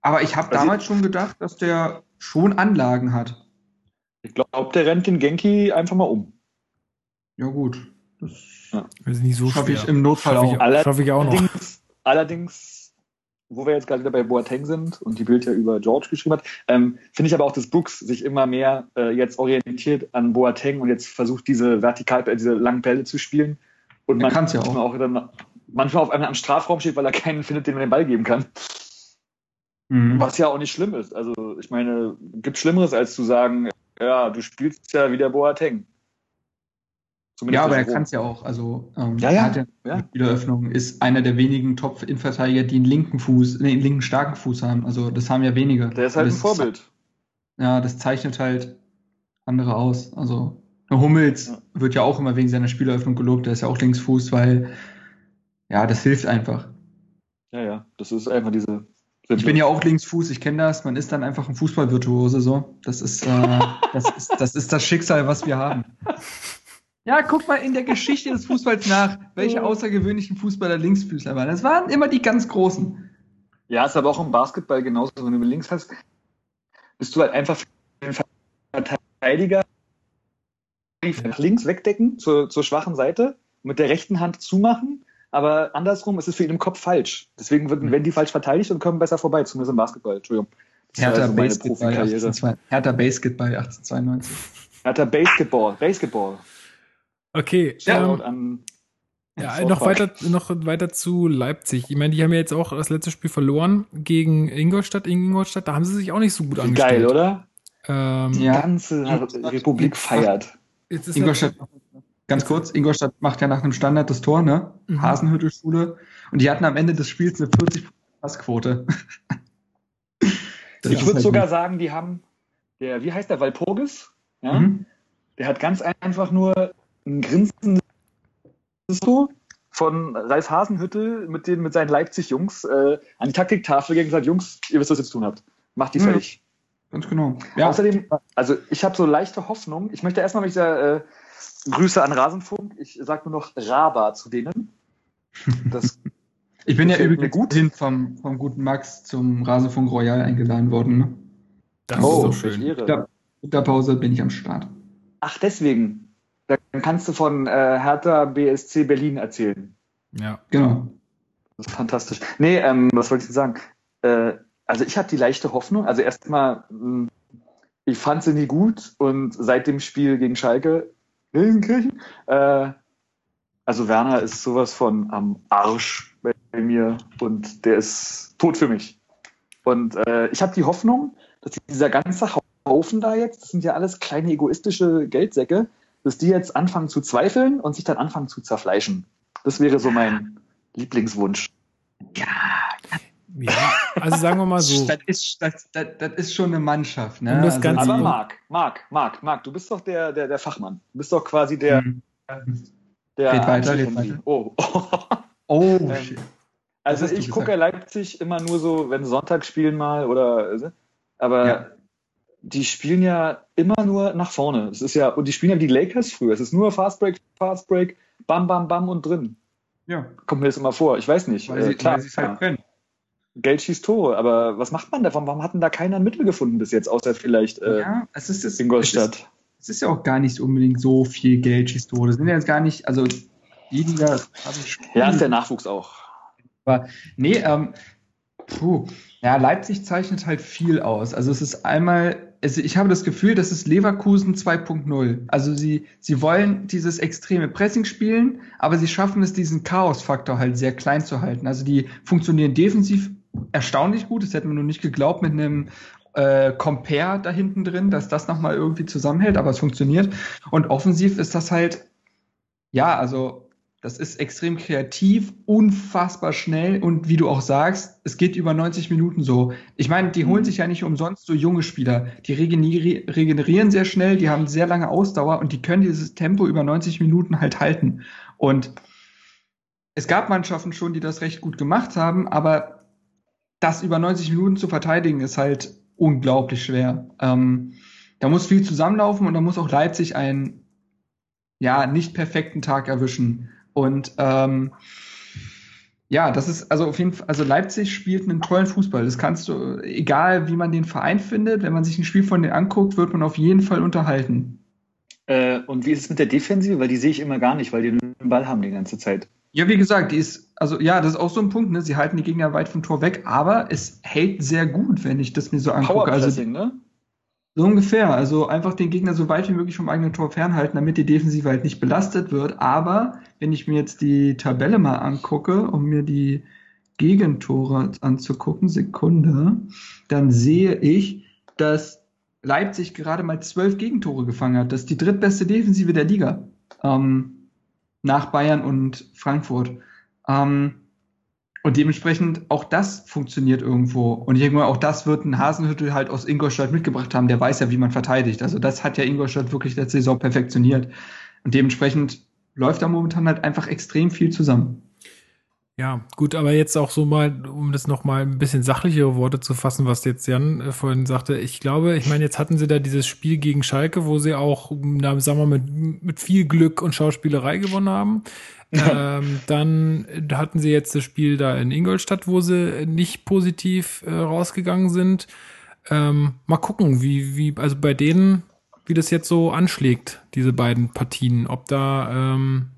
Aber ich habe also damals schon gedacht, dass der schon Anlagen hat. Ich glaube, der rennt den Genki einfach mal um. Ja, gut. Das ja. ist nicht so Schaffe ich im Notfall Schaff auch. Ich, Schaffe ich auch noch. Allerdings, wo wir jetzt gerade wieder bei Boateng sind und die Bild ja über George geschrieben hat, ähm, finde ich aber auch, dass Brooks sich immer mehr äh, jetzt orientiert an Boateng und jetzt versucht, diese vertikal, äh, diese langen Bälle zu spielen. Und man kann ja auch. auch dann manchmal auf einmal am Strafraum steht, weil er keinen findet, den man den Ball geben kann. Mhm. Was ja auch nicht schlimm ist. Also, ich meine, gibt Schlimmeres, als zu sagen, ja, du spielst ja wie der Boateng. Zumindest ja, aber er kann es ja auch. Also ähm, ja, ja. Hat ja. Wiederöffnung ist einer der wenigen Top-Innenverteidiger, die einen linken Fuß, nee, einen linken starken Fuß haben. Also das haben ja wenige. Der ist halt ein Vorbild. Ja, das zeichnet halt andere aus. Also Hummels ja. wird ja auch immer wegen seiner Spieleröffnung gelobt. Der ist ja auch Linksfuß, weil ja, das hilft einfach. Ja, ja, das ist einfach diese. Ich bin ja auch Linksfuß, ich kenne das. Man ist dann einfach ein Fußballvirtuose so. Das ist, äh, (laughs) das ist, das ist das Schicksal, was wir haben. Ja, guck mal in der Geschichte des Fußballs nach, welche außergewöhnlichen Fußballer Linksfüßler waren. Das waren immer die ganz Großen. Ja, ist aber auch im Basketball genauso. Wenn du links hast, bist du halt einfach für den Verteidiger nach links wegdecken zur, zur schwachen Seite, mit der rechten Hand zumachen, aber andersrum ist es für ihn im Kopf falsch. Deswegen werden, werden die falsch verteidigt und kommen besser vorbei, zumindest im Basketball. Entschuldigung. Hertha, also Basketball 18, Hertha Basketball 1892. Hertha Basketball, Basketball. Okay. Ja, ähm, ja noch weiter, noch weiter zu Leipzig. Ich meine, die haben ja jetzt auch das letzte Spiel verloren gegen Ingolstadt. In Ingolstadt, da haben sie sich auch nicht so gut angestellt. Geil, oder? Ähm, die ganze Republik feiert. Ingolstadt, ganz kurz, Ingolstadt macht ja nach einem Standard das Tor, ne? Mhm. Hasenhüttelschule. Und die hatten am Ende des Spiels eine 40% Passquote. ich würde halt sogar gut. sagen, die haben, der, wie heißt der, Walpurgis? Ja? Mhm. Der hat ganz einfach nur ein grinsendes von Ralf Hasenhüttel mit den mit seinen Leipzig-Jungs äh, an die Taktiktafel gegen gesagt, Jungs, ihr wisst, was ihr zu tun habt. Macht die fertig. Ganz genau. Ja. Außerdem, also ich habe so leichte Hoffnung. Ich möchte erstmal, ich sage, äh, Grüße an Rasenfunk. Ich sage nur noch Raba zu denen. Das (laughs) ich bin ja übrigens gut hin vom, vom guten Max zum Rasenfunk Royal eingeladen worden. Ne? Das oh, ist so schön. Mit der Pause bin ich am Start. Ach, deswegen. Dann kannst du von äh, Hertha BSC Berlin erzählen. Ja. Genau. Das ist fantastisch. Nee, ähm, was wollte ich sagen? Äh, also ich habe die leichte Hoffnung. Also erstmal, hm, ich fand sie nie gut und seit dem Spiel gegen Schalke, Gelsenkirchen, äh, also Werner ist sowas von am Arsch bei mir und der ist tot für mich. Und äh, ich habe die Hoffnung, dass dieser ganze Haufen da jetzt, das sind ja alles kleine egoistische Geldsäcke, dass die jetzt anfangen zu zweifeln und sich dann anfangen zu zerfleischen. Das wäre so mein Lieblingswunsch. Ja, ja, also sagen wir mal so. Das ist, das, das, das ist schon eine Mannschaft. Ne? das Ganze aber Marc, Marc, Marc, Marc, du bist doch der, der, der Fachmann. Du bist doch quasi der. Mhm. der red weiter, red weiter. Oh, oh. oh (laughs) ähm, also ich gucke Leipzig immer nur so, wenn Sonntag spielen mal oder. Aber ja die spielen ja immer nur nach vorne. Es ist ja, und die spielen ja wie die Lakers früher. Es ist nur Fast Break, Fast Break, bam, bam, bam und drin. Ja. Kommt mir das immer vor. Ich weiß nicht. Weil sie, äh, klar, weil sie es halt können. Geld schießt Tore, aber was macht man davon? Warum hat denn da keiner ein Mittel gefunden bis jetzt, außer vielleicht äh, ja, es ist es, Ingolstadt? Es ist, es ist ja auch gar nicht unbedingt so viel Geld schießt Tore. Das sind ja jetzt gar nicht, also weniger. Ja, ist der Nachwuchs auch. Aber nee, ähm, puh, ja, Leipzig zeichnet halt viel aus. Also es ist einmal, also ich habe das Gefühl, das ist Leverkusen 2.0. Also sie, sie wollen dieses extreme Pressing spielen, aber sie schaffen es, diesen Chaos-Faktor halt sehr klein zu halten. Also die funktionieren defensiv erstaunlich gut. Das hätten wir nur nicht geglaubt mit einem äh, Compare da hinten drin, dass das nochmal irgendwie zusammenhält, aber es funktioniert. Und offensiv ist das halt, ja, also das ist extrem kreativ, unfassbar schnell und wie du auch sagst, es geht über 90 Minuten so. Ich meine, die holen mhm. sich ja nicht umsonst so junge Spieler. Die regeneri regenerieren sehr schnell, die haben sehr lange Ausdauer und die können dieses Tempo über 90 Minuten halt halten. Und es gab Mannschaften schon, die das recht gut gemacht haben, aber das über 90 Minuten zu verteidigen ist halt unglaublich schwer. Ähm, da muss viel zusammenlaufen und da muss auch Leipzig einen ja nicht perfekten Tag erwischen. Und ähm, ja, das ist also auf jeden Fall, also Leipzig spielt einen tollen Fußball. Das kannst du, egal wie man den Verein findet, wenn man sich ein Spiel von denen anguckt, wird man auf jeden Fall unterhalten. Äh, und wie ist es mit der Defensive? Weil die sehe ich immer gar nicht, weil die den Ball haben die ganze Zeit. Ja, wie gesagt, die ist, also ja, das ist auch so ein Punkt, ne? Sie halten die Gegner weit vom Tor weg, aber es hält sehr gut, wenn ich das mir so angucke. Also, ne? So ungefähr. Also einfach den Gegner so weit wie möglich vom eigenen Tor fernhalten, damit die Defensive halt nicht belastet wird. Aber wenn ich mir jetzt die Tabelle mal angucke, um mir die Gegentore anzugucken, Sekunde, dann sehe ich, dass Leipzig gerade mal zwölf Gegentore gefangen hat. Das ist die drittbeste Defensive der Liga. Ähm, nach Bayern und Frankfurt. Ähm, und dementsprechend auch das funktioniert irgendwo. Und ich denke mal, auch das wird ein Hasenhüttel halt aus Ingolstadt mitgebracht haben. Der weiß ja, wie man verteidigt. Also das hat ja Ingolstadt wirklich letzte Saison perfektioniert. Und dementsprechend läuft da momentan halt einfach extrem viel zusammen. Ja, gut, aber jetzt auch so mal, um das nochmal ein bisschen sachlichere Worte zu fassen, was jetzt Jan äh, vorhin sagte. Ich glaube, ich meine, jetzt hatten sie da dieses Spiel gegen Schalke, wo sie auch, na, sagen wir mal, mit, mit viel Glück und Schauspielerei gewonnen haben. ähm, dann hatten sie jetzt das Spiel da in Ingolstadt, wo sie nicht positiv äh, rausgegangen sind. Ähm, mal gucken, wie, wie, also bei denen, wie das jetzt so anschlägt, diese beiden Partien, ob da, ähm,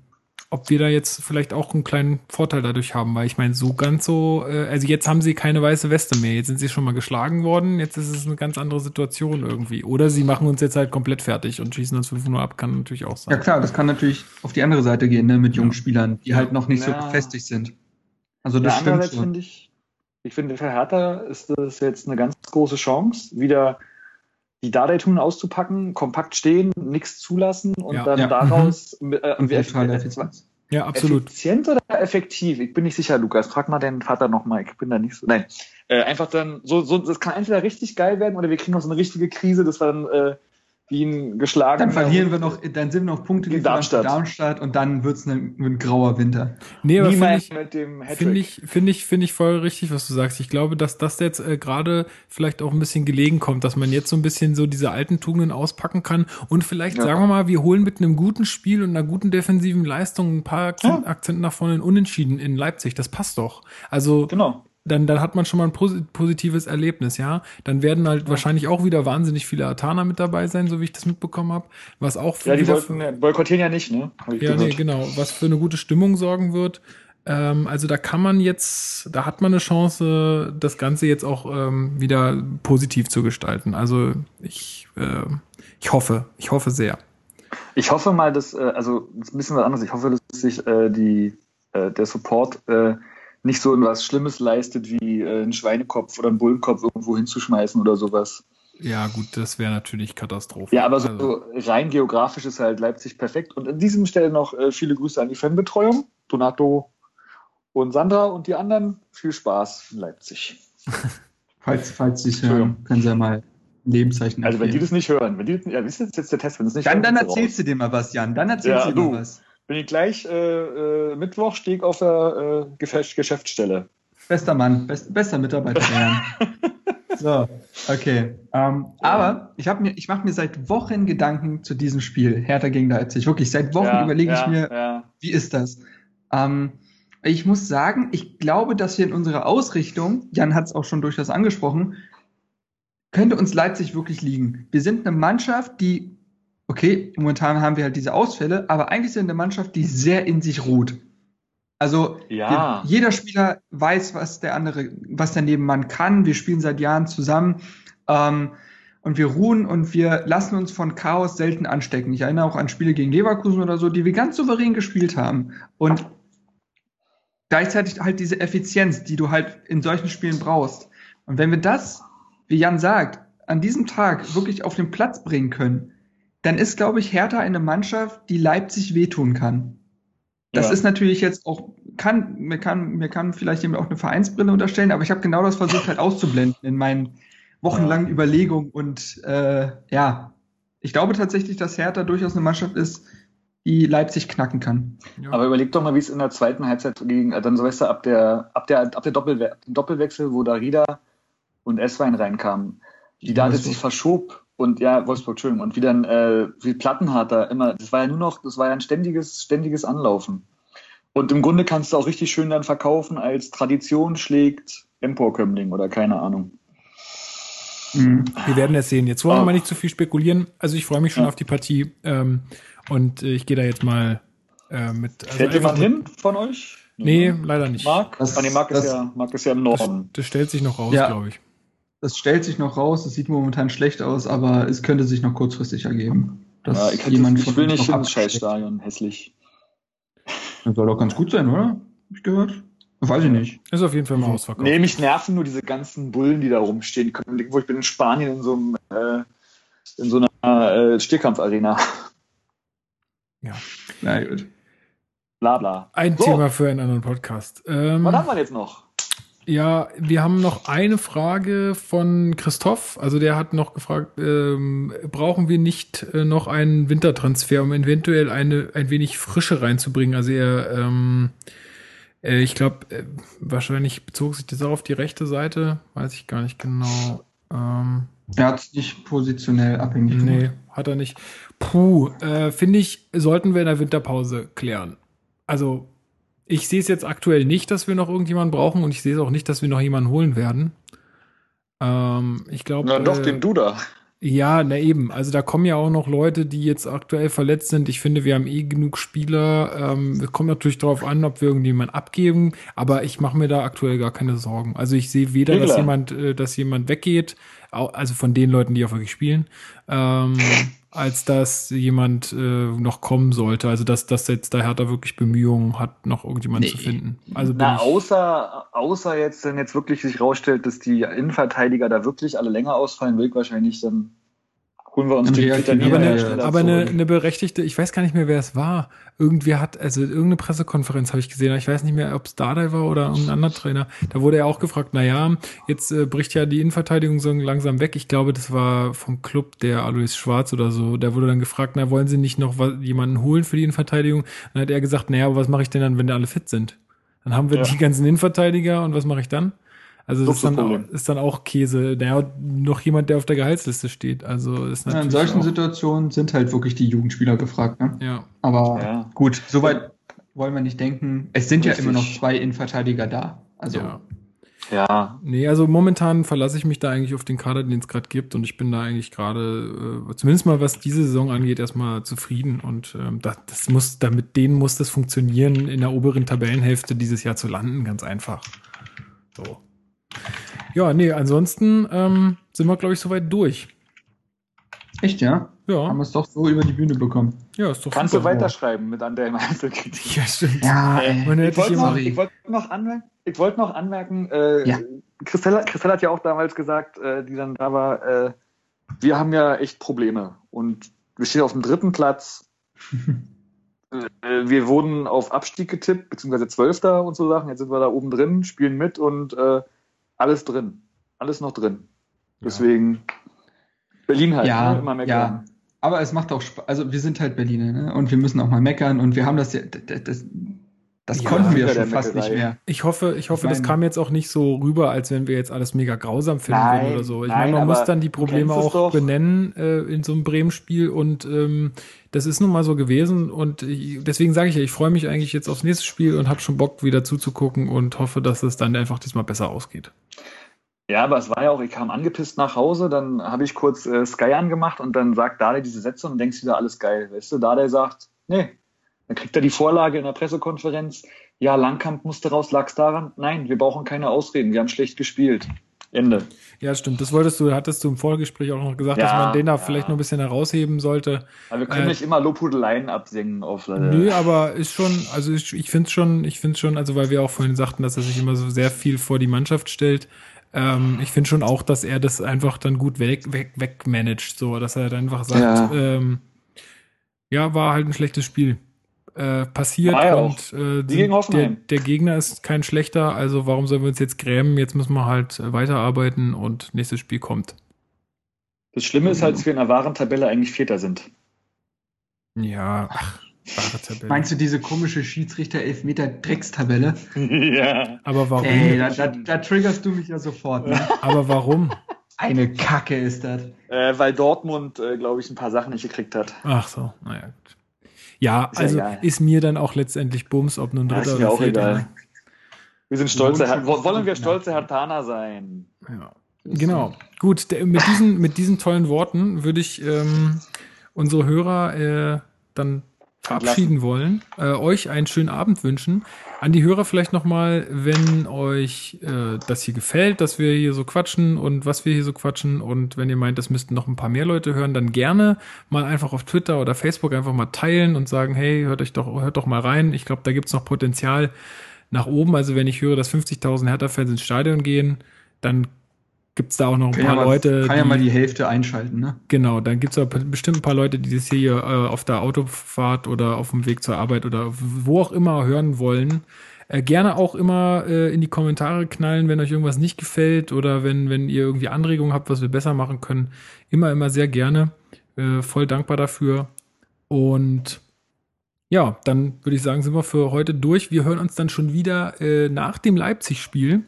ob wir da jetzt vielleicht auch einen kleinen Vorteil dadurch haben, weil ich meine, so ganz so, äh, also jetzt haben sie keine weiße Weste mehr, jetzt sind sie schon mal geschlagen worden, jetzt ist es eine ganz andere Situation irgendwie. Oder sie machen uns jetzt halt komplett fertig und schießen uns 5 0 ab, kann natürlich auch sein. Ja klar, das kann natürlich auf die andere Seite gehen, ne, mit jungen ja. Spielern, die halt noch nicht ja. so gefestigt sind. Also das ja, stimmt schon. Finde ich, ich finde, für Hertha ist das jetzt eine ganz große Chance, wieder die Dardai-Tun auszupacken, kompakt stehen, nichts zulassen und ja, dann ja. daraus mhm. äh, und Effizienz. Ja, absolut. Effizient oder effektiv? Ich bin nicht sicher, Lukas. Frag mal deinen Vater nochmal. Ich bin da nicht so. Nein. Äh, einfach dann, so, so, das kann entweder richtig geil werden oder wir kriegen noch so eine richtige Krise, dass wir dann äh, Wien geschlagen. Dann verlieren wir noch, dann sind wir noch Punkte gegen Darmstadt. Darmstadt und dann wird's ein, ein grauer Winter. Nee, aber finde ich, finde ich, finde ich, finde ich voll richtig, was du sagst. Ich glaube, dass das jetzt äh, gerade vielleicht auch ein bisschen gelegen kommt, dass man jetzt so ein bisschen so diese alten Tugenden auspacken kann und vielleicht ja. sagen wir mal, wir holen mit einem guten Spiel und einer guten defensiven Leistung ein paar Akzent, ja. Akzente nach vorne in Unentschieden in Leipzig. Das passt doch. Also genau dann, dann hat man schon mal ein positives Erlebnis, ja. Dann werden halt ja. wahrscheinlich auch wieder wahnsinnig viele Atana mit dabei sein, so wie ich das mitbekommen habe. Was auch für. Ja, die wollten, ja, boykottieren ja nicht, ne? ja, gehört. nee, genau. Was für eine gute Stimmung sorgen wird. Ähm, also da kann man jetzt, da hat man eine Chance, das Ganze jetzt auch ähm, wieder positiv zu gestalten. Also ich, äh, ich hoffe, ich hoffe sehr. Ich hoffe mal, dass, äh, also das ist ein bisschen was anderes. Ich hoffe, dass sich äh, die, äh, der Support äh, nicht so was Schlimmes leistet, wie äh, einen Schweinekopf oder einen Bullenkopf irgendwo hinzuschmeißen oder sowas. Ja, gut, das wäre natürlich Katastrophe. Ja, aber so also. rein geografisch ist halt Leipzig perfekt. Und an diesem Stelle noch äh, viele Grüße an die Fanbetreuung, Donato und Sandra und die anderen. Viel Spaß in Leipzig. (laughs) falls, falls Sie es hören, können Sie ja mal Lebenszeichen Also, wenn die das nicht hören, wenn die, ja, das ist jetzt der Test, wenn es nicht Dann, hören, dann erzählst du dir mal was, Jan. Dann erzählst ja, du dir mal was. Bin ich gleich äh, äh, Mittwoch stehe ich auf der äh, Geschäftsstelle. Bester Mann, best, bester Mitarbeiter. (laughs) so, okay. Ähm, aber ich habe mir, ich mache mir seit Wochen Gedanken zu diesem Spiel Hertha gegen Leipzig. Wirklich seit Wochen ja, überlege ja, ich mir, ja. wie ist das? Ähm, Ich muss sagen, ich glaube, dass wir in unserer Ausrichtung, Jan hat es auch schon durchaus angesprochen, könnte uns Leipzig wirklich liegen. Wir sind eine Mannschaft, die, okay, momentan haben wir halt diese Ausfälle, aber eigentlich sind wir eine Mannschaft, die sehr in sich ruht. Also Ja. jeder Spieler weiß, was der andere, was der Nebenmann kann. Wir spielen seit Jahren zusammen ähm, und wir ruhen und wir lassen uns von Chaos selten anstecken. Ich erinnere auch an Spiele gegen Leverkusen oder so, die wir ganz souverän gespielt haben. Und gleichzeitig halt diese Effizienz, die du halt in solchen Spielen brauchst. Und wenn wir das, wie Jan sagt, an diesem Tag wirklich auf den Platz bringen können, dann ist, glaube ich, Hertha eine Mannschaft, die Leipzig wehtun kann. Das Ja. ist natürlich jetzt auch, kann, mir kann, mir kann vielleicht jemand auch eine Vereinsbrille unterstellen, aber ich habe genau das versucht halt auszublenden in meinen wochenlangen Überlegungen und äh, ja, ich glaube tatsächlich, dass Hertha durchaus eine Mannschaft ist, die Leipzig knacken kann. Ja. Aber überleg doch mal, wie es in der zweiten Halbzeit ging. Äh, Dann so weißt du, ab der, ab der, ab der Doppelwe Doppelwechsel, wo Darida und Esswein reinkamen, wie da sich verschob und ja, Wolfsburg, Entschuldigung, und wie dann, äh, wie da immer, das war ja nur noch, das war ja ein ständiges, ständiges Anlaufen. Und im Grunde kannst du auch richtig schön dann verkaufen als Tradition schlägt Emporkömmling oder keine Ahnung. Mhm. Wir werden es sehen. Jetzt wollen wir Oh. mal nicht zu viel spekulieren. Also ich freue mich schon Ja. auf die Partie ähm, und äh, ich gehe da jetzt mal äh, mit. Also Fährt jemand hin von euch? Nee, leider nicht. Marc? Das- ah, nee, Marc, ist das- ja, Marc ist ja im Das, Norden. das stellt sich noch raus, Ja. glaube ich. Das stellt sich noch raus, es sieht momentan schlecht aus, aber es könnte sich noch kurzfristig ergeben. Dass Ja, ich, jemand ich von will uns nicht noch ins. Scheißstadion, hässlich. Das soll doch ganz gut sein, oder? Hab ich gehört? Weiß ich nicht. Ist auf jeden Fall mal ausverkauft. Nee, mich nerven nur diese ganzen Bullen, die da rumstehen. Können irgendwo- Ich bin in Spanien in so einem, äh, in so einer äh, Stierkampfarena. (laughs) Na gut. Bla bla. Ein So, Thema für einen anderen Podcast. Ähm, Was haben wir jetzt noch? Ja, wir haben noch eine Frage von Christoph. Also der hat noch gefragt, ähm, brauchen wir nicht äh, noch einen Wintertransfer, um eventuell eine ein wenig Frische reinzubringen? Also er, ähm, äh, ich glaube, äh, wahrscheinlich bezog sich das auch auf die rechte Seite, weiß ich gar nicht genau. Ähm, Er hat es nicht positionell abhängig nee, gemacht. hat er nicht. Puh, äh, finde ich, sollten wir in der Winterpause klären. Also ich sehe es jetzt aktuell nicht, dass wir noch irgendjemanden brauchen und ich sehe es auch nicht, dass wir noch jemanden holen werden. Ähm, ich glaube. Na doch, äh, den Duda. Ja, na eben. Also da kommen ja auch noch Leute, die jetzt aktuell verletzt sind. Ich finde, wir haben eh genug Spieler. Ähm, es kommt natürlich darauf an, ob wir irgendjemanden abgeben, aber ich mache mir da aktuell gar keine Sorgen. Also ich sehe weder, dass Regler. jemand, äh, dass jemand weggeht, also von den Leuten, die auch wirklich spielen, ähm, (laughs) als dass jemand äh, noch kommen sollte. Also dass, dass jetzt der Hertha wirklich Bemühungen hat, noch irgendjemanden Nee. zu finden. Also Na, außer, außer jetzt, wenn jetzt wirklich sich rausstellt, dass die Innenverteidiger da wirklich alle länger ausfallen, will wahrscheinlich, dann holen wir uns Dann den aber eine, aber eine, eine berechtigte, ich weiß gar nicht mehr, wer es war. Irgendwer hat, also irgendeine Pressekonferenz habe ich gesehen, ich weiß nicht mehr, ob es Dardai war oder irgendein anderer Trainer. Da wurde er auch gefragt, na ja, jetzt äh, bricht ja die Innenverteidigung so langsam weg. Ich glaube, das war vom Club der Alois Schwarz oder so. Da wurde dann gefragt, na, wollen Sie nicht noch was, jemanden holen für die Innenverteidigung? Dann hat er gesagt, naja, aber was mache ich denn dann, wenn die alle fit sind? Dann haben wir Ja. die ganzen Innenverteidiger und was mache ich dann? Also das ist dann, auch, ist dann auch Käse. Naja, noch jemand, der auf der Gehaltsliste steht. Also ist Ja, natürlich in solchen auch, Situationen sind halt wirklich die Jugendspieler gefragt. Ne? ja. Aber Ja. gut, soweit wollen wir nicht denken. Es sind Richtig. ja immer noch zwei Innenverteidiger da. Also ja. Ja, Nee, also momentan verlasse ich mich da eigentlich auf den Kader, den es gerade gibt und ich bin da eigentlich gerade, äh, zumindest mal was diese Saison angeht, erstmal zufrieden und ähm, das, das muss, damit denen muss das funktionieren, in der oberen Tabellenhälfte dieses Jahr zu landen, ganz einfach. So. Ja, nee, ansonsten ähm, sind wir, glaube ich, soweit durch. echt, ja? Haben Ja, wir es doch so über die Bühne bekommen. ja, ist doch kannst du super. weiterschreiben mit an der Einzelkritik. Ja, stimmt. Ja, Äh, ich wollte noch, ich wollte noch anmerken, ich wollte noch anmerken, äh, Ja. Christelle, Christelle hat ja auch damals gesagt, äh, die dann da war, äh, wir haben ja echt Probleme und wir stehen auf dem dritten Platz. (laughs) äh, wir wurden auf Abstieg getippt, beziehungsweise Zwölfter und so Sachen. Jetzt sind wir da oben drin, spielen mit und äh, alles drin. Alles noch drin. Deswegen Berlin halt, ja, ne? immer meckern. ja. Aber es macht auch Spaß. Also wir sind halt Berliner, ne? Und wir müssen auch mal meckern und wir haben das ja, das, das, Das Ja, konnten wir schon fast Meckerei. nicht mehr. Ich hoffe, ich hoffe, Ich das meine- kam jetzt auch nicht so rüber, als wenn wir jetzt alles mega grausam finden Nein, würden oder so. Ich nein, meine, man muss dann die Probleme auch doch. benennen äh, in so einem Bremen-Spiel und ähm, das ist nun mal so gewesen und ich, deswegen sage ich ja, ich freue mich eigentlich jetzt aufs nächste Spiel und habe schon Bock wieder zuzugucken und hoffe, dass es dann einfach diesmal besser ausgeht. Ja, aber es war ja auch, ich kam angepisst nach Hause, dann habe ich kurz äh, Sky angemacht und dann sagt Dade diese Sätze und denkst wieder alles geil. Weißt du, Dade sagt, nee. Dann kriegt er die Vorlage in der Pressekonferenz. Ja, Langkamp musste raus, lag's daran? Nein, wir brauchen keine Ausreden, wir haben schlecht gespielt. Ende. Ja, stimmt. Das wolltest du, hattest du im Vorgespräch auch noch gesagt, Ja, dass man den da ja. vielleicht noch ein bisschen herausheben sollte. Aber wir können Äh, nicht immer Lobhudeleien absingen auf äh, Nö, aber ist schon, also ich, ich finde schon, ich finde schon, also weil wir auch vorhin sagten, dass er sich immer so sehr viel vor die Mannschaft stellt. Ähm, ich finde schon auch, dass er das einfach dann gut weg, weg, wegmanagt, so, dass er dann einfach sagt, Ja. ähm, ja, war halt ein schlechtes Spiel. Äh, passiert ja und äh, sind- der, der Gegner ist kein schlechter, also warum sollen wir uns jetzt grämen? Jetzt müssen wir halt äh, weiterarbeiten und nächstes Spiel kommt. Das Schlimme ist halt, dass wir in der wahren Tabelle eigentlich Vierter sind. Ja, ach, wahre Tabelle. Meinst du diese komische Schiedsrichter-Elfmeter-Dreckstabelle? (laughs) ja. aber warum? Ey, da, da, da triggerst du mich ja sofort. Ne? (laughs) aber warum? Eine Kacke ist das. Äh, weil Dortmund, äh, glaube ich, ein paar Sachen nicht gekriegt hat. Ach so, naja, gut. Ja, Ist ja also egal. ist mir dann auch letztendlich Bums, ob nun Ja, dritter ist mir oder auch vierter. egal. Wir sind stolze, Her- wollen wir stolze Hertaner sein. Ja. Genau. Gut, der, mit, diesen, mit diesen tollen Worten würde ich ähm, unsere Hörer äh, dann verabschieden wollen, äh, euch einen schönen Abend wünschen. An die Hörer vielleicht nochmal, wenn euch äh, das hier gefällt, dass wir hier so quatschen und was wir hier so quatschen und wenn ihr meint, das müssten noch ein paar mehr Leute hören, dann gerne mal einfach auf Twitter oder Facebook einfach mal teilen und sagen, hey, hört euch doch, hört doch mal rein. Ich glaube, da gibt's noch Potenzial nach oben. Also wenn ich höre, dass 50.000 Hertha-Fans ins Stadion gehen, dann gibt's da auch noch ein Kann, ja paar mal, Leute, kann ja mal die Hälfte einschalten, ne? Genau, dann gibt's aber bestimmt ein paar Leute, die das hier äh, auf der Autofahrt oder auf dem Weg zur Arbeit oder wo auch immer hören wollen. Äh, gerne auch immer äh, in die Kommentare knallen, wenn euch irgendwas nicht gefällt oder wenn, wenn ihr irgendwie Anregungen habt, was wir besser machen können. Immer, immer sehr gerne. Äh, voll dankbar dafür. Und ja, dann würde ich sagen, sind wir für heute durch. Wir hören uns dann schon wieder äh, nach dem Leipzig-Spiel.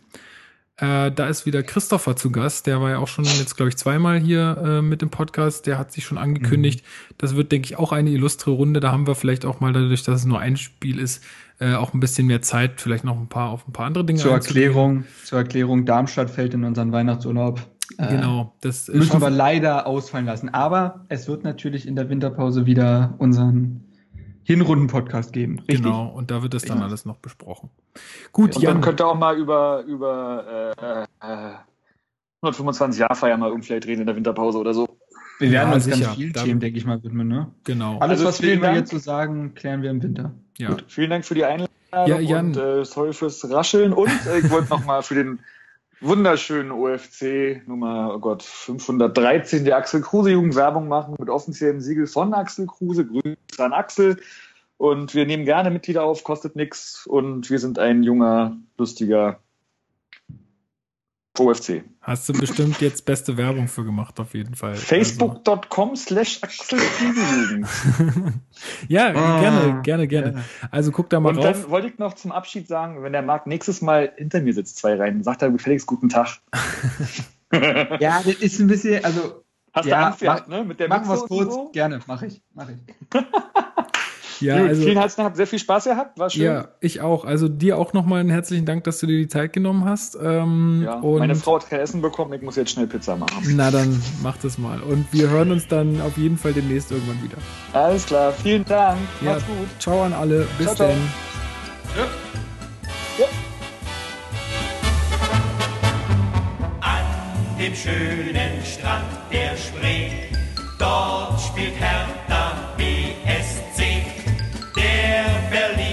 Äh, da ist wieder Christopher zu Gast. Der war ja auch schon jetzt, glaube ich, zweimal hier äh, mit dem Podcast. Der hat sich schon angekündigt. Das wird, denke ich, auch eine illustre Runde. Da haben wir vielleicht auch mal dadurch, dass es nur ein Spiel ist, äh, auch ein bisschen mehr Zeit, vielleicht noch ein paar auf ein paar andere Dinge Zur. Erklärung, zur Erklärung, Darmstadt fällt in unseren Weihnachtsurlaub. Äh, Genau, das Müssen wir leider ausfallen lassen. Aber es wird natürlich in der Winterpause wieder unseren Hinrunden-Podcast geben. Richtig? Genau, und da wird das dann Ja. alles noch besprochen. Gut, Und Jan. dann könnt ihr auch mal über, über äh, äh, 125 Jahre feiern mal irgendwie vielleicht reden in der Winterpause oder so. Wir werden Ja, uns sicher. ganz vielen Da- Themen, denke ich mal, widmen. Ne? Genau. Alles, Also was wir Dank. jetzt so sagen, klären wir im Winter. Ja. Gut, vielen Dank für die Einladung Ja, Jan. und äh, sorry fürs Rascheln. Und äh, ich wollte noch mal für den wunderschönen OFC Nummer, oh Gott, 513 der Axel Kruse Jugend Werbung machen mit offiziellem Siegel von Axel Kruse. Grüße an Axel. Und wir nehmen gerne Mitglieder auf, kostet nix. Und wir sind ein junger, lustiger OFC. Hast du bestimmt jetzt beste Werbung für gemacht, auf jeden Fall. Facebook.com slash Axel. Also, (laughs) ja, Ah, gerne, gerne, gerne. Also guck da mal Und drauf. dann wollte ich noch zum Abschied sagen, wenn der Marc nächstes Mal hinter mir sitzt, zwei Reihen, sagt er gefälligst guten Tag. (laughs) Ja, das ist ein bisschen, also Hast Ja, du Angst gehabt, mach- ne? Mit der machen wir es kurz. so? Gerne, mache ich. Mach ich. (laughs) Ja, Gut, also, vielen herzlichen Dank, sehr viel Spaß gehabt, war schön. ja, ich auch. Also dir auch nochmal einen herzlichen Dank, dass du dir die Zeit genommen hast. Ähm, Ja, und meine Frau hat kein Essen bekommen, ich muss jetzt schnell Pizza machen. Na, dann mach das mal. Und wir hören uns dann auf jeden Fall demnächst irgendwann wieder. Alles klar, vielen Dank, Ja. macht's gut. Ciao an alle. Bis Ciao, ciao. dann. An dem schönen Strand der Spree, dort spielt Hertha BSC. Der